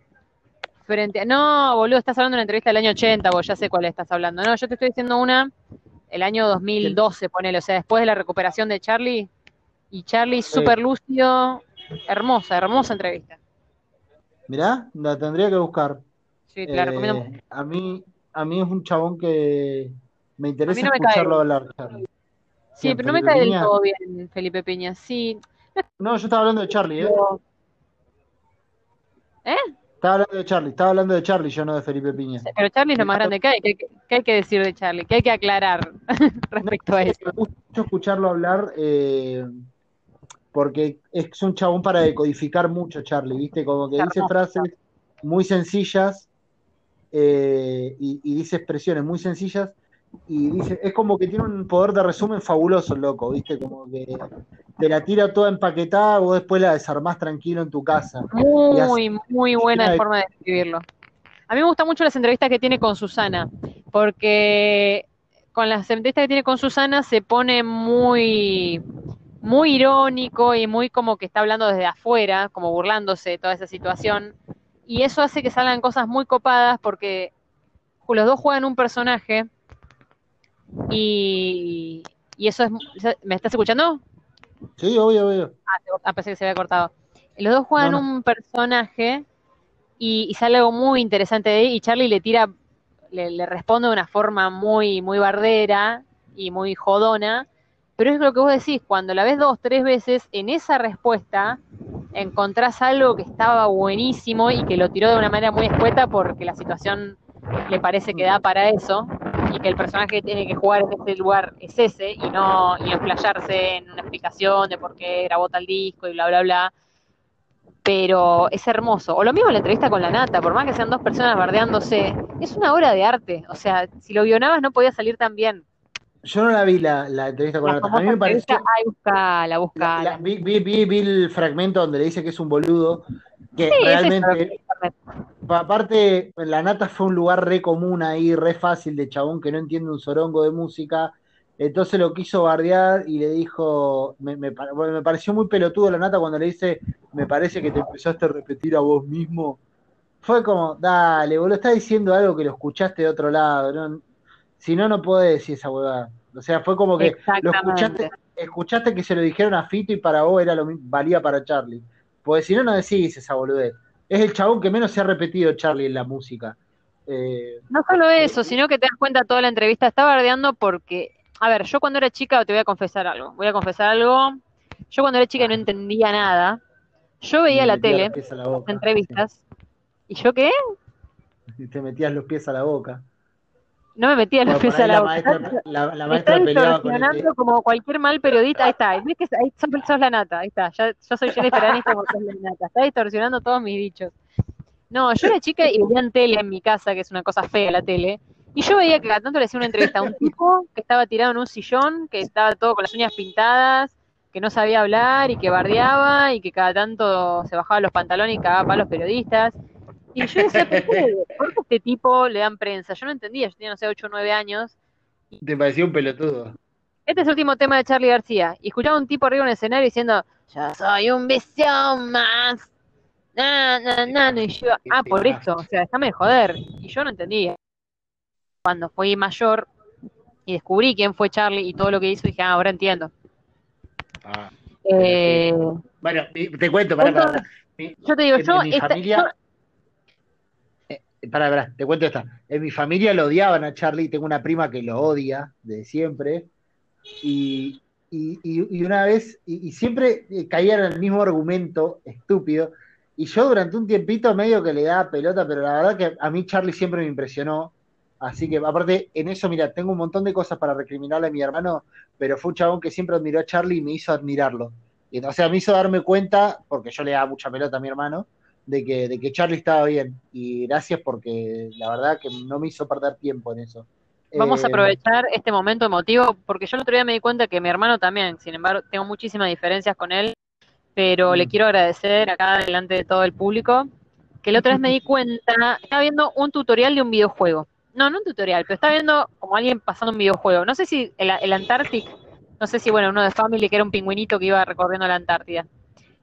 Frente a... No, boludo, estás hablando de una entrevista del año 80, vos ya sé cuál estás hablando. No, yo te estoy diciendo una, el año 2012, ponele, o sea, después de la recuperación de Charlie. Y Charlie súper lúcido, hermosa, hermosa entrevista. Mirá, la tendría que buscar. Sí, te la Eh, recomiendo. a mí, a mí es un chabón que me interesa no me escucharlo hablar. Charlie. Sí, ¿Quién, pero no me Felipe cae del todo bien Felipe Piña, sí. No, yo estaba hablando de Charlie, ¿eh? pero- Estaba hablando de Charlie, estaba hablando de Charlie, yo no de Felipe Piña. Pero Charlie es lo más grande que hay. ¿Qué, qué hay que decir de Charlie? ¿Qué hay que aclarar respecto a eso? Me gusta mucho escucharlo hablar eh, porque es un chabón para decodificar mucho, Charlie, ¿viste? Como que dice frases muy sencillas eh, y, y dice expresiones muy sencillas y dice, es como que tiene un poder de resumen fabuloso, loco, ¿viste? Como que te la tira toda empaquetada, vos después la desarmás tranquilo en tu casa. Muy, muy buena forma de describirlo. A mí me gustan mucho las entrevistas que tiene con Susana, porque con las entrevistas que tiene con Susana se pone muy, muy irónico y muy como que está hablando desde afuera, como burlándose de toda esa situación. Y eso hace que salgan cosas muy copadas porque los dos juegan un personaje y, y eso es... ¿Me estás escuchando? Sí, obvio, obvio. Ah, pensé que se había cortado. Los dos juegan No, no. un personaje y, y sale algo muy interesante de ahí y Charlie le tira, le, le responde de una forma muy, muy bardera y muy jodona, pero es lo que vos decís, cuando la ves dos, tres veces, en esa respuesta encontrás algo que estaba buenísimo y que lo tiró de una manera muy escueta porque la situación le parece que da para eso y que el personaje que tiene que jugar en este lugar es ese y no y explayarse en una explicación de por qué grabó tal disco y bla bla bla. Pero es hermoso. O lo mismo la entrevista con la nata por más que sean dos personas bardeándose es una obra de arte. O sea si lo guionabas no podía salir tan bien Yo no la vi la, la entrevista con la la A mí me entrevista ay buscala la- buscala la- vi, vi- vi- vi el fragmento donde le dice que es un boludo, que Sí, realmente, pa- aparte, la nata fue un lugar re común ahí, re fácil de chabón que no entiende un sorongo de música. Entonces lo quiso bardear y le dijo, me, me pareció muy pelotudo la nata cuando le dice, me parece que te empezaste a repetir a vos mismo. Fue como, dale, boludo, estás diciendo algo que lo escuchaste de otro lado. ¿no? Si no, no podés decir esa huevada. O sea, fue como que lo escuchaste, escuchaste que se lo dijeron a Fito y para vos era lo mismo, valía para Charlie. Porque si no, no decís esa boludez. Es el chabón que menos se ha repetido Charlie en la música. Eh, No solo eso, sino que te das cuenta toda la entrevista está bardeando porque, a ver, yo cuando era chica, te voy a confesar algo, voy a confesar algo, yo cuando era chica no entendía nada, yo veía la tele, la boca. entrevistas, ¿Y yo qué? Te metías los pies a la boca. No me metía pies por a la la boca. maestra, la, la Me maestra está el distorsionando como cualquier mal periodista. Ahí está. ¿Ves que ahí sos, sos la nata? Ahí está. Ya, yo soy Jennifer Aniston sos la nata. Está distorsionando todos mis dichos. No, yo era chica y veía en tele en mi casa, que es una cosa fea la tele. Y yo veía que cada tanto le hacía una entrevista a un tipo que estaba tirado en un sillón, que estaba todo con las uñas pintadas, que no sabía hablar y que bardeaba y que cada tanto se bajaba los pantalones y cagaba a los periodistas. Y yo decía, ¿por qué, por qué a este tipo le dan prensa? Yo no entendía, yo tenía, no sé, 8 o 9 años. Te parecía un pelotudo. Este es el último tema de Charlie García. Y escuchaba a un tipo arriba en el escenario diciendo, yo soy un vicio más. Na, na, na, na. Y yo, ah, por eso, o sea, déjame de joder. Y yo no entendía. Cuando fui mayor y descubrí quién fue Charlie y todo lo que hizo, dije, ah, ahora entiendo. Ah. Eh, Bueno, te cuento, para, para, yo te digo, yo, mi esta- familia- Pará, pará, te cuento esta. En mi familia lo odiaban a Charlie, tengo una prima que lo odia de siempre. Y, y- y- una vez, y, siempre eh, caía en el mismo argumento estúpido. Y yo durante un tiempito medio que le daba pelota, pero la verdad que a mí Charlie siempre me impresionó. Así que, aparte, en eso, mira, tengo un montón de cosas para recriminarle a mi hermano, pero fue un chabón que siempre admiró a Charlie y me hizo admirarlo. Y, o sea, me hizo darme cuenta, porque yo le daba mucha pelota a mi hermano, de que, de que Charlie estaba bien. Y gracias porque la verdad que no me hizo perder tiempo en eso. Vamos a Eh, aprovechar este momento emotivo, porque yo el otro día me di cuenta que mi hermano también, sin embargo, tengo muchísimas diferencias con él, pero le Mm. quiero agradecer acá delante de todo el público, que la otra vez me di cuenta, estaba viendo un tutorial de un videojuego. No, no un tutorial, pero estaba viendo como alguien pasando un videojuego. No sé si el, el Antarctic, no sé si, bueno, uno de Family, que era un pingüinito que iba recorriendo la Antártida.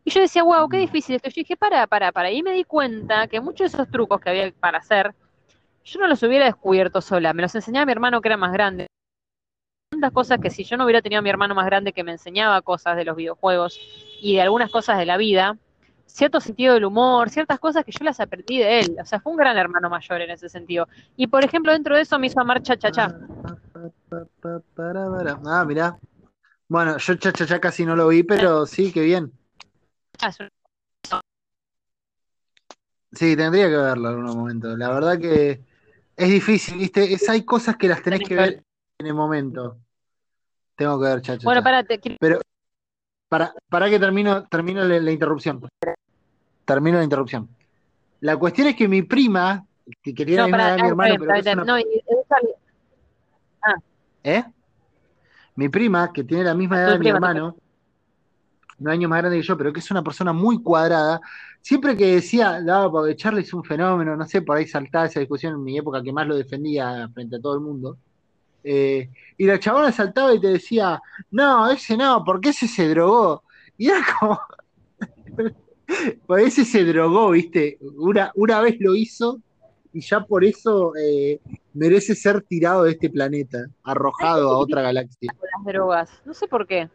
Y yo decía, wow, qué Mm. difícil esto. Yo dije, para, para, para. Y me di cuenta que muchos de esos trucos que había para hacer, yo no los hubiera descubierto sola, me los enseñaba mi hermano que era más grande. Tantas cosas que si yo no hubiera tenido a mi hermano más grande que me enseñaba cosas de los videojuegos y de algunas cosas de la vida, cierto sentido del humor, ciertas cosas que yo las aprendí de él. O sea, fue un gran hermano mayor en ese sentido. Y por ejemplo, dentro de eso me hizo amar cha cha cha. Ah, mirá. Bueno, yo cha, cha, cha casi no lo vi, pero sí, qué bien. Ah, Sí, tendría que verlo en algún momento. La verdad que es difícil, ¿viste? Es, hay cosas que las tenés que ver en el momento. Tengo que ver, chacho. Bueno, parate, quiero- Para, para que termino, termino la, la interrupción. Termino la interrupción. La cuestión es que mi prima, que quería no, la misma pará, edad de ah, mi hermano, pero es una-. No, y- esa- ¿Eh? Mi prima, que tiene la misma edad de mi hermano, un año más grande que yo, pero que es una persona muy cuadrada, siempre que decía, no, porque Charlie es un fenómeno, no sé, por ahí saltaba esa discusión en mi época que más lo defendía frente a todo el mundo. eh, y la chabona saltaba y te decía, no, ese no, porque ese se drogó. Y era como, pues ese se drogó, viste, una, una vez lo hizo y ya por eso eh, merece ser tirado de este planeta, arrojado a otra galaxia. las drogas. No sé por qué.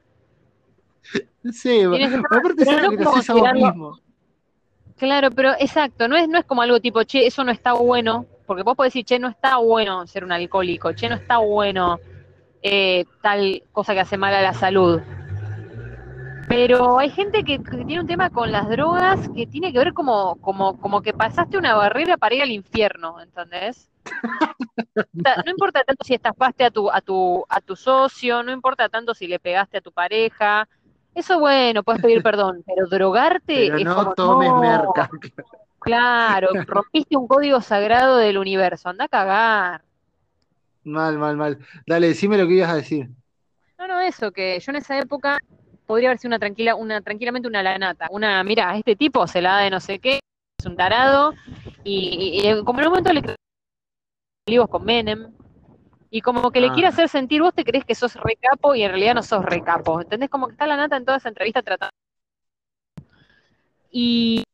Que- aparte que te haces a vos mismo. Claro, pero exacto, no es, no es como algo tipo, che, eso no está bueno, porque vos podés decir, che, no está bueno ser un alcohólico, che, no está bueno eh, tal cosa que hace mal a la salud. Pero hay gente que, que tiene un tema con las drogas que tiene que ver como, como, como que pasaste una barrera para ir al infierno, ¿entendés? O sea, no importa tanto si estafaste a tu, a tu, a tu socio, no importa tanto si le pegaste a tu pareja. Eso bueno, puedes pedir perdón, pero drogarte Pero es no como, tomes no, merca. Claro, rompiste un código sagrado del universo, anda a cagar. Mal, mal, mal. Dale, decime lo que ibas a decir. No, no, eso, que yo en esa época podría haber sido una tranquila, una, tranquilamente una lanata. Una, mira, a este tipo se la da de no sé qué, es un tarado, y, y- y como en un momento le olivos con Menem, y como que le Ah. quiere hacer sentir, vos te crees que sos recapo y en realidad no sos recapo. ¿Entendés? Como que está la nata en toda esa entrevista tratando. Y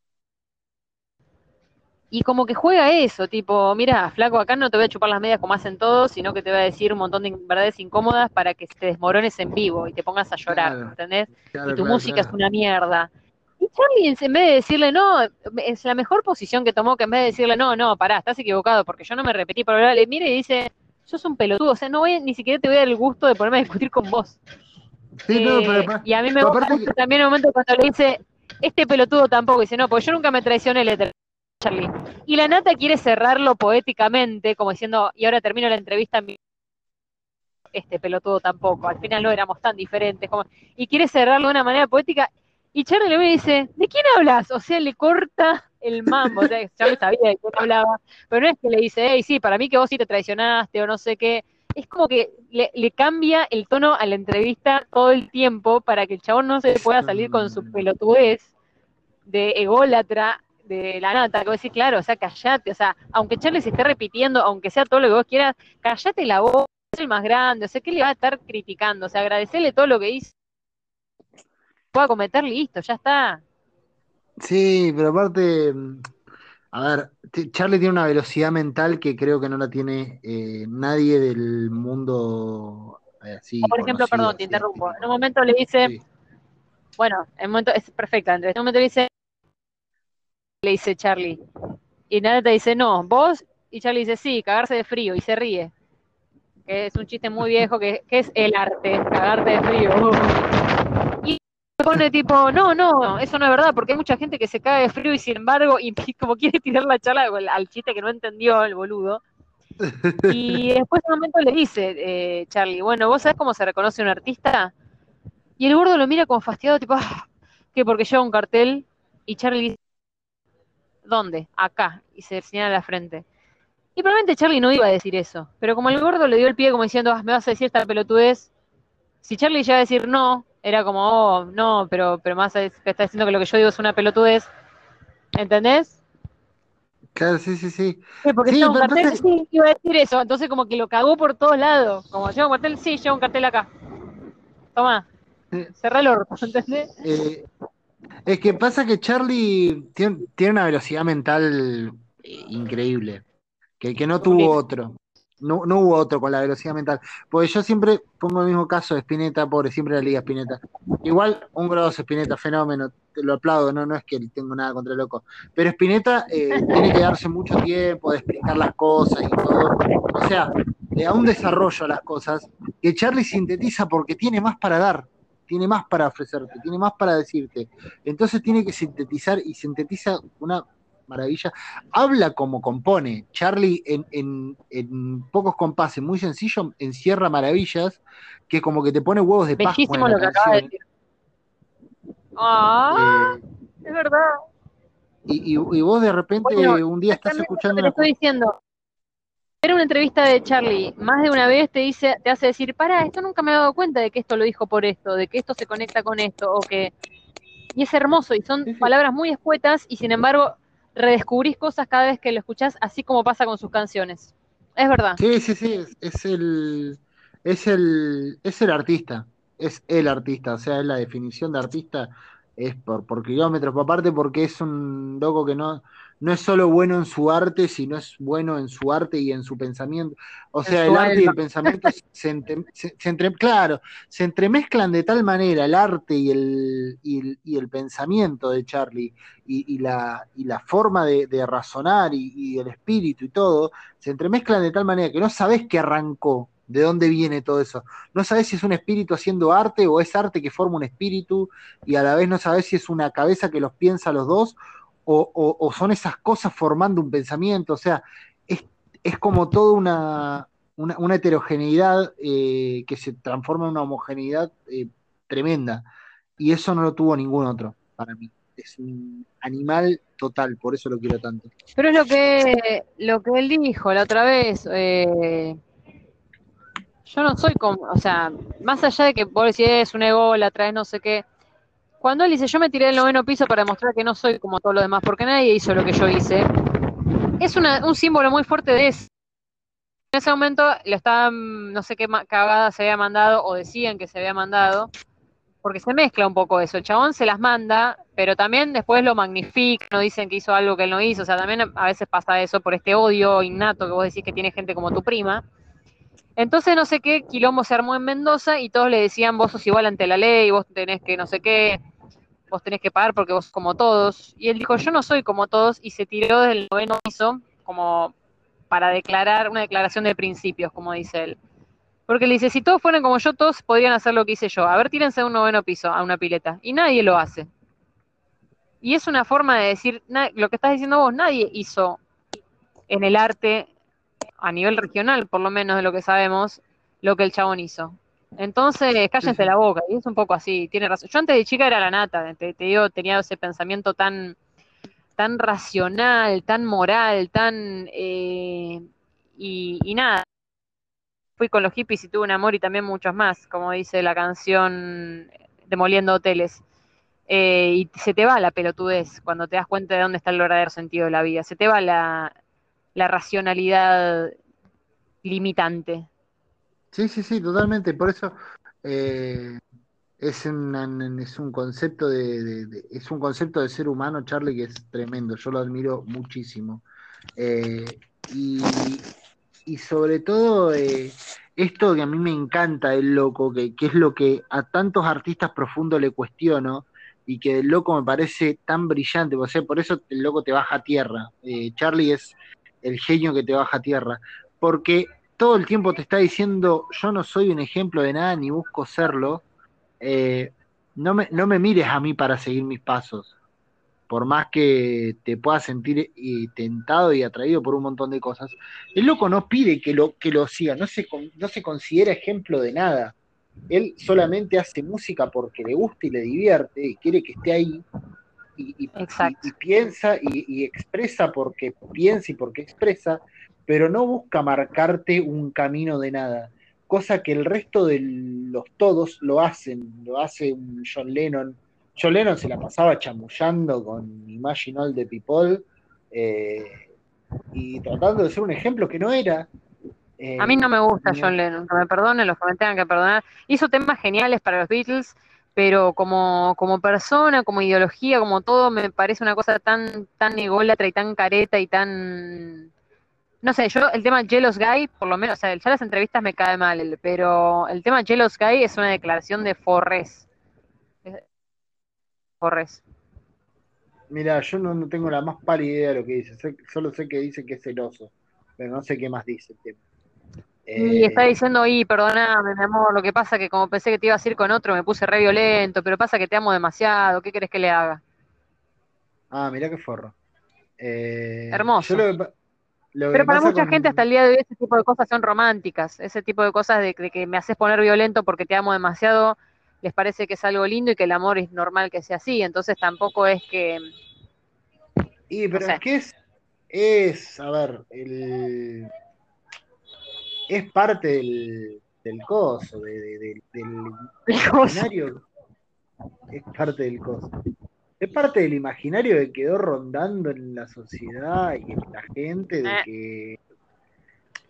Y como que juega eso, tipo, mira, flaco, acá no te voy a chupar las medias como hacen todos, sino que te voy a decir un montón de verdades incómodas para que te desmorones en vivo y te pongas a llorar, Claro. ¿entendés? Claro, y tu claro, música es una mierda. Y Charlie, en- vez de decirle no, es la mejor posición que tomó que en vez de decirle no, no, pará, estás equivocado porque yo no me repetí por hablar, le mira y dice, sos un pelotudo, o sea, no voy, ni siquiera te voy a dar el gusto de ponerme a discutir con vos. Sí, no, Eh, pero y a mí me gusta también el momento cuando le dice, este pelotudo tampoco, dice, no, porque yo nunca me traicioné, le Charlie. Y la nata quiere cerrarlo poéticamente, como diciendo, y ahora termino la entrevista, este pelotudo tampoco, al final no éramos tan diferentes, como, y quiere cerrarlo de una manera poética, y Charlie le dice, ¿de quién hablas? O sea, le corta el mambo, o sea, Charlie sabía de quién hablaba, pero no es que le dice, hey, sí, para mí que vos sí te traicionaste o no sé qué, es como que le, le, cambia el tono a la entrevista todo el tiempo para que el chabón no se pueda salir con su pelotudez de ególatra de la nata, que vos decís, claro, o sea, callate, o sea, aunque Charlie se esté repitiendo, aunque sea todo lo que vos quieras, callate la voz, es el más grande, o sea, ¿qué le va a estar criticando? O sea, agradecerle todo lo que hizo, pueda cometer, listo, ya está. Sí, pero aparte, a ver, Charlie tiene una velocidad mental que creo que no la tiene eh, nadie del mundo eh, así. Por ejemplo, conocido, perdón, te interrumpo. tipo, En un momento le dice, sí. bueno, en un momento es perfecta, Andrés. En un momento le dice, le dice Charlie. Y nada te dice, no, vos. Y Charlie dice, sí, cagarse de frío. Y se ríe. Que es un chiste muy viejo que, que es el arte, cagarte de frío. Pone tipo, no, no, eso no es verdad, porque hay mucha gente que se caga de frío y sin embargo, y, como quiere tirar la charla al, chiste que no entendió el boludo. Y después en un momento le dice, eh, Charlie, bueno, ¿vos sabés cómo se reconoce un artista? Y el gordo lo mira como fastidiado, tipo, ah, que porque lleva un cartel. Y Charlie dice, ¿dónde? Acá. Y se señala la frente. Y probablemente Charlie no iba a decir eso. Pero como el gordo le dio el pie como diciendo, ah, me vas a decir esta pelotudez. Si Charlie llega a decir no, era como, oh, no, pero, pero más es que está diciendo que lo que yo digo es una pelotudez. ¿Entendés? Claro, sí, sí, sí. Sí, porque Sí, un cartel, entonces- sí, iba a decir eso. Entonces como que lo cagó por todos lados. Como lleva un cartel, sí, lleva un cartel acá. Toma, cerrá el orto, ¿entendés? Eh, es que pasa que Charlie tiene, tiene una velocidad mental increíble, que, que no tuvo otro. No, no hubo otro con la velocidad mental. Porque yo siempre pongo el mismo caso de Spinetta, pobre, siempre la liga Spinetta. Igual, un grosso Spinetta, fenómeno, te lo aplaudo, no, no es que tengo nada contra el loco. Pero Spinetta eh, tiene que darse mucho tiempo de explicar las cosas y todo. O sea, le un desarrollo a las cosas que Charlie sintetiza porque tiene más para dar tiene más para ofrecerte, tiene más para decirte. Entonces tiene que sintetizar y sintetiza una maravilla. Habla como compone. Charlie en, en- en pocos compases, muy sencillo, encierra maravillas que como que te pone huevos de Pascua Bellísimo lo que acaba de decir. Ah, Eh, es verdad. y, y- y vos de repente Bueno, un día estás escuchando te estoy diciendo. Ver una entrevista de Charlie más de una vez te dice, te hace decir, para, esto nunca me he dado cuenta de que esto lo dijo por esto, de que esto se conecta con esto, o que y es hermoso, y son palabras muy escuetas, y sin embargo, redescubrís cosas cada vez que lo escuchás, así como pasa con sus canciones. Es verdad. Sí, sí, sí, es, el, es el, es el artista, es el artista, o sea, es la definición de artista, es por, por kilómetros, aparte porque es un loco que no, no es solo bueno en su arte, sino es bueno en su arte y en su pensamiento. O sea, el arte y el pensamiento se, entre- se- se entre- claro, se entremezclan de tal manera el arte y el, y el, y el pensamiento de Charlie y, y la, y la forma de, de razonar y, y el espíritu y todo, se entremezclan de tal manera que no sabes qué arrancó, de dónde viene todo eso. No sabes si es un espíritu haciendo arte o es arte que forma un espíritu y a la vez no sabes si es una cabeza que los piensa los dos o, son esas cosas formando un pensamiento. O sea, es, es como toda una, una, heterogeneidad eh, que se transforma en una homogeneidad eh, tremenda. Y eso no lo tuvo ningún otro para mí. Es un animal total, por eso lo quiero tanto. Pero es lo que, lo que él dijo la otra vez. eh, yo no soy como, o sea, más allá de que vos decís es un ego, la traes no sé qué. Cuando él dice yo me tiré del noveno piso para demostrar que no soy como todos los demás, porque nadie hizo lo que yo hice, es una- un símbolo muy fuerte de eso. En ese momento lo estaban, no sé qué cagada se había mandado, o decían que se había mandado, porque se mezcla un poco eso. El chabón se las manda, pero también después lo magnifican, no dicen que hizo algo que él no hizo. O sea, también a veces pasa eso por este odio innato que vos decís que tiene gente como tu prima. Entonces, no sé qué quilombo se armó en Mendoza y todos le decían: Vos sos igual ante la ley, vos tenés que no sé qué, vos tenés que pagar porque vos como todos. Y él dijo: Yo no soy como todos, y se tiró del noveno piso como para declarar una declaración de principios, como dice él. Porque le dice, si todos fueran como yo, todos podrían hacer lo que hice yo. A ver, tírense a un noveno piso, a una pileta. Y nadie lo hace. Y es una forma de decir, lo que estás diciendo vos, nadie hizo en el arte, a nivel regional, por lo menos de lo que sabemos, lo que el chabón hizo. Entonces, cállense la boca, y es un poco así, tiene razón. Yo antes de chica era la nata, te, digo, tenía ese pensamiento tan, tan racional, tan moral, tan... Eh, y, nada, fui con los hippies y tuve un amor y también muchos más, como dice la canción Demoliendo Hoteles. Eh, y se te va la pelotudez cuando te das cuenta de dónde está el verdadero sentido de la vida, se te va la, la racionalidad limitante. Sí, sí, sí, totalmente. Por eso eh, es, un, es un concepto de, es un concepto de ser humano, Charlie, que es tremendo. Yo lo admiro muchísimo. Eh, y, sobre todo eh, esto que a mí me encanta el loco, que, que, es lo que a tantos artistas profundos le cuestiono y que el loco me parece tan brillante. O sea, por eso el loco te baja a tierra. Charlie es el genio que te baja a tierra. Porque todo el tiempo te está diciendo, yo no soy un ejemplo de nada ni busco serlo, eh, no, me, no me mires a mí para seguir mis pasos. Por más que te puedas sentir eh, tentado y atraído por un montón de cosas, el loco no pide que lo, que lo siga, no se, no se considera ejemplo de nada. Él solamente hace música porque le gusta y le divierte y quiere que esté ahí y, piensa y, y, expresa porque piensa y porque expresa, pero no busca marcarte un camino de nada, cosa que el resto de los todos lo hacen, lo hace un John Lennon. John Lennon se la pasaba chamullando con Imagine All the People eh, y tratando de ser un ejemplo que no era. a mí no me gusta John Lennon, que me perdonen los que me tengan que perdonar. Hizo temas geniales para los Beatles, pero como, como persona, como ideología, como todo, me parece una cosa tan, tan ególatra y tan careta y tan no sé, yo el tema Jealous Guy, por lo menos, o sea, ya las entrevistas me cae mal, pero el tema Jealous Guy es una declaración de Forres. Forres. Mira, yo no, tengo la más pálida idea de lo que dice, solo sé que dice que es celoso, pero no sé qué más dice el tema. Y está diciendo, y perdóname, mi amor, lo que pasa que como pensé que te ibas a ir con otro, me puse re violento, pero pasa que te amo demasiado, ¿qué querés que le haga? Ah, mira qué forro. Eh, Hermoso. Pero para mucha gente hasta el día de hoy ese tipo de cosas son románticas, ese tipo de cosas de, que me haces poner violento porque te amo demasiado, les parece que es algo lindo y que el amor es normal que sea así, entonces tampoco es que... Y pero es que es, es, a ver, el, es parte del, del coso, del imaginario, es parte del coso es parte del imaginario que quedó rondando en la sociedad y en la gente de eh. que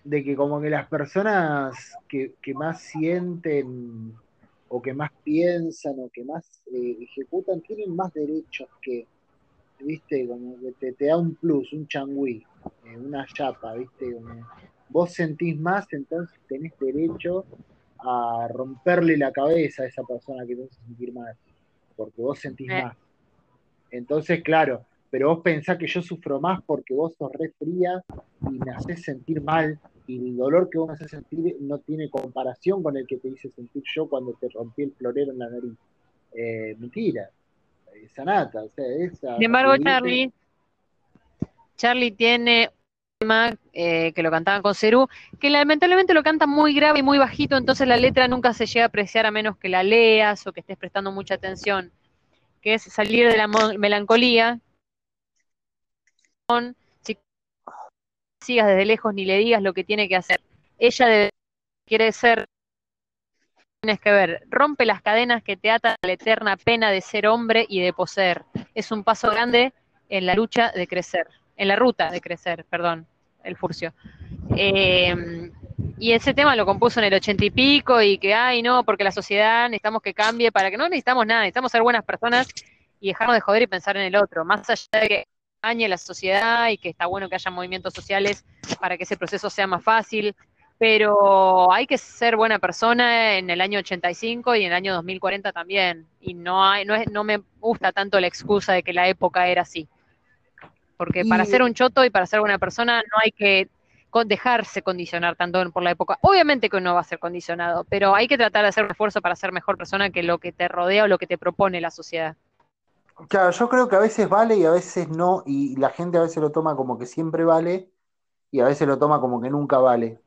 de que como que las personas que, más sienten o que más piensan o que más eh, ejecutan tienen más derechos que, viste, como que te, da un plus, un changüí, eh, una chapa, viste, vos sentís más, entonces tenés derecho a romperle la cabeza a esa persona que te hace sentir mal, porque vos sentís más. Entonces, claro, pero vos pensás que yo sufro más porque vos sos re fría y me haces sentir mal y el dolor que vos me haces sentir no tiene comparación con el que te hice sentir yo cuando te rompí el florero en la nariz. Eh, mentira, sanata, o sea, esa... Sin embargo, Charlie, Charlie tiene un tema eh, que lo cantaban con Cerú, que lamentablemente lo canta muy grave y muy bajito, entonces la letra nunca se llega a apreciar a menos que la leas o que estés prestando mucha atención que es salir de la melancolía, si sigas desde lejos ni le digas lo que tiene que hacer. Ella quiere ser, tienes que ver, rompe las cadenas que te atan a la eterna pena de ser hombre y de poseer. Es un paso grande en la lucha de crecer, en la ruta de crecer, perdón, el furcio. Eh, y ese tema lo compuso en el ochenta y pico y que, ay, no, porque la sociedad necesitamos que cambie para que no necesitamos nada, necesitamos ser buenas personas y dejarnos de joder y pensar en el otro, más allá de que dañe la sociedad y que está bueno que haya movimientos sociales para que ese proceso sea más fácil, pero hay que ser buena persona en el año 85 y en el año 2040 también, y no, hay, no, es, no me gusta tanto la excusa de que la época era así, porque para ser un choto y para ser buena persona no hay que dejarse condicionar tanto por la época. Obviamente que uno va a ser condicionado, pero hay que tratar de hacer un esfuerzo para ser mejor persona que lo que te rodea o lo que te propone la sociedad. Claro, yo creo que a veces vale y a veces no, y la gente a veces lo toma como que siempre vale y a veces lo toma como que nunca vale.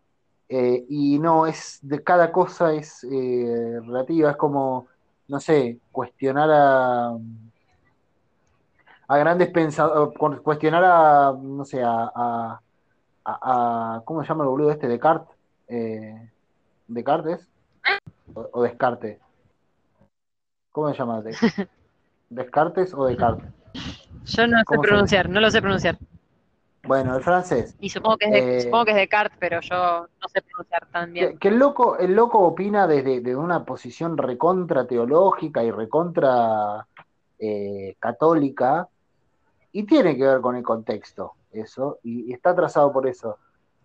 Eh, y no, es de cada cosa es eh, relativa, es como, no sé, cuestionar a, a grandes pensadores, cuestionar a, no sé, a, a- a- ¿cómo se llama el boludo este? Descartes. Eh, ¿Descartes? O, o Descartes. ¿Cómo se llama? ¿De- ¿Descartes o Descartes? Yo no sé ¿Cómo se pronunciar, no lo sé pronunciar. Bueno, el francés. Y supongo que es de, Eh, supongo que es Descartes, pero yo no sé pronunciar tan bien. Que, que el loco, el loco opina desde, desde una posición recontra teológica y recontra eh, católica, y tiene que ver con el contexto, eso, y, y está trazado por eso.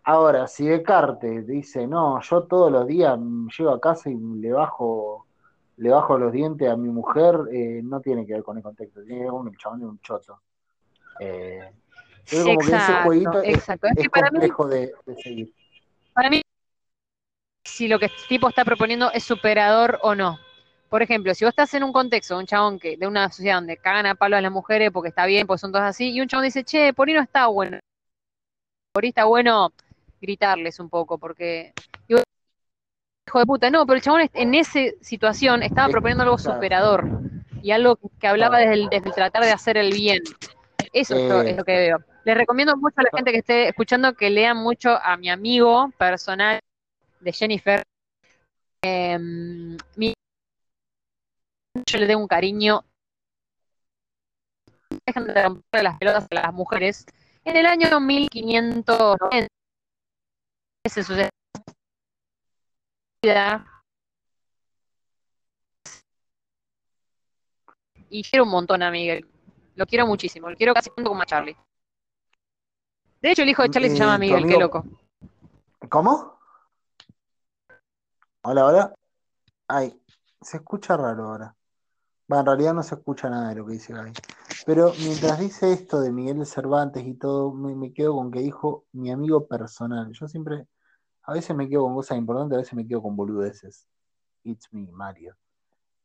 Ahora, si Descartes dice, no, yo todos los días llego a casa y le bajo, le bajo los dientes a mi mujer, eh, no tiene que ver con el contexto, tiene que ver con el chabón de un choto. Eh, es como que ese Exacto, jueguito exacto. Es es que para mí, de, de seguir. para mí, si lo que este tipo está proponiendo es superador o no. Por ejemplo, si vos estás en un contexto de un chabón que, de una sociedad donde cagan a palo a las mujeres porque está bien, porque son todas así, y un chabón dice, che, por ahí no está bueno. Por ahí está bueno gritarles un poco, porque. y vos, hijo de puta, no, pero el chabón en esa situación estaba Es- proponiendo algo superador y algo que, hablaba desde el, desde el tratar de hacer el bien. Eso es lo- es lo que veo. Les recomiendo mucho a la gente que esté escuchando que lean mucho a mi amigo personal de Jennifer. Eh, mi- yo le tengo un cariño. Dejan de romper las pelotas a las mujeres. En el año 1590 se sucedió y quiero un montón a Miguel. Lo quiero muchísimo, lo quiero casi tanto como a Charlie. De hecho, el hijo de Charlie se Eh, llama Miguel, qué loco. ¿Cómo? Hola, hola. Ay, se escucha raro ahora. Va, en realidad no se escucha nada de lo que dice Gaby. Pero mientras dice esto de Miguel Cervantes y todo, me, me quedo con que dijo mi amigo personal. Yo siempre, a veces me quedo con cosas importantes, a veces me quedo con boludeces. It's me, Mario.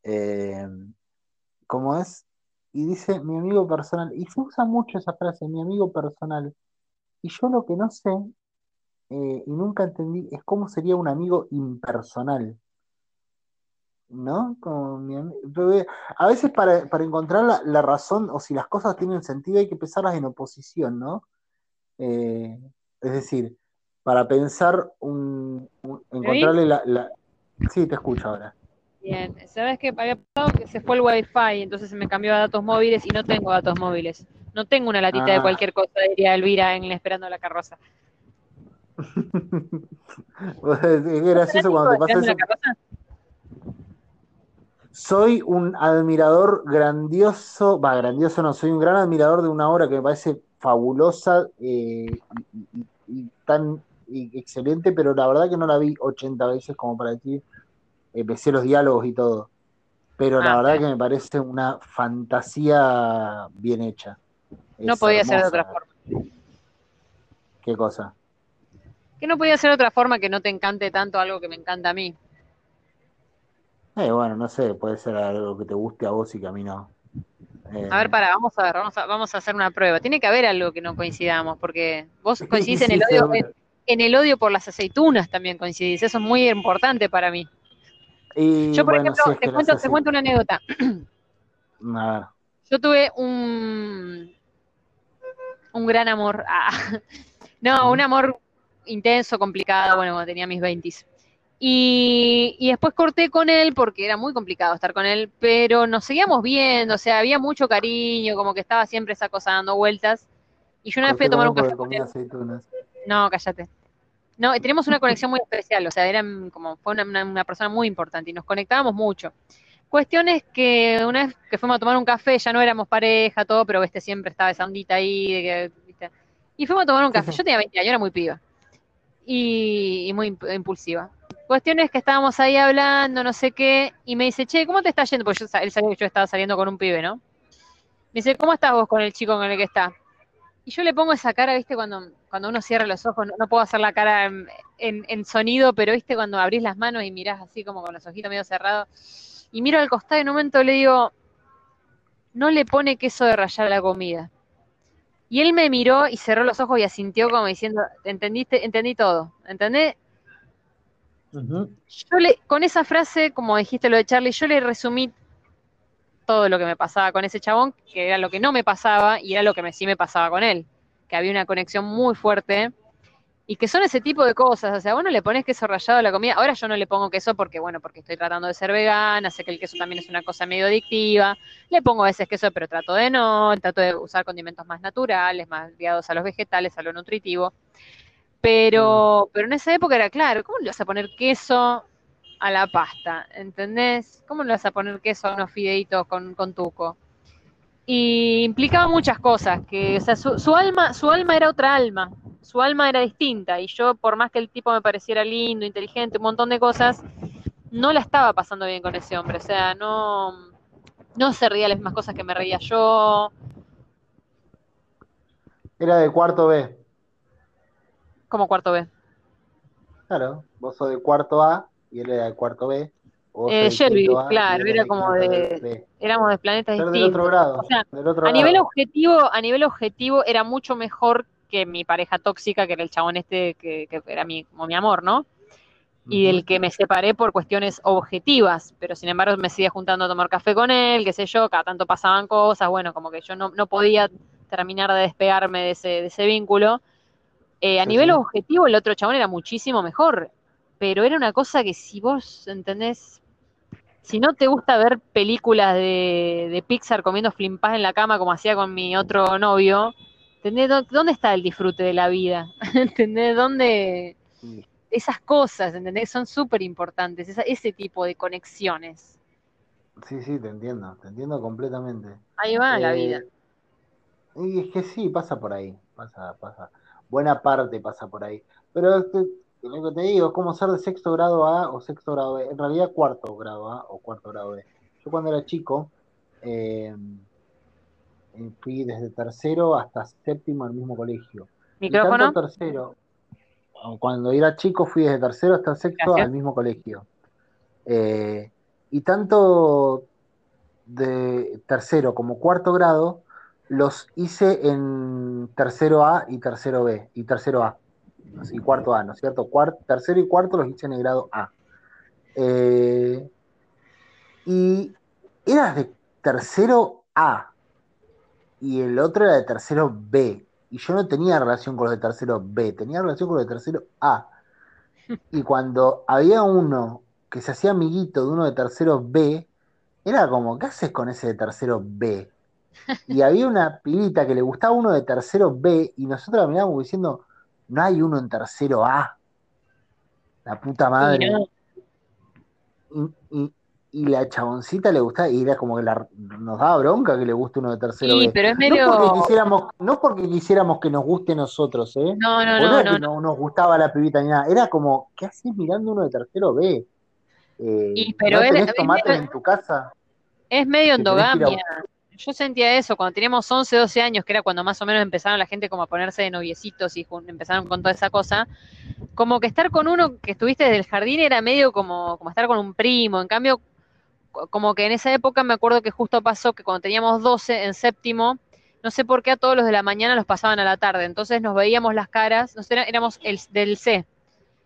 Eh, ¿cómo es? Y dice mi amigo personal. Y se usa mucho esa frase, mi amigo personal. Y yo lo que no sé eh, y nunca entendí es cómo sería un amigo impersonal, ¿no? Como mi a veces para, para encontrar la, la razón o si las cosas tienen sentido hay que pensarlas en oposición, ¿no? Eh, es decir, para pensar un, un- encontrarle la, la- Sí, te escucho ahora. Bien, ¿sabes qué? Había pasado que se fue el wifi, entonces se me cambió a datos móviles y no tengo datos móviles. No tengo una latita de Ah. cualquier cosa, diría Elvira en Esperando la carroza. es gracioso cuando te pasa ¿Esperando eso. la carroza? Soy un admirador grandioso, va, grandioso no, soy un gran admirador de una obra que me parece fabulosa eh, y, y- y tan y excelente, pero la verdad que no la vi 80 veces como para decir, eh, me sé los diálogos y todo. Pero la Ah, verdad sí. que me parece una fantasía bien hecha. No podía ser de otra forma. ¿Qué cosa? Que no podía ser de otra forma que no te encante tanto algo que me encanta a mí. Eh, bueno, no sé, puede ser algo que te guste a vos y que a mí no. Eh, A ver, para, vamos a ver, vamos a, vamos a hacer una prueba. Tiene que haber algo que no coincidamos, porque vos coincidís en el odio, en, en el odio por las aceitunas también coincidís. Eso es muy importante para mí. Y Yo, por bueno, ejemplo, te, cuento, te cuento una anécdota. A ver. Yo tuve un, un gran amor. ah, no, un amor intenso, complicado, bueno, cuando tenía mis 20 y, y después corté con él porque era muy complicado estar con él, pero nos seguíamos viendo, o sea, había mucho cariño, como que estaba siempre esa cosa dando vueltas. Y yo una vez fui a tomar un café con él. No, cállate. No, tenemos una conexión muy especial, o sea, eran como, fue una, una- una persona muy importante y nos conectábamos mucho. Cuestión es que una vez que fuimos a tomar un café, ya no éramos pareja, todo, pero este siempre estaba esa ondita ahí, de que, ¿viste? y fuimos a tomar un café. Yo tenía 20 años, era muy piba y, y muy imp- impulsiva. Cuestión es que estábamos ahí hablando, no sé qué, y me dice, che, ¿cómo te está yendo? Porque yo, él sabía que yo estaba saliendo con un pibe, ¿no? Me dice, ¿cómo estás vos con el chico con el que está? Y yo le pongo esa cara, ¿viste? Cuando, cuando uno cierra los ojos, no, puedo hacer la cara en, sonido, pero ¿viste? Cuando abrís las manos y mirás así como con los ojitos medio cerrados, y miro al costado y en un momento le digo, no le pone queso de rallar a la comida. Y él me miró y cerró los ojos y asintió como diciendo, entendiste, entendí todo, ¿entendés? Yo le, con esa frase, como dijiste lo de Charlie, yo le resumí todo lo que me pasaba con ese chabón, que era lo que no me pasaba y era lo que me, sí me pasaba con él, que había una conexión muy fuerte y que son ese tipo de cosas, o sea, bueno, le pones queso rallado a la comida, ahora yo no le pongo queso porque, bueno, porque estoy tratando de ser vegana, sé que el queso también es una cosa medio adictiva, le pongo a veces queso, pero trato de no, trato de usar condimentos más naturales, más guiados a los vegetales, a lo nutritivo, pero, pero en esa época era claro, ¿cómo le vas a poner queso a la pasta? ¿Entendés? ¿Cómo le vas a poner queso a unos fideitos con, con tuco? Y implicaba muchas cosas, que, o sea, su, su alma, su alma era otra alma, su alma era distinta y yo, por más que el tipo me pareciera lindo, inteligente, un montón de cosas, no la estaba pasando bien con ese hombre. O sea, no, no se reía las mismas cosas que me reía yo. Era de cuarto B. ¿Cómo cuarto B? Claro, vos sos de cuarto A y él era de cuarto B. Eh, Shelby, claro, era como de, éramos de planetas distintos. Del otro grado, o sea, a nivel objetivo, a nivel objetivo era mucho mejor que mi pareja tóxica, que era el chabón este que, era mi, como mi amor, ¿no? Y del que me separé por cuestiones objetivas, pero sin embargo me seguía juntando a tomar café con él, qué sé yo, cada tanto pasaban cosas, bueno, como que yo no, podía terminar de despegarme de ese, de ese vínculo. Eh, a nivel objetivo, el otro chabón era muchísimo mejor, pero era una cosa que si vos entendés, si no te gusta ver películas de, de Pixar comiendo flimpas en la cama como hacía con mi otro novio, ¿Entendés? ¿Dónde está el disfrute de la vida? ¿Entendés? ¿Dónde? Esas cosas, ¿entendés? Son súper importantes, ese tipo de conexiones. Sí, sí, te entiendo, te entiendo completamente. Ahí va la vida. Eh, y es que sí, pasa por ahí, pasa, pasa. Buena parte pasa por ahí. Pero este, lo que te digo es como ser de sexto grado A o sexto grado B. En realidad cuarto grado A o cuarto grado B. Yo cuando era chico, eh, fui desde tercero hasta séptimo al mismo colegio. ¿Micrófono? tercero, cuando era chico fui desde tercero hasta sexto al mismo colegio. Eh, y tanto de tercero como cuarto grado los hice en tercero A y tercero B, y tercero A, y cuarto A, ¿no es cierto? tercero y cuarto los hice en el grado A. Eh, y eras de tercero A, y el otro era de tercero B. Y yo no tenía relación con los de tercero B, tenía relación con los de tercero A. Y cuando había uno que se hacía amiguito de uno de tercero B, era como, ¿qué haces con ese de tercero B? Y había una pilita que le gustaba uno de tercero B y nosotros la mirábamos diciendo, no hay uno en tercero A. La puta madre. y, y la chaboncita le gustaba, y era como que nos daba bronca que le guste uno de tercero sí, pero es medio... no, porque quisiéramos, no porque quisiéramos que nos guste nosotros, ¿eh? No, no, no, no, no, nos gustaba la pibita ni nada. Era como, ¿qué haces mirando uno de tercero B? Eh, y, pero ¿no tenés tomate en tu casa? Es medio endogamia. Yo sentía eso cuando teníamos 11, 12 años, que era cuando más o menos empezaron la gente como a ponerse de noviecitos y empezaron con toda esa cosa. Como que estar con uno que estuviste desde el jardín era medio como, como estar con un primo. En cambio, como que en esa época me acuerdo que justo pasó que cuando teníamos 12 en séptimo, no sé por qué a todos los de la mañana los pasaban a la tarde, entonces nos veíamos las caras, nosotros éramos el, del C,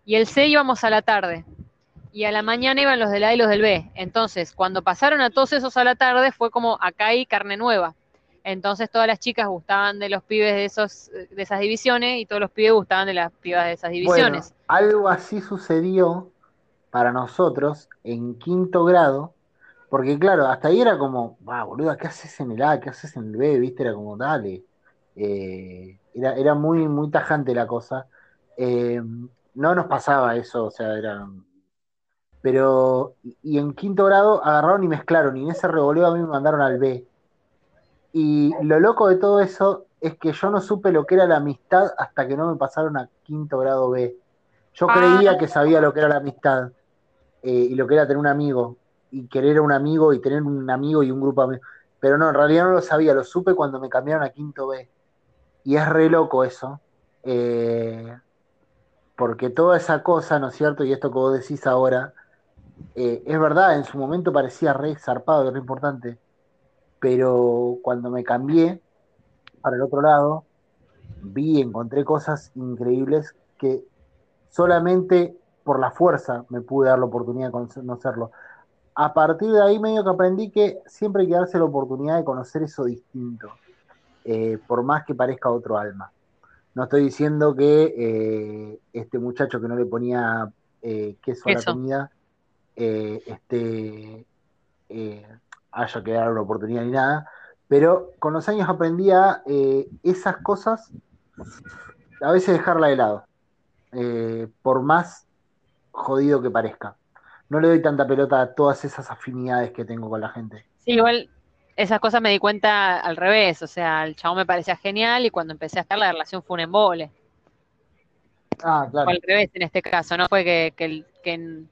y el C íbamos a la tarde, y a la mañana iban los del A y los del B, entonces cuando pasaron a todos esos a la tarde fue como acá hay carne nueva, entonces todas las chicas gustaban de los pibes de, esos, de esas divisiones y todos los pibes gustaban de las pibas de esas divisiones. algo así sucedió para nosotros en quinto grado, porque claro, hasta ahí era como, va, boluda, ¿qué haces en el A? ¿Qué haces en el B? ¿Viste? Era como, dale. Eh, era, era muy, muy tajante la cosa. Eh, no nos pasaba eso, o sea, era. Pero, y en quinto grado agarraron y mezclaron, y en ese revoleo a mí me mandaron al B. Y lo loco de todo eso es que yo no supe lo que era la amistad hasta que no me pasaron a quinto grado B. Yo creía ah. que sabía lo que era la amistad eh, y lo que era tener un amigo y querer a un amigo y tener un amigo y un grupo de amigos. Pero no, en realidad no lo sabía, lo supe cuando me cambiaron a quinto B. Y es re loco eso. Eh, porque toda esa cosa, ¿no es cierto? Y esto que vos decís ahora, eh, es verdad, en su momento parecía re zarpado y re importante. pero cuando me cambié para el otro lado, vi, encontré cosas increíbles que solamente por la fuerza me pude dar la oportunidad de conocerlo. A partir de ahí medio que aprendí que siempre hay que darse la oportunidad de conocer eso distinto, eh, por más que parezca otro alma. No estoy diciendo que eh, este muchacho que no le ponía eh, queso a la comida este, haya que dar la oportunidad ni nada, pero con los años aprendí a esas cosas a veces dejarla de lado, por más jodido que parezca. No le doy tanta pelota a todas esas afinidades que tengo con la gente. Sí, igual esas cosas me di cuenta al revés, o sea, el chavo me parecía genial y cuando empecé a estar la relación fue un embole. Ah, claro. Al revés en este caso, no fue que, que, que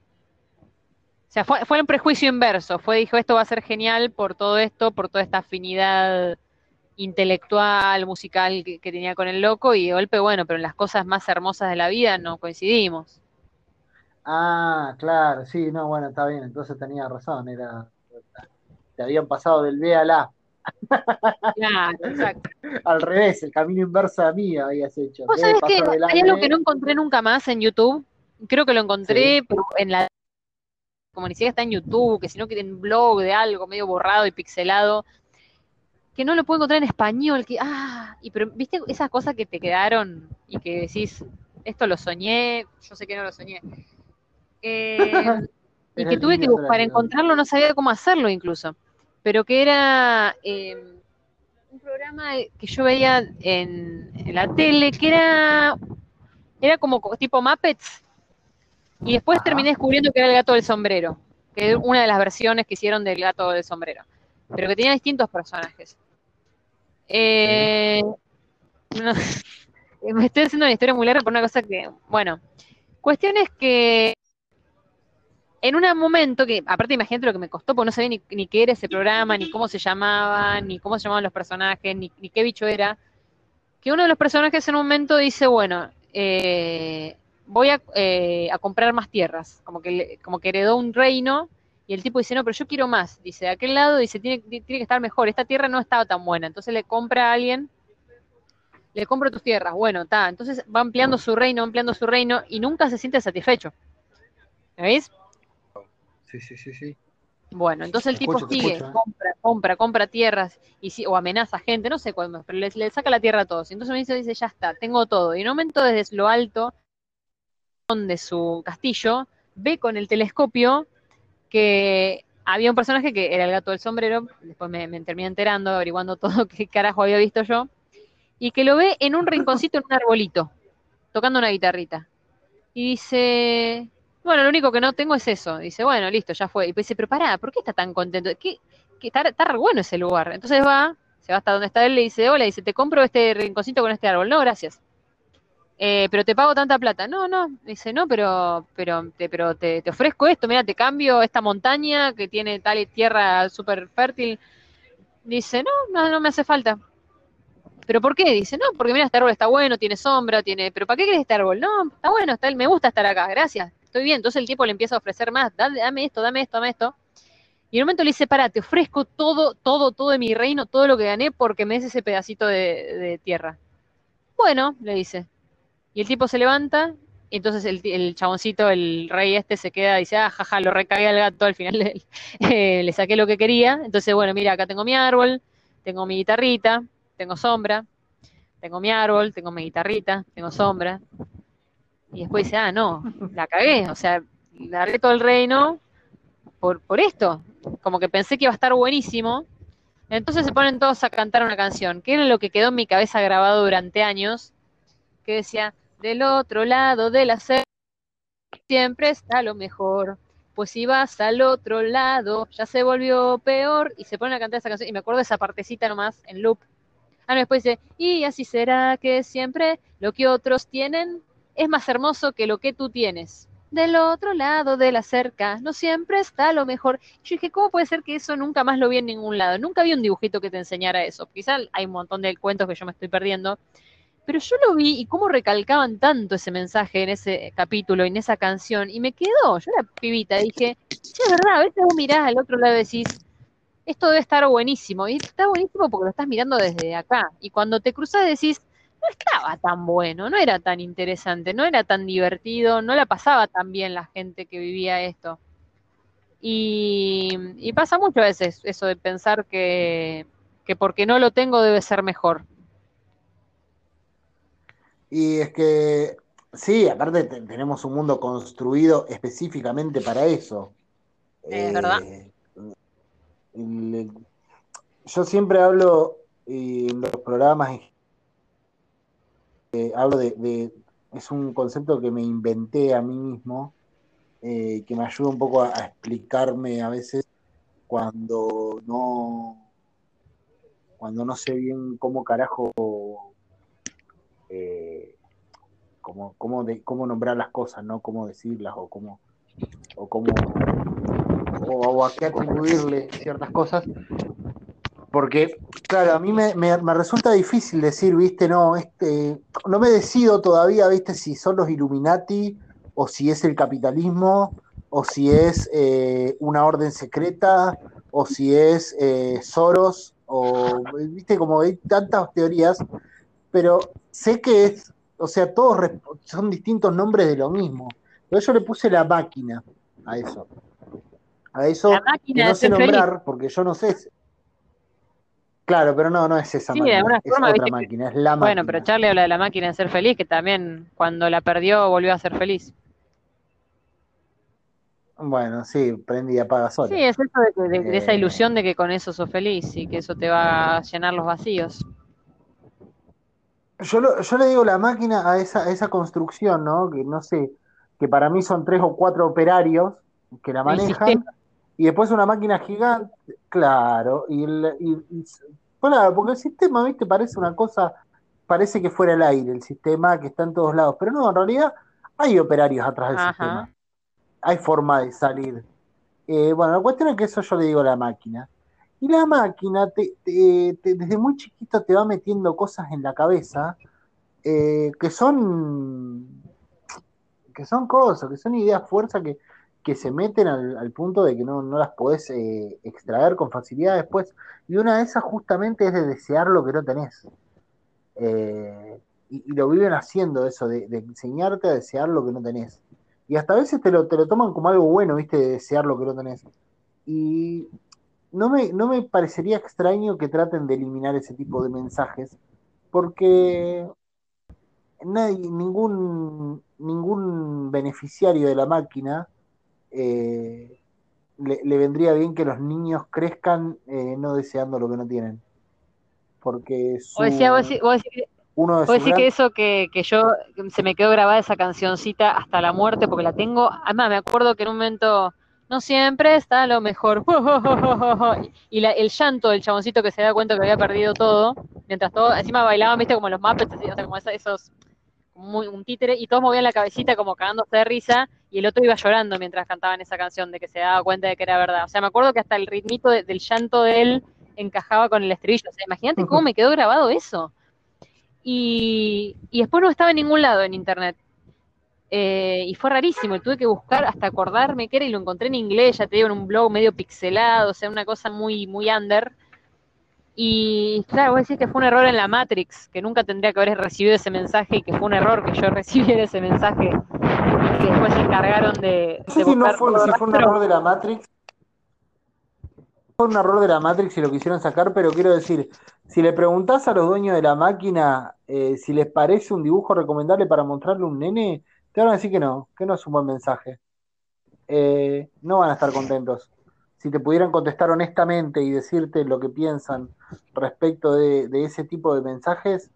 o sea, fue, fue un prejuicio inverso, fue dijo esto va a ser genial por todo esto, por toda esta afinidad intelectual, musical que, que tenía con el loco y de golpe, bueno, pero en las cosas más hermosas de la vida no coincidimos. Ah, claro, sí, no, bueno, está bien, entonces tenía razón, era te habían pasado del B a la. Claro, exacto. Al revés, el camino inverso a mí habías hecho. ¿Vos sabés que hay algo que no encontré nunca más en YouTube? Creo que lo encontré en la como ni siquiera está en YouTube, que sino que en blog de algo medio borrado y pixelado, que no lo puedo encontrar en español, que, ah, y pero, viste esas cosas que te quedaron y que decís, esto lo soñé, yo sé que no lo soñé. Eh, y que tuve que buscar, para encontrarlo, no sabía cómo hacerlo incluso pero que era eh, un programa que yo veía en, la tele, que era, era como tipo Muppets, y después terminé descubriendo que era el gato del sombrero, que es una de las versiones que hicieron del gato del sombrero, pero que tenía distintos personajes. Eh, me estoy haciendo una historia muy larga por una cosa que, bueno, cuestiones que en un momento que, aparte imagínate lo que me costó, porque no sabía ni, qué era ese programa, ni cómo se llamaba, ni cómo se llamaban los personajes, ni, qué bicho era, que uno de los personajes en un momento dice, bueno, eh, voy eh, a, comprar más tierras, como que, como que heredó un reino, y el tipo dice, no, pero yo quiero más, dice, de aquel lado, dice, tiene, tiene que estar mejor, esta tierra no estaba tan buena, entonces le compra a alguien, le compro tus tierras, bueno, está, entonces va ampliando su reino, ampliando su reino, y nunca se siente satisfecho. ¿Veis? Sí, sí, sí, sí. Bueno, entonces el tipo sigue, ¿eh? compra, compra, compra tierras y si, o amenaza a gente, no sé cuándo, pero le, saca la tierra a todos. Entonces me dice, dice, ya está, tengo todo. Y en un momento desde lo alto de su castillo, ve con el telescopio que había un personaje que era el gato del sombrero, después me, terminé enterando, averiguando todo qué carajo había visto yo, y que lo ve en un rinconcito en un arbolito, tocando una guitarrita. Y dice, bueno, lo único que no tengo es eso. Dice, bueno, listo, ya fue. Y dice, pero pará, ¿por qué está tan contento? ¿Qué, está, está bueno ese lugar. Entonces va, se va hasta donde está él, le dice, hola, dice, te compro este rinconcito con este árbol. No, gracias. Eh, pero te pago tanta plata. No, no. Dice, no, pero, pero, te, pero te, ofrezco esto. Mira, te cambio esta montaña que tiene tal tierra súper fértil. Dice, no, no, no me hace falta. ¿Pero por qué? Dice, no, porque mira, este árbol está bueno, tiene sombra, tiene. ¿Pero para qué querés este árbol? No, está bueno, está, me gusta estar acá, gracias estoy bien. Entonces el tipo le empieza a ofrecer más, dame, esto, dame esto, dame esto. Y en un momento le dice, para, te ofrezco todo, todo, todo de mi reino, todo lo que gané porque me des ese pedacito de, tierra. Bueno, le dice. Y el tipo se levanta, y entonces el, chaboncito, el rey este, se queda y dice, ah, jaja, lo recagué al gato, al final le, eh, le saqué lo que quería. Entonces, bueno, mira, acá tengo mi árbol, tengo mi guitarrita, tengo sombra, tengo mi árbol, tengo mi guitarrita, tengo sombra, y después dice, ah, no, la cagué, o sea, daré todo el reino por, por esto, como que pensé que iba a estar buenísimo. Entonces se ponen todos a cantar una canción, que era lo que quedó en mi cabeza grabado durante años, que decía, del otro lado de la selva siempre está lo mejor, pues si vas al otro lado ya se volvió peor, y se ponen a cantar esa canción, y me acuerdo de esa partecita nomás en loop. Ah, no, después dice, y así será que siempre lo que otros tienen es más hermoso que lo que tú tienes. Del otro lado de la cerca, no siempre está lo mejor. Yo dije, ¿cómo puede ser que eso nunca más lo vi en ningún lado? Nunca vi un dibujito que te enseñara eso. Quizá hay un montón de cuentos que yo me estoy perdiendo, pero yo lo vi y cómo recalcaban tanto ese mensaje en ese capítulo, en esa canción, y me quedó. Yo era pibita, dije, es verdad, a veces vos mirás al otro lado y decís, esto debe estar buenísimo. Y está buenísimo porque lo estás mirando desde acá. Y cuando te cruzas decís, no estaba tan bueno, no era tan interesante, no era tan divertido, no la pasaba tan bien la gente que vivía esto. Y, pasa mucho veces eso de pensar que, que porque no lo tengo debe ser mejor. Y es que, sí, aparte te- tenemos un mundo construido específicamente para eso. Es verdad. Eh, yo siempre hablo en los programas, eh, hablo de, de- es un concepto que me inventé a mí mismo, eh, que me ayuda un poco a, a explicarme a veces cuando no, cuando no sé bien cómo carajo eh, cómo, cómo, cómo nombrar las cosas, ¿no? Cómo decirlas o cómo, o cómo, o, a qué atribuirle ciertas cosas. Porque, claro, a mí me, me- me resulta difícil decir, viste, no, este, no me decido todavía, viste, si son los Illuminati o si es el capitalismo o si es eh, una orden secreta o si es eh, Soros o, viste, como hay tantas teorías, pero sé que es, o sea, todos son distintos nombres de lo mismo. Pero yo le puse la máquina a eso. A eso La que máquina no de sé feliz. nombrar, porque yo no sé. Claro, pero no, no es esa Sí, de máquina, alguna es forma, otra viste máquina, es la Bueno, pero Charlie habla de la máquina de ser feliz, que también cuando la perdió volvió a ser feliz. Bueno, sí, prende y apaga sola. Sí, es eso de, de- de esa Eh. ilusión de que con eso sos feliz y que eso te va a llenar los vacíos. Yo, lo- yo le digo la máquina a esa, a esa construcción, ¿no? Que no sé, que para mí son tres o cuatro operarios que la manejan, y después una máquina gigante, claro, y, el, y, y- claro, porque el sistema, viste, parece una cosa, parece que fuera el aire, el sistema que está en todos lados, pero no, en realidad hay operarios atrás del Ajá. sistema, hay forma de salir. Eh, bueno, la cuestión es que eso yo le digo a la máquina. Y la máquina desde muy chiquito te va metiendo cosas en la cabeza eh, que son que son cosas, que son ideas fuerza que, que se meten al, punto de que no, no las podés eh, extraer con facilidad después. Y una de esas justamente es de desear lo que no tenés. Eh, y, lo viven haciendo eso, de, de enseñarte a desear lo que no tenés. Y hasta a veces te lo, te lo toman como algo bueno, ¿viste? De desear lo que no tenés. Y no me, no me parecería extraño que traten de eliminar ese tipo de mensajes, porque nadie, ningún, ningún beneficiario de la máquina eh, le, le vendría bien que los niños crezcan eh, no deseando lo que no tienen. Porque su- Vos decías, vos decís, vos decís que- uno de que eso que, que yo se me quedó grabada esa cancioncita hasta la muerte porque la tengo. Además, me acuerdo que en un momento no siempre está lo mejor. Y la- el llanto del chaboncito que se da cuenta que había perdido todo, mientras todo, encima bailaban, viste, como los Muppets, o sea, como esos, muy, un títere, y todos movían la cabecita como cagándose de risa, y el otro iba llorando mientras cantaban esa canción, de que se daba cuenta de que era verdad. O sea, me acuerdo que hasta el ritmito de- del llanto de él encajaba con el estribillo. O sea, imagínate cómo me quedó grabado eso. Y, y después no estaba en ningún lado en internet. Eh, y fue rarísimo, tuve que buscar hasta acordarme qué era y lo encontré en inglés, ya te digo, en un blog medio pixelado, o sea, una cosa muy, muy under. Y claro, vos decís que fue un error en la Matrix, que nunca tendría que haber recibido ese mensaje y que fue un error que yo recibiera ese mensaje y que después se encargaron de, No sé de si no fue, si fue un error de la Matrix. Fue un error de la Matrix y lo quisieron sacar, pero quiero decir, si le preguntás a los dueños de la máquina eh, si les parece un dibujo recomendable para mostrarle a un nene, te van a decir que no, que no es un buen mensaje. Eh, no van a estar contentos. Si te pudieran contestar honestamente y decirte lo que piensan respecto de, ese tipo de mensajes,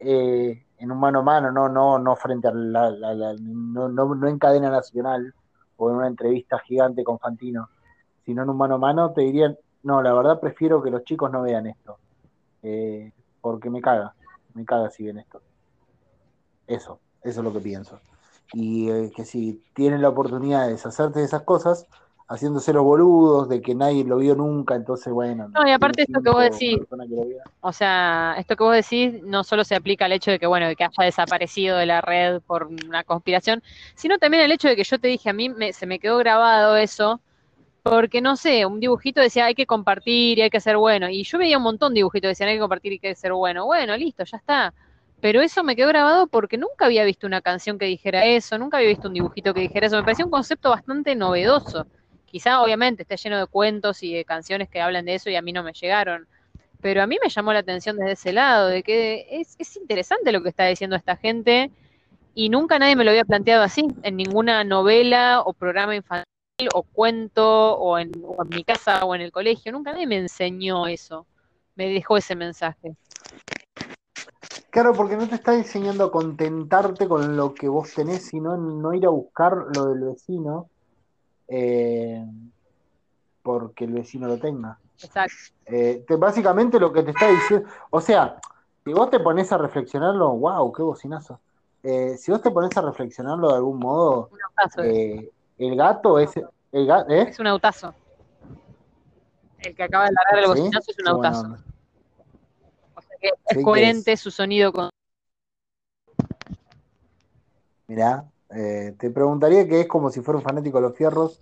eh, en un mano a mano, no, no, no frente a la, no en cadena nacional o en una entrevista gigante con Fantino, sino en un mano a mano, te dirían, no, la verdad prefiero que los chicos no vean esto, eh, porque me caga, me caga si ven esto. Eso, eso es lo que pienso. Y eh, que si tienen la oportunidad de deshacerse de esas cosas, haciéndose los boludos, de que nadie lo vio nunca, entonces bueno. No, y aparte esto que vos decís, que. O sea, esto que vos decís no solo se aplica al hecho de que, bueno, de que haya desaparecido de la red por una conspiración, sino también al hecho de que yo te dije, a mí me- se me quedó grabado eso, porque no sé, un dibujito decía hay que compartir y hay que ser bueno. Y yo veía un montón de dibujitos que decían hay que compartir y hay que ser bueno. Bueno, listo, ya está. Pero eso me quedó grabado porque nunca había visto una canción que dijera eso, nunca había visto un dibujito que dijera eso. Me parecía un concepto bastante novedoso. Quizá, obviamente, está lleno de cuentos y de canciones que hablan de eso y a mí no me llegaron. Pero a mí me llamó la atención desde ese lado, de que es, es interesante lo que está diciendo esta gente y nunca nadie me lo había planteado así, en ninguna novela o programa infantil o cuento o en, o en mi casa o en el colegio, nunca nadie me enseñó eso, me dejó ese mensaje. Claro, porque no te está enseñando a contentarte con lo que vos tenés, sino no ir a buscar lo del vecino eh, porque el vecino lo tenga. Exacto. Eh, te- básicamente lo que te está diciendo, o sea, si vos te pones a reflexionarlo, wow, qué bocinazo. Eh, si vos te pones a reflexionarlo de algún modo, autazo. eh, el gato es el gato, ¿eh? Es un autazo. El que acaba de largar el ¿Sí? bocinazo es un autazo. Es coherente su sonido con. Mirá, eh, te preguntaría que es como si fuera un fanático de los fierros,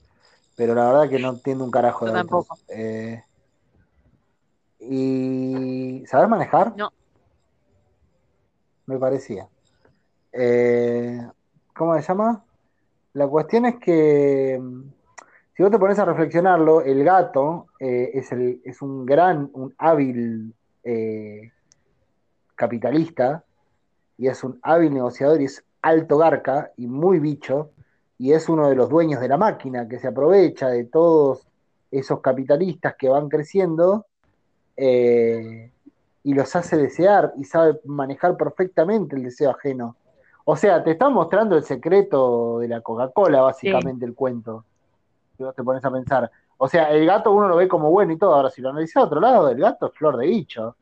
pero la verdad que no entiendo un carajo de Yo tampoco. Eh, ¿Y sabes manejar? No. Me parecía. Eh, ¿cómo se llama? La cuestión es que si vos te pones a reflexionarlo, el gato eh, es, el, es un gran, un hábil capitalista y es un hábil negociador y es alto garca y muy bicho y es uno de los dueños de la máquina que se aprovecha de todos esos capitalistas que van creciendo eh, y los hace desear y sabe manejar perfectamente el deseo ajeno. O sea, te están mostrando el secreto de la Coca-Cola, básicamente, el cuento. Si vos te pones a pensar. O sea, el gato uno lo ve como bueno y todo. Ahora, si lo analizás a otro lado, el gato es flor de bicho.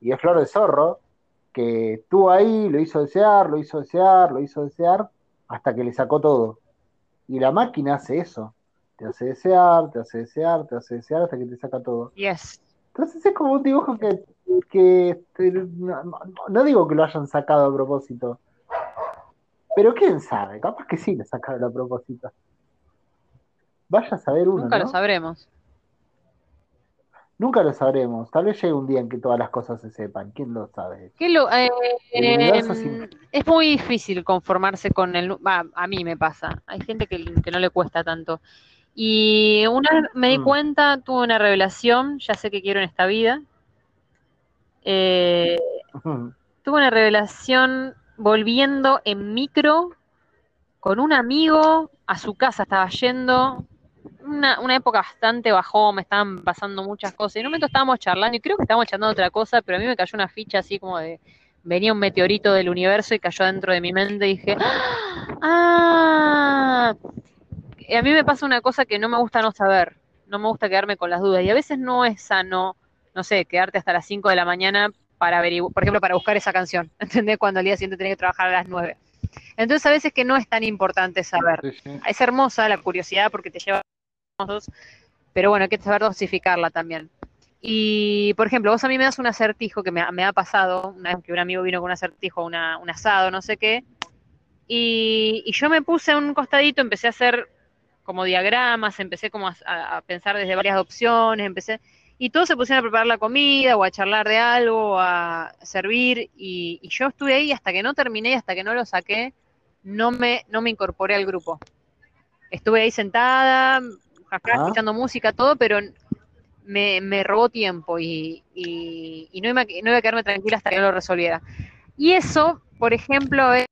Y es flor de zorro, que estuvo ahí, lo hizo desear, lo hizo desear, lo hizo desear, hasta que le sacó todo. Y la máquina hace eso. Te hace desear, te hace desear, te hace desear, hasta que te saca todo. Yes. Entonces es como un dibujo que, que este, no, no- no digo que lo hayan sacado a propósito, pero quién sabe, capaz que sí lo sacaron a propósito. Vaya a saber uno, Nunca ¿no? lo sabremos. Nunca lo sabremos. Tal vez llegue un día en que todas las cosas se sepan. ¿Quién lo sabe? ¿Qué lo- eh, em, sin- es muy difícil conformarse con el... a mí me pasa. Hay gente que, que no le cuesta tanto. Y una vez me di Mm. cuenta, tuve una revelación, ya sé que quiero en esta vida. Eh, tuve una revelación volviendo en micro con un amigo a su casa, estaba yendo, una, una época bastante bajó, me estaban pasando muchas cosas, y en un momento estábamos charlando, y creo que estábamos charlando otra cosa, pero a mí me cayó una ficha así como de, venía un meteorito del universo y cayó dentro de mi mente y dije, ¡ah! Y a mí me pasa una cosa que no me gusta no saber, no me gusta quedarme con las dudas, y a veces no es sano, no sé, quedarte hasta las 5 de la mañana para averiguar, por ejemplo, para buscar esa canción, ¿entendés? Cuando al día siguiente tenés que trabajar a las 9. Entonces a veces que no es tan importante saber. Sí, sí. Es hermosa la curiosidad porque te lleva pero bueno, hay que saber dosificarla también. Y, por ejemplo, vos a mí me das un acertijo que me, ha- pasado, una vez que un amigo vino con un acertijo, un asado, no sé qué, y, yo me puse a un costadito, empecé a hacer como diagramas, empecé como a, pensar desde varias opciones, empecé, y todos se pusieron a preparar la comida o a charlar de algo, a servir, y, yo estuve ahí hasta que no terminé hasta que no lo saqué, no me, no me incorporé al grupo. Estuve ahí sentada, acá Ah. escuchando música, todo, pero me, me robó tiempo y, y- y no, iba, no iba a quedarme tranquila hasta que no lo resolviera. Y eso, por ejemplo, es-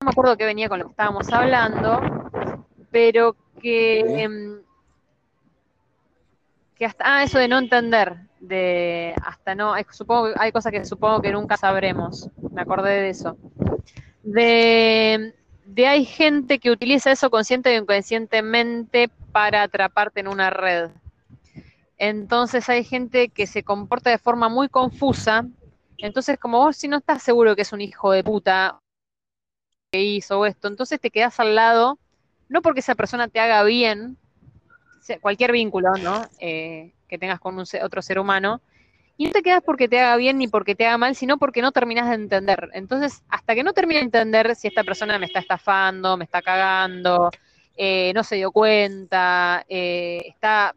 no me acuerdo que venía con lo que estábamos hablando, pero que, em, que hasta, ah, eso de no entender, de hasta no, hay, supongo, hay cosas que supongo que nunca sabremos, me acordé de eso. De, de hay gente que utiliza eso consciente o inconscientemente para atraparte en una red. Entonces hay gente que se comporta de forma muy confusa. Entonces, como vos si no estás seguro que es un hijo de puta que hizo esto, entonces te quedas al lado, no porque esa persona te haga bien, cualquier vínculo, ¿no? Eh, que tengas con un otro ser humano, y no te quedas porque te haga bien ni porque te haga mal, sino porque no terminas de entender. Entonces, hasta que no termine de entender si esta persona me está estafando, me está cagando, eh, no se dio cuenta, eh, está...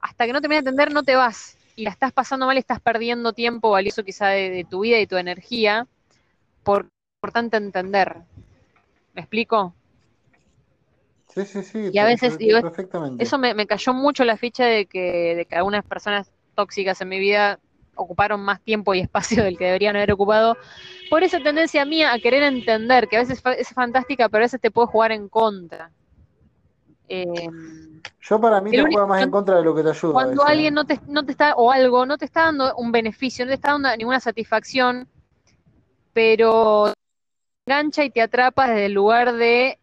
Hasta que no terminas de entender, no te vas. Y la estás pasando mal, estás perdiendo tiempo valioso quizá de, de tu vida y tu energía por importante entender. ¿Me explico? Sí, sí, sí. Y a veces, digo, perfectamente. Eso me, me cayó mucho la ficha de que, de que algunas personas tóxicas en mi vida ocuparon más tiempo y espacio del que deberían haber ocupado por esa tendencia mía a querer entender, que a veces es fantástica, pero a veces te puede jugar en contra. Eh, Yo para mí te juega más en contra de lo que te ayuda. cuando alguien no te, no te está, o algo, no te está dando un beneficio, no te está dando ninguna satisfacción, pero te engancha y te atrapa desde el lugar de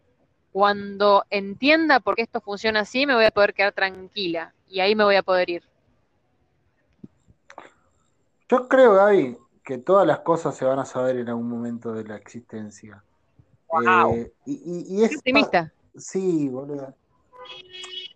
cuando entienda por qué esto funciona así, me voy a poder quedar tranquila y ahí me voy a poder ir. Yo creo, Gaby, que todas las cosas se van a saber en algún momento de la existencia. Wow. Eh, y, y- y es optimista. Sí, boludo.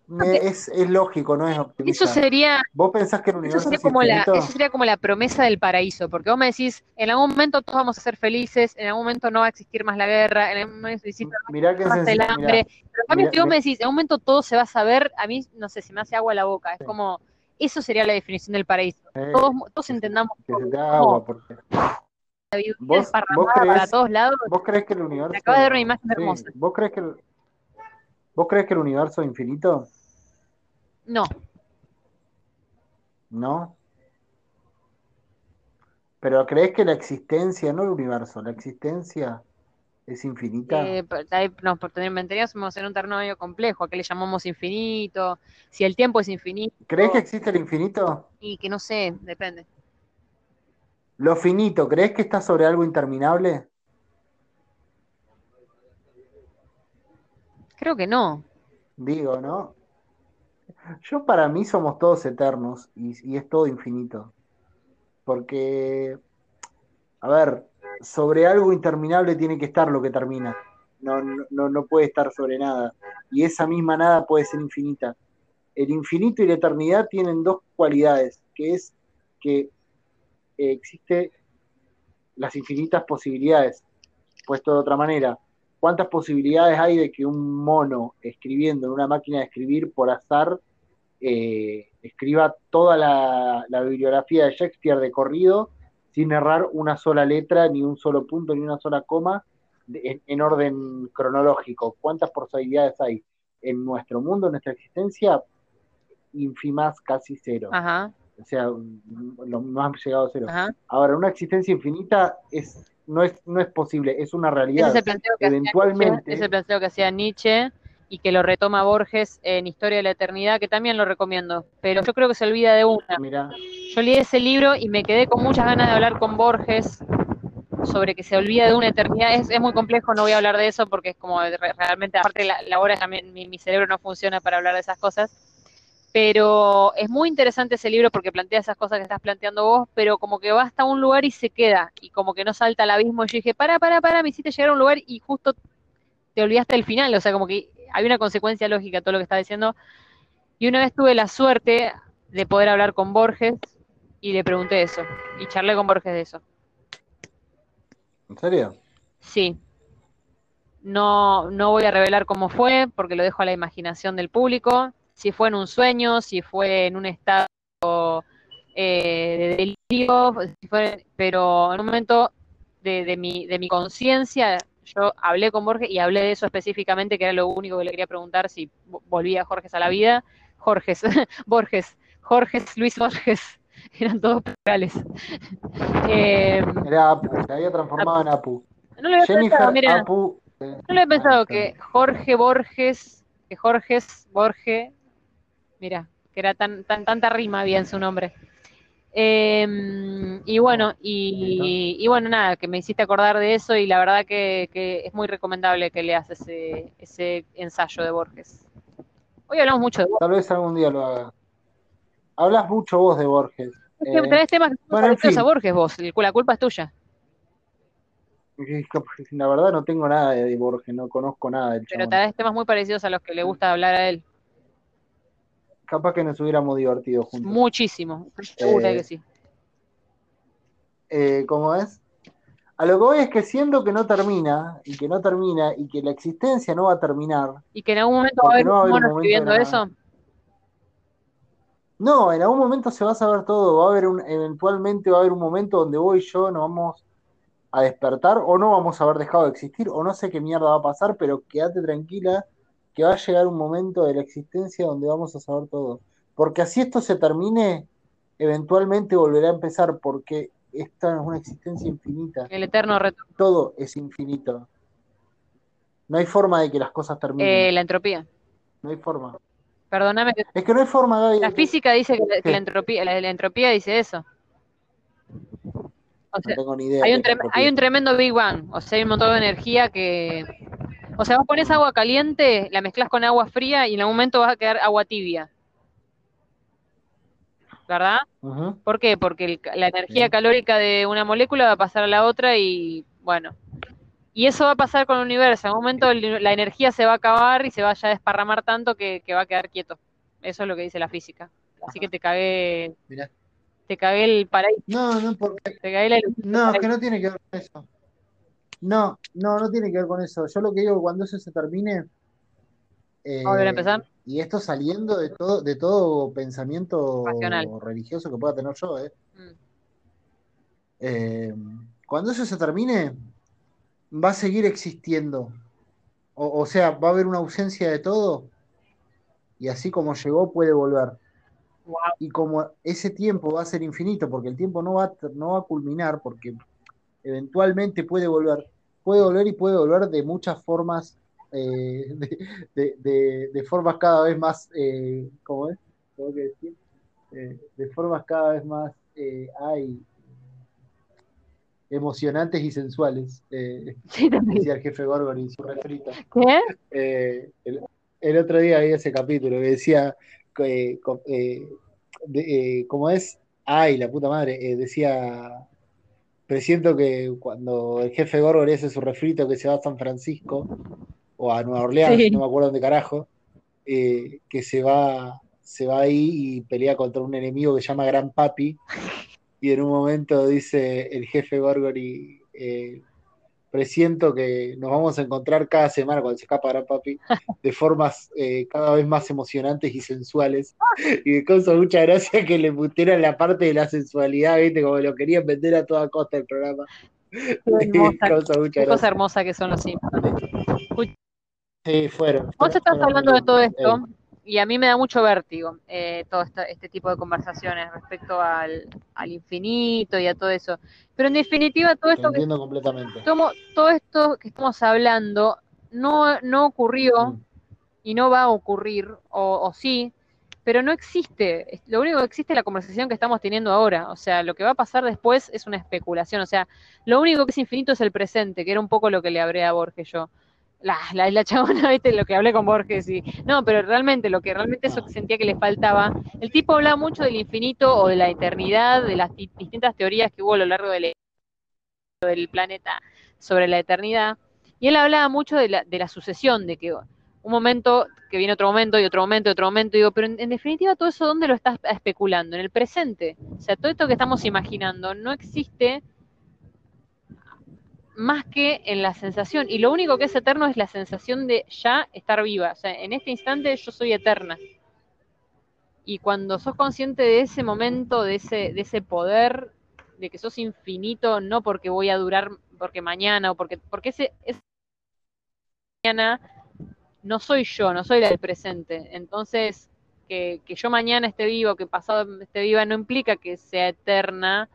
Me- es, es lógico, no es optimista. Eso sería, ¿Vos pensás que el eso universo sería es como la, eso sería como la promesa del paraíso, porque vos me decís, en algún momento todos vamos a ser felices, en algún momento no va a existir más la guerra, en algún momento existe Mirá que más el hambre, mirá, pero en cambio mirá, si vos me decís, en un momento todo se va a saber, a mí, no sé, se me hace agua la boca, es Sí. como, eso sería la definición del paraíso, eh, todos, todos entendamos que se agua, porque la vos, vos desparramada para creés, todos lados, vos crees que el universo. me acabas de dar una imagen sí, hermosa. ¿Vos crees que el, vos crees que el universo es infinito? No, ¿No? Pero crees que la existencia, no el universo, la existencia es infinita. eh, nos mentiríamos en un terreno medio complejo, a qué le llamamos infinito, si el tiempo es infinito, ¿Crees que existe el infinito? y que no sé, depende. Lo finito, ¿crees que está sobre algo interminable? Creo que no. Digo, ¿no? Yo para mí somos todos eternos y, y es todo infinito. Porque, a ver, sobre algo interminable tiene que estar lo que termina. No, no, no- puede estar sobre nada. Y esa misma nada puede ser infinita. El infinito y la eternidad tienen dos cualidades, que es que eh, existe las infinitas posibilidades. Puesto de otra manera, ¿cuántas posibilidades hay de que un mono escribiendo en una máquina de escribir por azar eh, escriba toda la bibliografía de Shakespeare de corrido sin errar una sola letra, ni un solo punto, ni una sola coma de- en, en orden cronológico? ¿Cuántas posibilidades hay en nuestro mundo, en nuestra existencia? Ínfimas, casi cero. Ajá, O sea, lo más llegado a cero. ajá. Ahora, una existencia infinita es, no, es, no es posible, es una realidad. es el planteo que hacía Eventualmente- Nietzsche, es el planteo que hacía Nietzsche y que lo retoma Borges en Historia de la Eternidad, que también lo recomiendo. Pero yo creo que se olvida de una. Mirá, Yo leí ese libro y me quedé con muchas ganas de hablar con Borges sobre que se olvida de una eternidad. Es, es muy complejo, no voy a hablar de eso porque es como re- realmente, aparte la, la hora también, mi, mi cerebro no funciona para hablar de esas cosas. Pero es muy interesante ese libro porque plantea esas cosas que estás planteando vos, pero como que va hasta un lugar y se queda, y como que no salta al abismo. Y yo dije, para, para, para, me hiciste llegar a un lugar y justo te olvidaste del final. O sea, como que hay una consecuencia lógica a todo lo que estás diciendo. Y una vez tuve la suerte de poder hablar con Borges y le pregunté eso. Y charlé con Borges de eso. ¿en serio? Sí. No, no voy a revelar cómo fue, porque lo dejo a la imaginación del público. Si fue en un sueño, si fue en un estado eh, de delirio, si fue- pero en un momento de, de mi, de mi conciencia, yo hablé con Borges y hablé de eso específicamente, que era lo único que le quería preguntar, si vo- volvía Jorges a la vida. Jorges, Borges, Jorges, Luis Borges, eran todos plurales. Eh, Era Apu, se había transformado en Apu. no lo había pensado, Jennifer mira. Apu. eh, No lo he pensado que Jorge Borges, que Jorges Borge, mira, que era tan, tan tanta rima había en su nombre. Eh, y bueno, y, y bueno, nada, que me hiciste acordar de eso y la verdad que, que es muy recomendable que leas ese, ese ensayo de Borges. Hoy hablamos mucho de Borges. Tal vez algún día lo haga. Hablas mucho vos de Borges. Es que Eh, tenés temas que bueno, en parecidos fin. a Borges vos, la culpa es tuya. La verdad no tengo nada de Borges, no conozco nada del Pero tenés temas muy parecidos a los que le gusta hablar a él. Capaz que nos hubiéramos divertido juntos. Muchísimo, segura Eh, que sí. Eh, ¿Cómo es? A lo que voy es que siendo que no termina, y que no termina, y que la existencia no va a terminar, Y que en algún momento va a haber no va a un haber un mono escribiendo eso. no, en algún momento se va a saber todo, va a haber un, eventualmente va a haber un momento donde vos y yo nos vamos a despertar, o no vamos a haber dejado de existir, o no sé qué mierda va a pasar, pero quédate tranquila que va a llegar un momento de la existencia donde vamos a saber todo. Porque así esto se termine, eventualmente volverá a empezar, porque esta es una existencia infinita. El eterno reto. Todo es infinito. No hay forma de que las cosas terminen. Eh, la entropía. No hay forma. Perdóname. Es que no hay forma, Gaby. La física dice que, la- que ¿Qué? la entropía, la, la entropía dice eso. O No tengo ni idea. hay un, hay un tremendo Big Bang. O sea, hay un montón de energía que. O sea, vos pones agua caliente, la mezclas con agua fría y en algún momento vas a quedar agua tibia. ¿Verdad? Ujú. ¿Por qué? Porque el la energía calórica de una molécula va a pasar a la otra y bueno. Y eso va a pasar con el universo. En algún momento el- la energía se va a acabar y se vaya a desparramar tanto que, que va a quedar quieto. Eso es lo que dice la física. Así que te cagué, Mirá. te cagué el paraíso, No, no, porque te cagué la No, es que no tiene que ver con eso. No, no, no tiene que ver con eso. Yo lo que digo, cuando eso se termine, eh, ¿Vamos a volver a empezar? y esto saliendo de todo, de todo pensamiento religioso que pueda tener yo, eh, Mm. eh, cuando eso se termine, va a seguir existiendo. O, o sea, va a haber una ausencia de todo, y así como llegó, puede volver. Wow. Y como ese tiempo va a ser infinito, porque el tiempo no va no va a culminar, porque eventualmente puede volver, puede volver y puede volver de muchas formas, eh, de, de- de- de formas cada vez más, eh, ¿cómo es? Tengo que decir, Eh, de formas cada vez más, eh, ay, emocionantes y sensuales, Sí, también. decía el jefe Gorgon y su refrita. ¿Qué? El, el otro día vi ese capítulo que decía, que, co- de- ¿cómo es? Ay, la puta madre, decía, presiento que cuando el jefe Gorgon hace su refrito que se va a San Francisco o a Nueva Orleans, Sí. no me acuerdo dónde carajo, eh, que se va, se va ahí y pelea contra un enemigo que se llama Gran Papi, y en un momento dice el jefe y eh, presiento que nos vamos a encontrar cada semana cuando se escapa Gran Papi de formas eh, cada vez más emocionantes y sensuales. Y me causa mucha gracia que le pusieran la parte de la sensualidad, ¿viste? Como lo querían vender a toda costa el programa. Qué hermosa, qué cosa hermosa que son los Simpsons. Sí, fueron. Vos estás hablando de todo esto y a mí me da mucho vértigo eh, todo esta- este tipo de conversaciones respecto al, al infinito y a todo eso. Pero en definitiva, todo esto que, entiendo completamente. tomo- todo esto que estamos hablando no, no ocurrió Mm. y no va a ocurrir, o, o sí, pero no existe. Lo único que existe es la conversación que estamos teniendo ahora. O sea, lo que va a pasar después es una especulación. O sea, lo único que es infinito es el presente, que era un poco lo que le hablé a Borges yo. La, la, la chabona, viste, lo que hablé con Borges y. No, pero realmente, lo que realmente eso que sentía que le faltaba. El tipo hablaba mucho del infinito o de la eternidad, de las di- distintas teorías que hubo a lo largo del, del planeta sobre la eternidad. Y él hablaba mucho de la, de la sucesión, de que un momento, que viene otro momento y otro momento y otro momento, digo, pero en, en definitiva todo eso, ¿dónde lo estás especulando? En el presente. O sea, todo esto que estamos imaginando no existe más que en la sensación. Y lo único que es eterno es la sensación de ya estar viva. O sea, en este instante yo soy eterna. Y cuando sos consciente de ese momento, de ese, de ese poder, de que sos infinito, no porque voy a durar, porque mañana, o porque, porque ese, mañana no soy yo, no soy la del presente. Entonces, que, que yo mañana esté vivo, que pasado esté viva, no implica que sea eterna,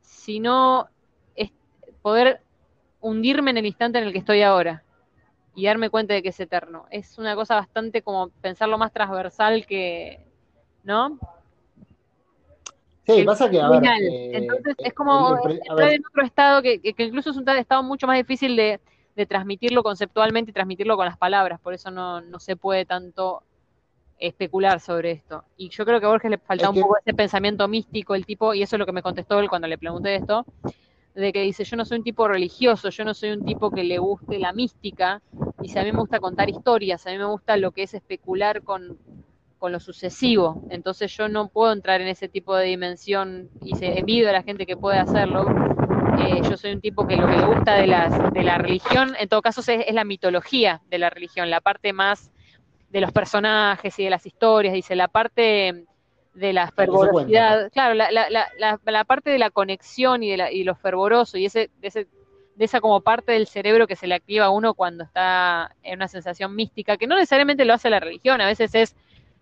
sino poder hundirme en el instante en el que estoy ahora y darme cuenta de que es eterno. Es una cosa bastante como pensarlo más transversal que, ¿no? Sí, el pasa que, a ver. eh, Entonces eh, es como el pre- a entrar en otro estado que, que- incluso es un ta- estado mucho más difícil de, de transmitirlo conceptualmente y transmitirlo con las palabras, por eso no, no se puede tanto especular sobre esto. Y yo creo que a Borges le falta Es un que- poco ese pensamiento místico, el tipo, y eso es lo que me contestó él cuando le pregunté esto, de que dice, yo no soy un tipo religioso, yo no soy un tipo que le guste la mística, y si a mí me gusta contar historias, a mí me gusta lo que es especular con, con lo sucesivo, entonces yo no puedo entrar en ese tipo de dimensión y se envidio a la gente que puede hacerlo, Eh, yo soy un tipo que lo que le gusta de, las, de la religión, en todo caso, es, es la mitología de la religión, la parte más de los personajes y de las historias, dice, la parte de la fervorosidad, claro, la, la, la, la, parte de la conexión y de, la, y lo fervoroso y ese, de, ese, de esa como parte del cerebro que se le activa a uno cuando está en una sensación mística, que no necesariamente lo hace la religión, a veces es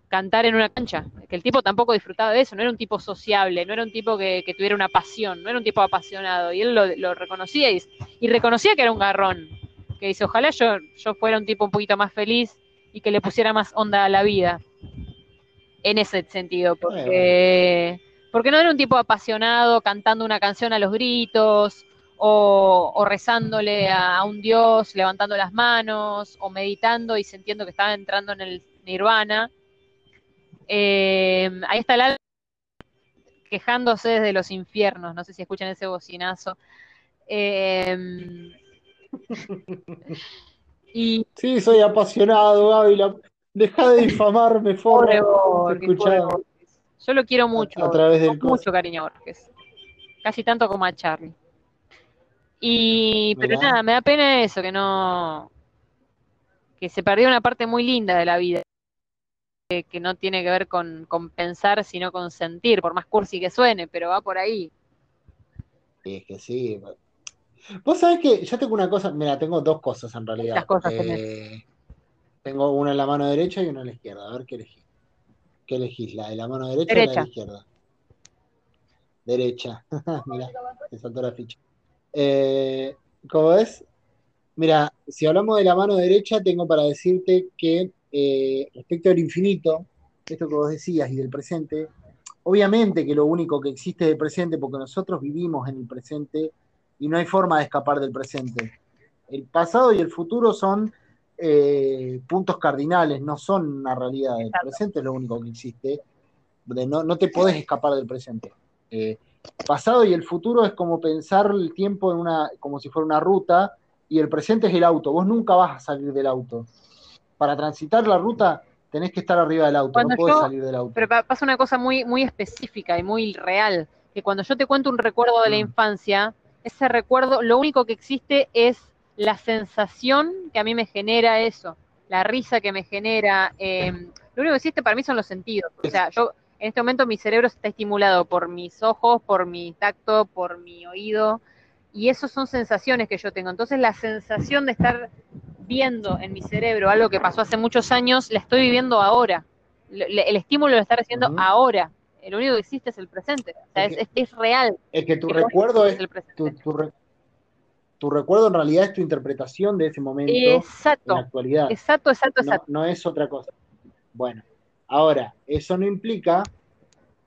cantar en una cancha, que el tipo tampoco disfrutaba de eso, no era un tipo sociable, no era un tipo que, que tuviera una pasión, no era un tipo apasionado, y él lo, lo reconocía y, y, reconocía que era un garrón, que dice, ojalá yo, yo fuera un tipo un poquito más feliz y que le pusiera más onda a la vida en ese sentido, porque, porque no era un tipo apasionado cantando una canción a los gritos o, o rezándole a, a, un dios, levantando las manos o meditando y sintiendo que estaba entrando en el nirvana. Eh, ahí está el alma quejándose desde los infiernos, no sé si escuchan ese bocinazo. Eh, y, sí, soy apasionado, Ávila. Deja de difamarme, Borges. Yo lo quiero mucho, a, a través del con mucho cariño a Borges. Casi tanto como a Charlie. Y, pero Mirá. nada, me da pena eso, que no. que se perdió una parte muy linda de la vida. Que, que no tiene que ver con, con, pensar, sino con sentir, por más cursi que suene, pero va por ahí. Sí, es que sí. Vos sabés que yo tengo una cosa, mira, tengo dos cosas en realidad. Las cosas eh, tengo una en la mano derecha y una en la izquierda. A ver qué elegís. ¿Qué elegís? ¿La de la mano derecha, derecha. o la de la izquierda? Derecha. Mira, te saltó la ficha. Eh, ¿Cómo ves? Mira, si hablamos de la mano derecha, tengo para decirte que eh, respecto al infinito, esto que vos decías y del presente, obviamente que lo único que existe es el presente, porque nosotros vivimos en el presente y no hay forma de escapar del presente. El pasado y el futuro son eh, puntos cardinales, no son una realidad. El presente es lo único que existe. No, no te podés escapar del presente. Eh, pasado y el futuro es como pensar el tiempo en una, como si fuera una ruta, y el presente es el auto. Vos nunca vas a salir del auto. Para transitar la ruta tenés que estar arriba del auto, cuando no podés yo, salir del auto. Pero pasa una cosa muy, muy específica y muy real, que cuando yo te cuento un recuerdo de la mm. infancia, ese recuerdo, lo único que existe es la sensación que a mí me genera eso, la risa que me genera. Eh, lo único que existe para mí son los sentidos. O sea, yo en este momento mi cerebro está estimulado por mis ojos, por mi tacto, por mi oído, y eso son sensaciones que yo tengo. Entonces la sensación de estar viendo en mi cerebro algo que pasó hace muchos años, la estoy viviendo ahora. El estímulo lo está recibiendo uh -huh. ahora. El único que existe es el presente. O sea, es, es, es, real. Es que tu recuerdo es, el tu, tu, tu, recuerdo en realidad es tu interpretación de ese momento exacto, en la actualidad. Exacto, exacto, exacto. No, no es otra cosa. Bueno, ahora, eso no implica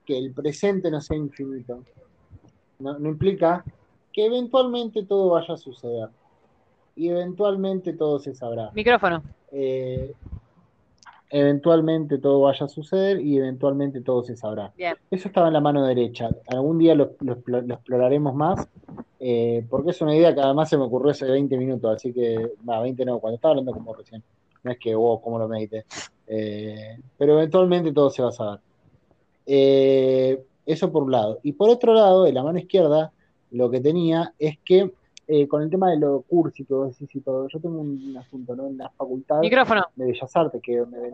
que el presente no sea infinito. No, no implica que eventualmente todo vaya a suceder. Y eventualmente todo se sabrá. Micrófono. Eh, eventualmente todo vaya a suceder y eventualmente todo se sabrá. Bien. Eso estaba en la mano derecha. Algún día lo, lo, lo exploraremos más, eh, porque es una idea que además se me ocurrió hace 20 minutos, así que, va, 20 no, cuando estaba hablando como recién. No es que, wow, cómo lo medité. Eh, pero eventualmente todo se va a saber. Eh, eso por un lado. Y por otro lado, de la mano izquierda, lo que tenía es que eh, con el tema de lo cursi que vos decís y todo, yo tengo un asunto, ¿no? En la facultad Micrófono. de Bellas Artes, que es donde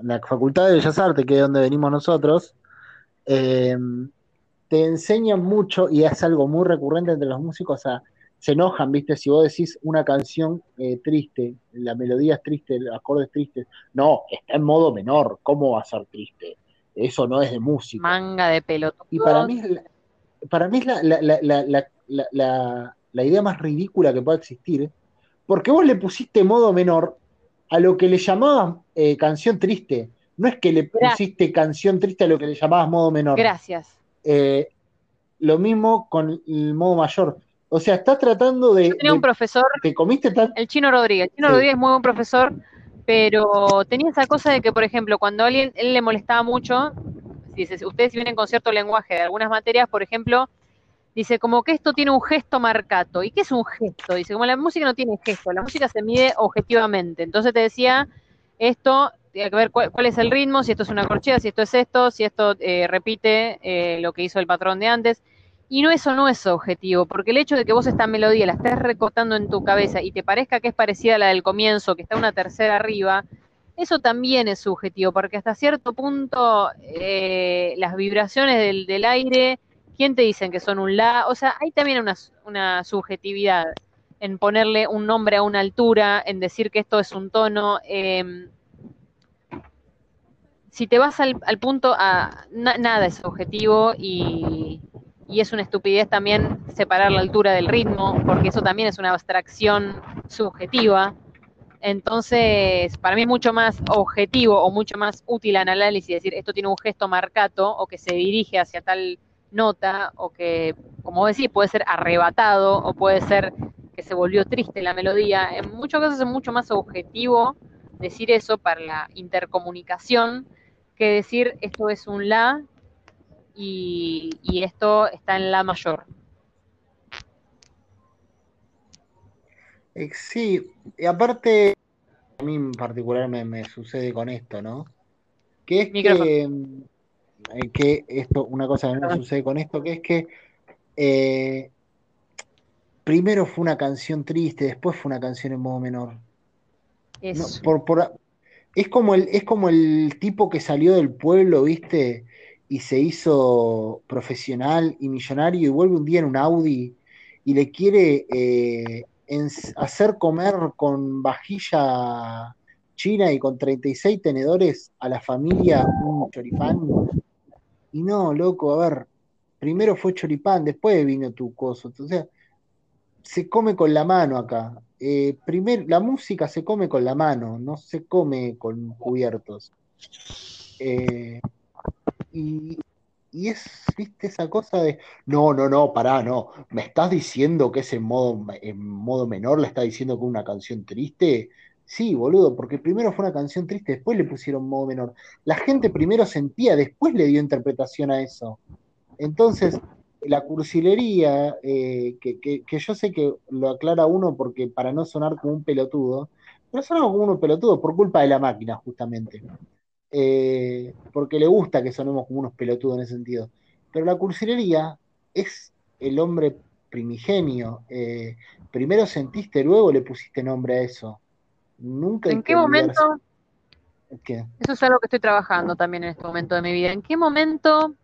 en la facultad de Bellas Artes, que es donde venimos nosotros, eh, te enseñan mucho, y es algo muy recurrente entre los músicos, a, se enojan, ¿viste? Si vos decís una canción eh, triste, la melodía es triste, el acorde es triste, no, está en modo menor, ¿cómo va a ser triste? Eso no es de música. Manga de pelotón. Y para mí, para mí es la, la, la, la la idea más ridícula que pueda existir, porque vos le pusiste modo menor a lo que le llamabas eh, canción triste. No es que le pusiste Gracias. canción triste a lo que le llamabas modo menor. Gracias. Eh, lo mismo con el modo mayor. O sea, estás tratando de. Yo tenía de, un profesor. ¿Te comiste tan... El chino Rodríguez. El chino sí. Rodríguez es muy buen profesor, pero tenía esa cosa de que, por ejemplo, cuando a alguien él le molestaba mucho, si ustedes vienen con cierto lenguaje de algunas materias, por ejemplo, Dice, como que esto tiene un gesto marcato. ¿Y qué es un gesto? Dice, como la música no tiene gesto, la música se mide objetivamente. Entonces te decía, esto, tiene que ver cuál, cuál es el ritmo, si esto es una corchea, si esto es esto, si esto eh, repite eh, lo que hizo el patrón de antes. Y no, eso no es objetivo, porque el hecho de que vos esta melodía la estés recortando en tu cabeza y te parezca que es parecida a la del comienzo, que está una tercera arriba, eso también es subjetivo, porque hasta cierto punto eh, las vibraciones del, del, aire, ¿quién te dicen que son un la? O sea, hay también una, una, subjetividad en ponerle un nombre a una altura, en decir que esto es un tono. Eh, si te vas al, al punto, a, na, nada es objetivo y, y es una estupidez también separar la altura del ritmo, porque eso también es una abstracción subjetiva. Entonces, para mí es mucho más objetivo o mucho más útil análisis decir esto tiene un gesto marcato o que se dirige hacia tal nota o que, como decís, puede ser arrebatado o puede ser que se volvió triste la melodía. En muchos casos es mucho más objetivo decir eso para la intercomunicación que decir esto es un la y, y, esto está en la mayor. Sí, y aparte, a mí en particular me, me sucede con esto, ¿no? Que es que, eh, que, esto, una cosa que me sucede con esto, que es que eh, primero fue una canción triste, después fue una canción en modo menor. No, por, por, es como el, es como el tipo que salió del pueblo, ¿viste? y se hizo profesional y millonario y vuelve un día en un Audi y le quiere eh, hacer comer con vajilla china y con 36 tenedores a la familia un choripán. Y no, loco, a ver, primero fue choripán, después vino tu coso. Entonces, se come con la mano acá. Eh, primero, la música se come con la mano, no se come con cubiertos. Eh, y, y, es, viste, esa cosa de, no, no, no, pará, no, me estás diciendo que es en modo, en modo menor, le está diciendo es una canción triste. Sí, boludo, porque primero fue una canción triste, después le pusieron modo menor. La gente primero sentía, después le dio interpretación a eso. Entonces, la cursilería, eh, que, que, yo sé que lo aclara uno porque para no sonar como un pelotudo, pero sonamos como unos pelotudos por culpa de la máquina, justamente eh, porque le gusta que sonemos como unos pelotudos en ese sentido. Pero la cursilería es el hombre primigenio. Eh, primero sentiste, luego le pusiste nombre a eso. Nunca. ¿En qué momento? ¿Qué? Eso es algo que estoy trabajando también en este momento de mi vida. ¿En qué momento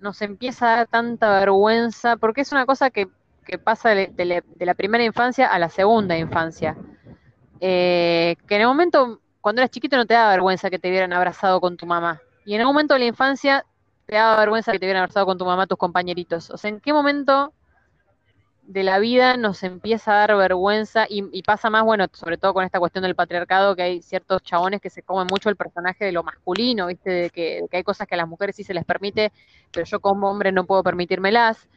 nos empieza a dar tanta vergüenza? Porque es una cosa que, que pasa de, de, la, de, la, primera infancia a la segunda infancia. Eh, que en el momento cuando eras chiquito no te daba vergüenza que te hubieran abrazado con tu mamá. Y en un momento de la infancia te daba vergüenza que te hubieran abrazado con tu mamá tus compañeritos. O sea, ¿en qué momento de la vida nos empieza a dar vergüenza? Y, y, pasa más, bueno, sobre todo con esta cuestión del patriarcado, que hay ciertos chabones que se comen mucho el personaje de lo masculino, ¿viste? De que, de que hay cosas que a las mujeres sí se les permite, pero yo como hombre no puedo permitírmelas.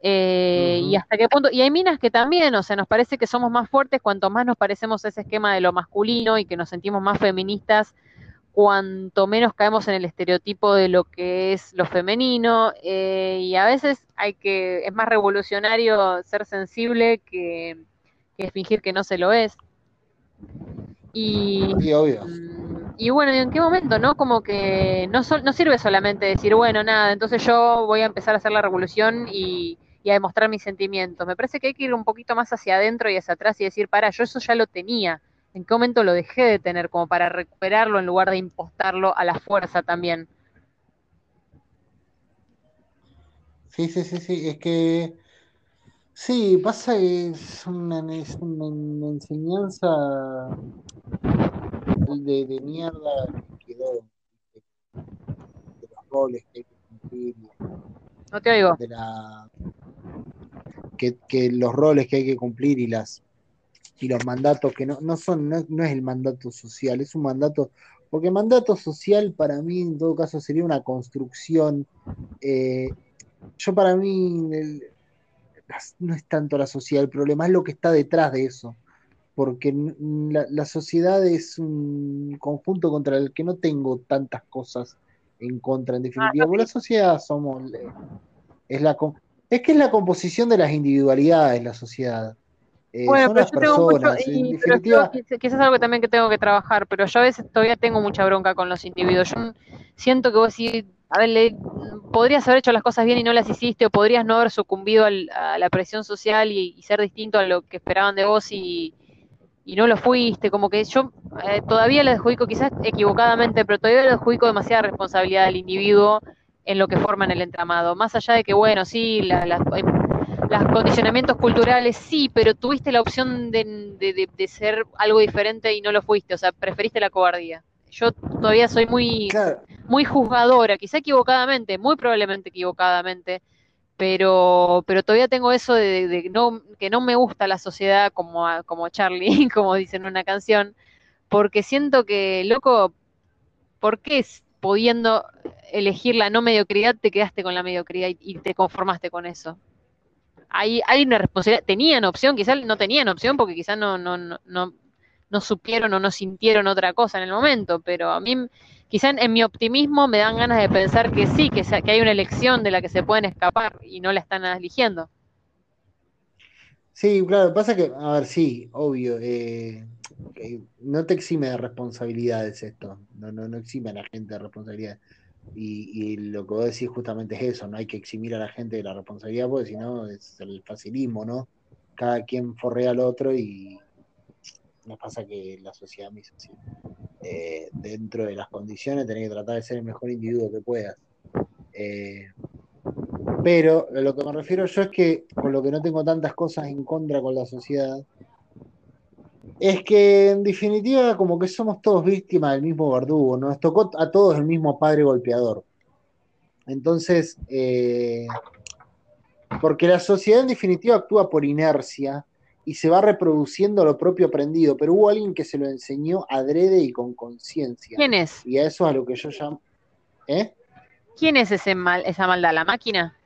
Eh, uh -huh. Y hasta qué punto, y hay minas que también, o sea, nos parece que somos más fuertes cuanto más nos parecemos a ese esquema de lo masculino y que nos sentimos más feministas, cuanto menos caemos en el estereotipo de lo que es lo femenino, eh, y a veces hay que, es más revolucionario ser sensible que, que fingir que no se lo es. Y, sí, obvio. y bueno, ¿en qué momento, no? Como que no, so, no sirve solamente decir, bueno, nada, entonces yo voy a empezar a hacer la revolución y, y a demostrar mis sentimientos. Me parece que hay que ir un poquito más hacia adentro y hacia atrás y decir, para, yo eso ya lo tenía. ¿En qué momento lo dejé de tener como para recuperarlo en lugar de impostarlo a la fuerza también? Sí, sí, sí, sí, es que sí, pasa que es una, es una enseñanza de, de, mierda que quedó de los roles que hay que cumplir. No te oigo. De la, que, que, los roles que hay que cumplir y las y los mandatos que no, no son, no, no, es el mandato social, es un mandato, porque mandato social para mí en todo caso sería una construcción, eh, yo para mí no es tanto la sociedad el problema, es lo que está detrás de eso, porque la, sociedad es un conjunto contra el que no tengo tantas cosas en contra, en definitiva, porque la sociedad somos, es la es que es la composición de las individualidades, la sociedad. Eh, bueno, pero yo tengo mucho, y, definitiva... pero que, que eso es algo también que tengo que trabajar, pero yo a veces todavía tengo mucha bronca con los individuos. Yo siento que vos decís, a ver, le, podrías haber hecho las cosas bien y no las hiciste, o podrías no haber sucumbido al- a la presión social y, y ser distinto a lo que esperaban de vos y, y no lo fuiste, como que yo eh, todavía le adjudico, quizás equivocadamente, pero todavía le adjudico demasiada responsabilidad al individuo en lo que forman el entramado. Más allá de que, bueno, sí, la- la- hay- los condicionamientos culturales, sí, pero tuviste la opción de, de- de- de ser algo diferente y no lo fuiste, o sea, preferiste la cobardía. Yo todavía soy muy, Claro, muy juzgadora, quizá equivocadamente, muy probablemente equivocadamente, pero, pero todavía tengo eso de, no, que no me gusta la sociedad como, a- como Charlie, como dicen en una canción, porque siento que, loco, ¿por qué pudiendo elegir la no mediocridad te quedaste con la mediocridad y, y te conformaste con eso? Hay, hay una responsabilidad, tenían opción, quizás no tenían opción porque quizás no, no, no, no, supieron o no sintieron otra cosa en el momento, pero a mí quizá en, mi optimismo me dan ganas de pensar que sí, que, que hay una elección de la que se pueden escapar y no la están eligiendo. sí, claro, pasa que, a ver, sí, obvio, eh, que no te exime de responsabilidades esto, no, no, no exime a la gente de responsabilidades. Y, lo que vos decís justamente es eso, no hay que eximir a la gente de la responsabilidad porque si no es el facilismo, ¿no? Cada quien forrea al otro y nos pasa que la sociedad me hizo así. Eh, dentro de las condiciones tenés que tratar de ser el mejor individuo que puedas. Eh, pero lo que me refiero yo es que con lo que no tengo tantas cosas en contra con la sociedad, es que en definitiva como que somos todos víctimas del mismo verdugo, nos tocó a todos el mismo padre golpeador. Entonces, eh, porque la sociedad en definitiva actúa por inercia y se va reproduciendo lo propio aprendido, pero hubo alguien que se lo enseñó adrede y con conciencia. ¿Quién es? Y a eso es a lo que yo llamo... ¿Eh? ¿Quién es ese mal, esa maldad? ¿La máquina?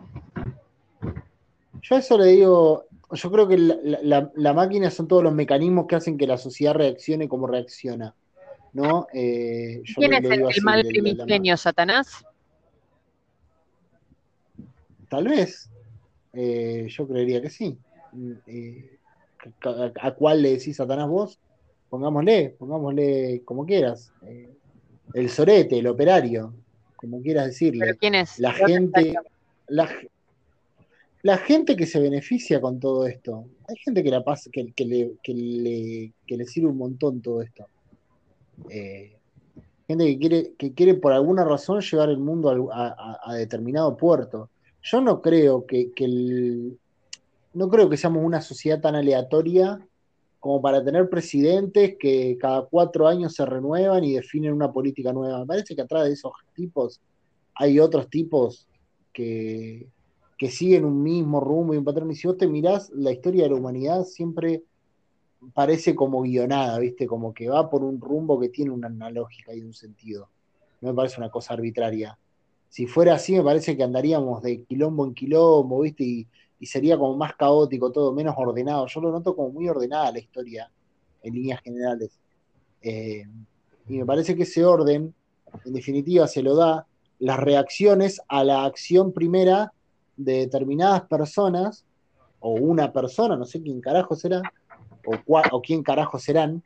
Yo a eso le digo, yo creo que la, la- la máquina son todos los mecanismos que hacen que la sociedad reaccione como reacciona. ¿No? Eh, yo ¿Quién lo- es lo el, así, mal primigenio? ¿Satanás? Tal vez. Eh, yo creería que sí. Eh, ¿a, a cuál le decís Satanás vos? Pongámosle, pongámosle como quieras. El sorete, el operario, como quieras decirle. ¿Pero quién es? la ¿Dónde gente, la, la gente que se beneficia con todo esto. Hay gente que la pasa, que, le, que, le, sirve un montón todo esto. Eh, gente que quiere, que quiere por alguna razón llevar el mundo a, determinado puerto. Yo no creo que, que el- no creo que seamos una sociedad tan aleatoria como para tener presidentes que cada cuatro años se renuevan y definen una política nueva. Me parece que atrás de esos tipos hay otros tipos que, que siguen un mismo rumbo y un patrón. Y si vos te mirás, la historia de la humanidad siempre parece como guionada, ¿viste? Como que va por un rumbo que tiene una, lógica y un sentido. No me parece una cosa arbitraria. Si fuera así, me parece que andaríamos de quilombo en quilombo, ¿viste? Y, y sería como más caótico todo, menos ordenado. Yo lo noto como muy ordenada la historia, en líneas generales. Eh, y me parece que ese orden, en definitiva, se lo da las reacciones a la acción primera de determinadas personas, o una persona, no sé quién carajo será, o, cua- o quién carajo serán,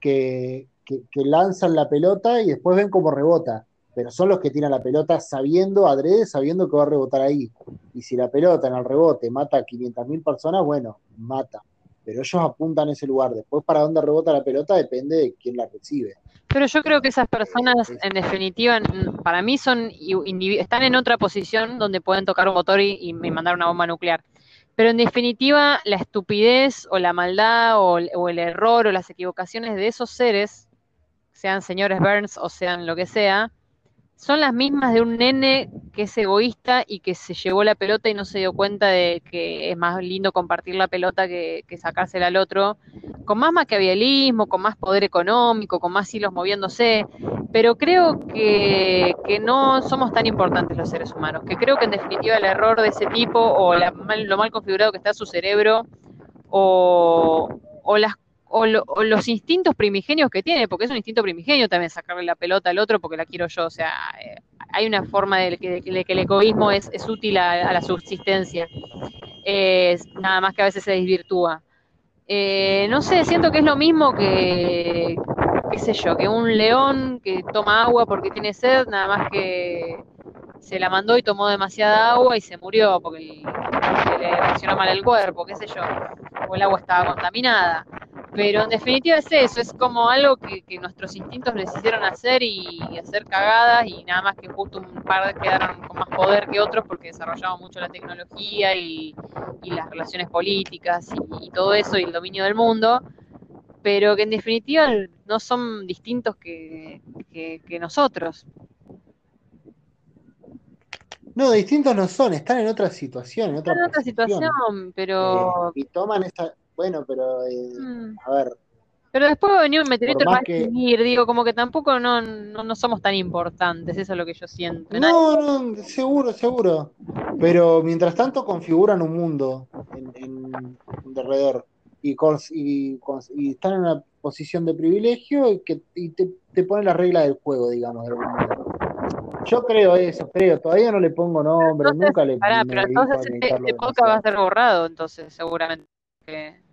que, que- lanzan la pelota y después ven cómo rebota. Pero son los que tiran la pelota sabiendo, adrede, sabiendo que va a rebotar ahí. Y si la pelota en el rebote mata a 500.000 personas, bueno, mata. Pero ellos apuntan a ese lugar. Después, para dónde rebota la pelota depende de quién la recibe. Pero yo creo que esas personas, es- en definitiva, para mí son están en otra posición donde pueden tocar un motor y, y mandar una bomba nuclear. Pero en definitiva, la estupidez o la maldad o, el- o el error o las equivocaciones de esos seres, sean señores Burns o sean lo que sea, son las mismas de un nene que es egoísta y que se llevó la pelota y no se dio cuenta de que es más lindo compartir la pelota que, sacársela al otro, con más maquiavelismo, con más poder económico, con más hilos moviéndose, pero creo que, que no somos tan importantes los seres humanos, que creo que en definitiva el error de ese tipo o la mal- lo mal configurado que está su cerebro o, o las o, lo- los instintos primigenios que tiene, porque es un instinto primigenio también sacarle la pelota al otro porque la quiero yo, o sea, eh, hay una forma de que, el egoísmo es, útil a, la subsistencia, Eh, nada más que a veces se desvirtúa. Eh, no sé, siento que es lo mismo que, qué sé yo, que un león que toma agua porque tiene sed, nada más que se la mandó y tomó demasiada agua y se murió porque le reaccionó mal el cuerpo, qué sé yo, o el agua estaba contaminada. Pero en definitiva es eso, es como algo que, que nuestros instintos les hicieron hacer y, y hacer cagadas y nada más que justo un par quedaron con más poder que otros porque desarrollaban mucho la tecnología y, y las relaciones políticas y, y todo eso y el dominio del mundo, pero que en definitiva no son distintos que, que- que nosotros. No, distintos no son, están en otra situación, en otra, Está en otra situación, pero... Eh, y toman esa. Bueno, pero. eh, Mm. a ver, Pero después va a venir un meteorito a más que- extinguir, digo, como que tampoco no, no, no somos tan importantes, eso es lo que yo siento. No, no, seguro, seguro. Pero mientras tanto configuran un mundo en, en- en alrededor y, y, están en una posición de privilegio y, que, y te, te ponen las reglas del juego, digamos, de algún modo. Yo creo eso, creo. Todavía no le pongo nombre, Entonces, nunca le me pero a entonces este, este podcast va a ser borrado, entonces, seguramente. que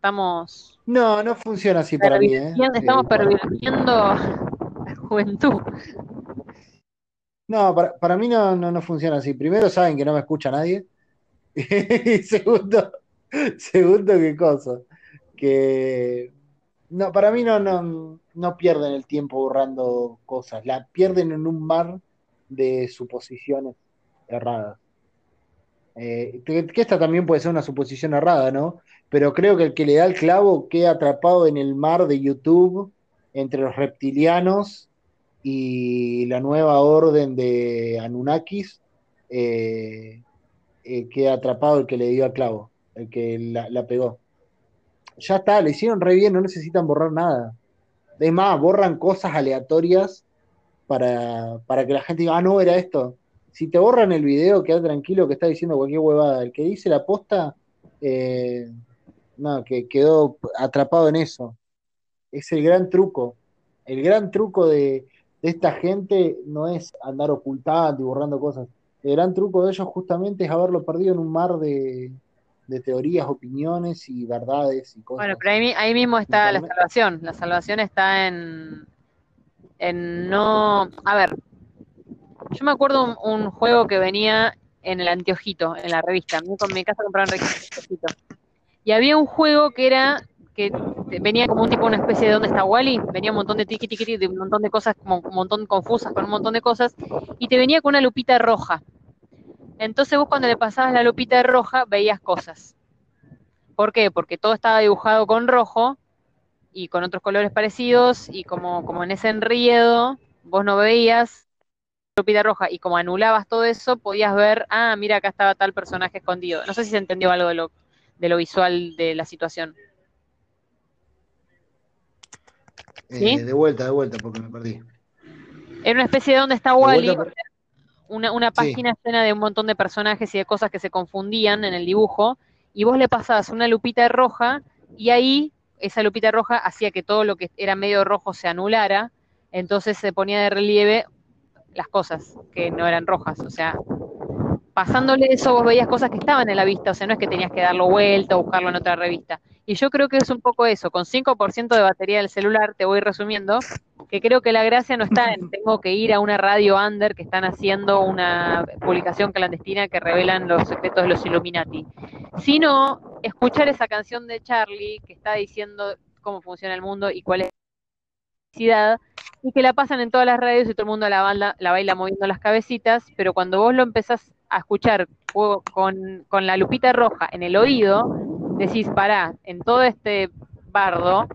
estamos No, no funciona así para mí, ¿eh? estamos Eh, pervirtiendo la juventud. No, para, para mí no, no, no funciona así. Primero saben que no me escucha nadie. Y segundo, segundo, qué cosa. Que no, para mí no, no, no pierden el tiempo borrando cosas. La pierden en un mar de suposiciones erradas. Eh, que, que esta también puede ser una suposición errada, ¿no? Pero creo que el que le da el clavo queda atrapado en el mar de YouTube entre los reptilianos y la nueva orden de Anunnakis, eh, eh, queda atrapado el que le dio al clavo, el que la, la pegó. Ya está, le hicieron re bien, no necesitan borrar nada. Es más, borran cosas aleatorias para, para que la gente diga, ah, no, era esto. Si te borran el video, queda tranquilo que está diciendo cualquier huevada. El que dice la posta, eh, no, que quedó atrapado en eso. Es el gran truco. El gran truco de, de esta gente no es andar ocultando y borrando cosas. El gran truco de ellos justamente es haberlo perdido en un mar de, de teorías, opiniones y verdades y cosas. Bueno, pero ahí, ahí mismo está la salvación. La salvación está en, en no. A ver, yo me acuerdo un, un juego que venía en el anteojito, en la revista. A mí con mi casa compraron anteojito. Y había un juego que era que venía como un tipo, una especie de ¿Dónde está Wally? Venía un montón de tiqui, tiqui, de un montón de cosas, como un montón confusas con un montón de cosas, y te venía con una lupita roja. Entonces vos cuando le pasabas la lupita roja veías cosas. ¿Por qué? Porque todo estaba dibujado con rojo y con otros colores parecidos y como, como en ese enriedo vos no veías lupita roja y como anulabas todo eso podías ver, ah, mira acá estaba tal personaje escondido. No sé si se entendió algo de lo, de lo visual de la situación. Eh, ¿Sí? de vuelta, de vuelta, porque me perdí. Era una especie de donde está Wally, una, una Sí. página llena de un montón de personajes y de cosas que se confundían en el dibujo, y vos le pasabas una lupita roja, y ahí esa lupita roja hacía que todo lo que era medio rojo se anulara, entonces se ponía de relieve las cosas que no eran rojas, o sea, pasándole eso vos veías cosas que estaban en la vista, o sea, no es que tenías que darlo vuelta o buscarlo en otra revista. Y yo creo que es un poco eso, con 5% de batería del celular, te voy resumiendo, que creo que la gracia no está en tengo que ir a una radio under que están haciendo una publicación clandestina que revelan los secretos de los Illuminati, sino escuchar esa canción de Charlie que está diciendo cómo funciona el mundo y cuál es la felicidad, y que la pasan en todas las radios y todo el mundo la baila, la baila moviendo las cabecitas, pero cuando vos lo empezás a escuchar con, con la lupita roja en el oído, decís, pará, en todo este bardo,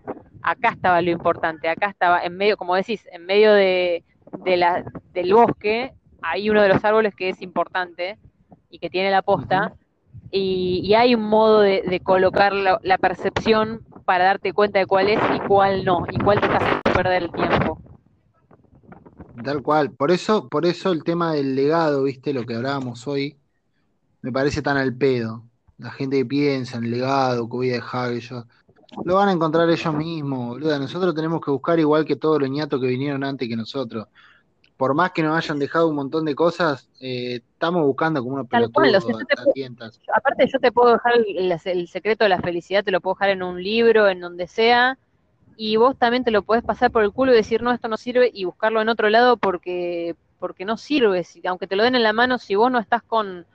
acá estaba lo importante, acá estaba en medio, como decís, en medio de, de la, del bosque, hay uno de los árboles que es importante y que tiene la posta, y, y hay un modo de, de colocar la, la percepción para darte cuenta de cuál es y cuál no, y cuál te está haciendo perder el tiempo. Tal cual. Por eso, por eso el tema del legado, viste, lo que hablábamos hoy, me parece tan al pedo. La gente que piensa en el legado, que voy a dejar ellos, lo van a encontrar ellos mismos, boluda. Nosotros tenemos que buscar igual que todos los ñatos que vinieron antes que nosotros. Por más que nos hayan dejado un montón de cosas, eh, estamos buscando como unos Tal cual, o sea, pelotudos. Aparte, yo te puedo dejar el, el secreto de la felicidad, te lo puedo dejar en un libro, en donde sea, y vos también te lo podés pasar por el culo y decir, no, esto no sirve, y buscarlo en otro lado porque, porque no sirve, si, aunque te lo den en la mano, si vos no estás con,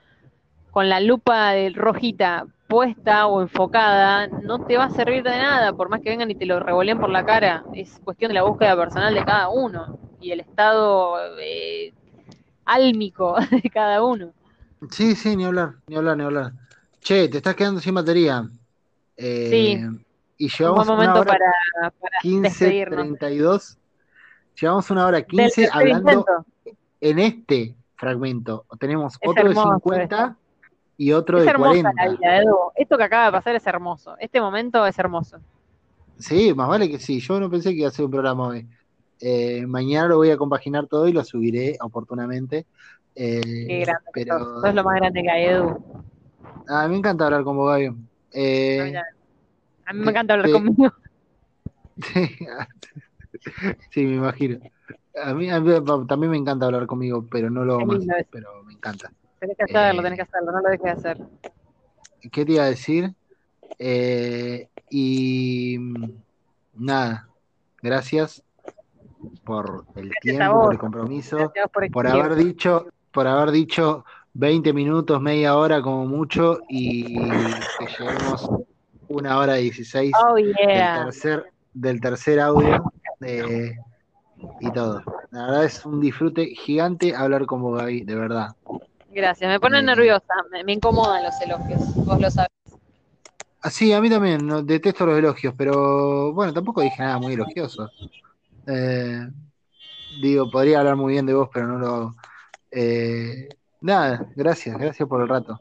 con la lupa de rojita puesta o enfocada, no te va a servir de nada, por más que vengan y te lo revoleen por la cara. Es cuestión de la búsqueda personal de cada uno y el estado eh, álmico de cada uno. Sí, sí, ni hablar, ni hablar, ni hablar. Che, te estás quedando sin batería. Eh, Sí. Y Un llevamos una momento hora para, para 15, despedirnos. 32. Llevamos una hora Del 15 tercer hablando intento. en este fragmento. Tenemos Es otro hermoso de 50 y otro Es de hermosa 40. la vida, Edu. Esto que acaba de pasar es hermoso. Este momento es hermoso. Sí, más vale que sí. Yo no pensé que iba a ser un programa hoy. Eh, mañana lo voy a compaginar todo y lo subiré oportunamente. Eh, Qué grande pero sos. Sos lo más grande que hay, Edu. a mí me encanta hablar con vos, Gaby. Eh, también. A mí me encanta hablar conmigo. sí, sí, me imagino. A mí, a mí también me encanta hablar conmigo, pero no lo hago más. Pero me encanta. Tenés que hacerlo, Eh, tenés que hacerlo, no lo dejes de hacer. ¿Qué te iba a decir? Eh, y mm, nada, gracias por el Gracias tiempo, por el compromiso, por por escribir. haber dicho, por haber dicho 20 minutos, media hora como mucho, y que lleguemos una hora 16 Oh, del tercer, del tercer audio eh, y todo. La verdad es un disfrute gigante hablar con vos, Gaby, de verdad. Gracias. Me pone Eh, nerviosa. Me, me incomodan los elogios. Vos lo sabés. Ah, Sí, a mí también, no, detesto los elogios, pero bueno, tampoco dije nada muy elogioso. Eh, digo, podría hablar muy bien de vos, pero no lo hago. Eh, nada, gracias, gracias por el rato.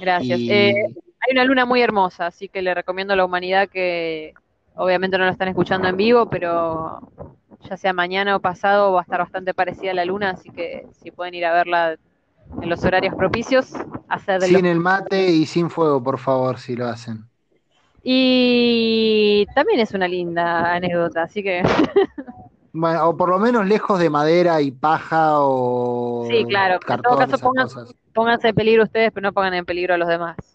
Gracias. Y Eh, hay una luna muy hermosa, así que le recomiendo a la humanidad que obviamente no la están escuchando en vivo, pero ya sea mañana o pasado va a estar bastante parecida a la luna, así que si pueden ir a verla en los horarios propicios, hacerlo. sin el mate y sin fuego, por favor, si lo hacen. Y también es una linda anécdota, así que Bueno, o por lo menos lejos de madera y paja o Sí, claro, en todo caso pongan- pónganse en peligro ustedes, pero no pongan en peligro a los demás.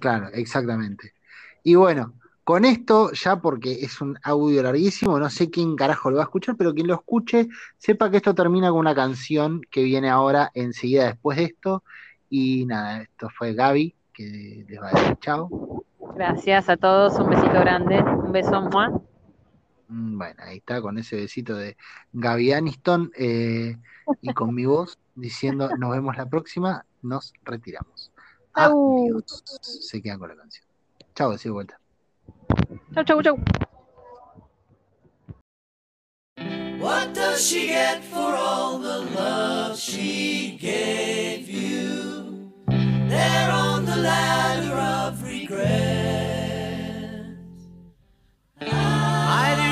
Claro, exactamente. Y bueno, con esto, ya porque es un audio larguísimo, no sé quién carajo lo va a escuchar, pero quien lo escuche, sepa que esto termina con una canción que viene ahora enseguida después de esto. Y nada, esto fue Gaby, que les va a decir chao. Gracias a todos, un besito grande, un beso, ¡mua! Mm, Bueno, ahí está, con ese besito de Gaby Aniston eh, y con mi voz diciendo nos vemos la próxima, nos retiramos. Chau. Adiós. Se quedan con la canción. Chao, de vuelta. Chau, chau, chau. What does she get for all the love she gave you? There on the ladder of regret. Mighty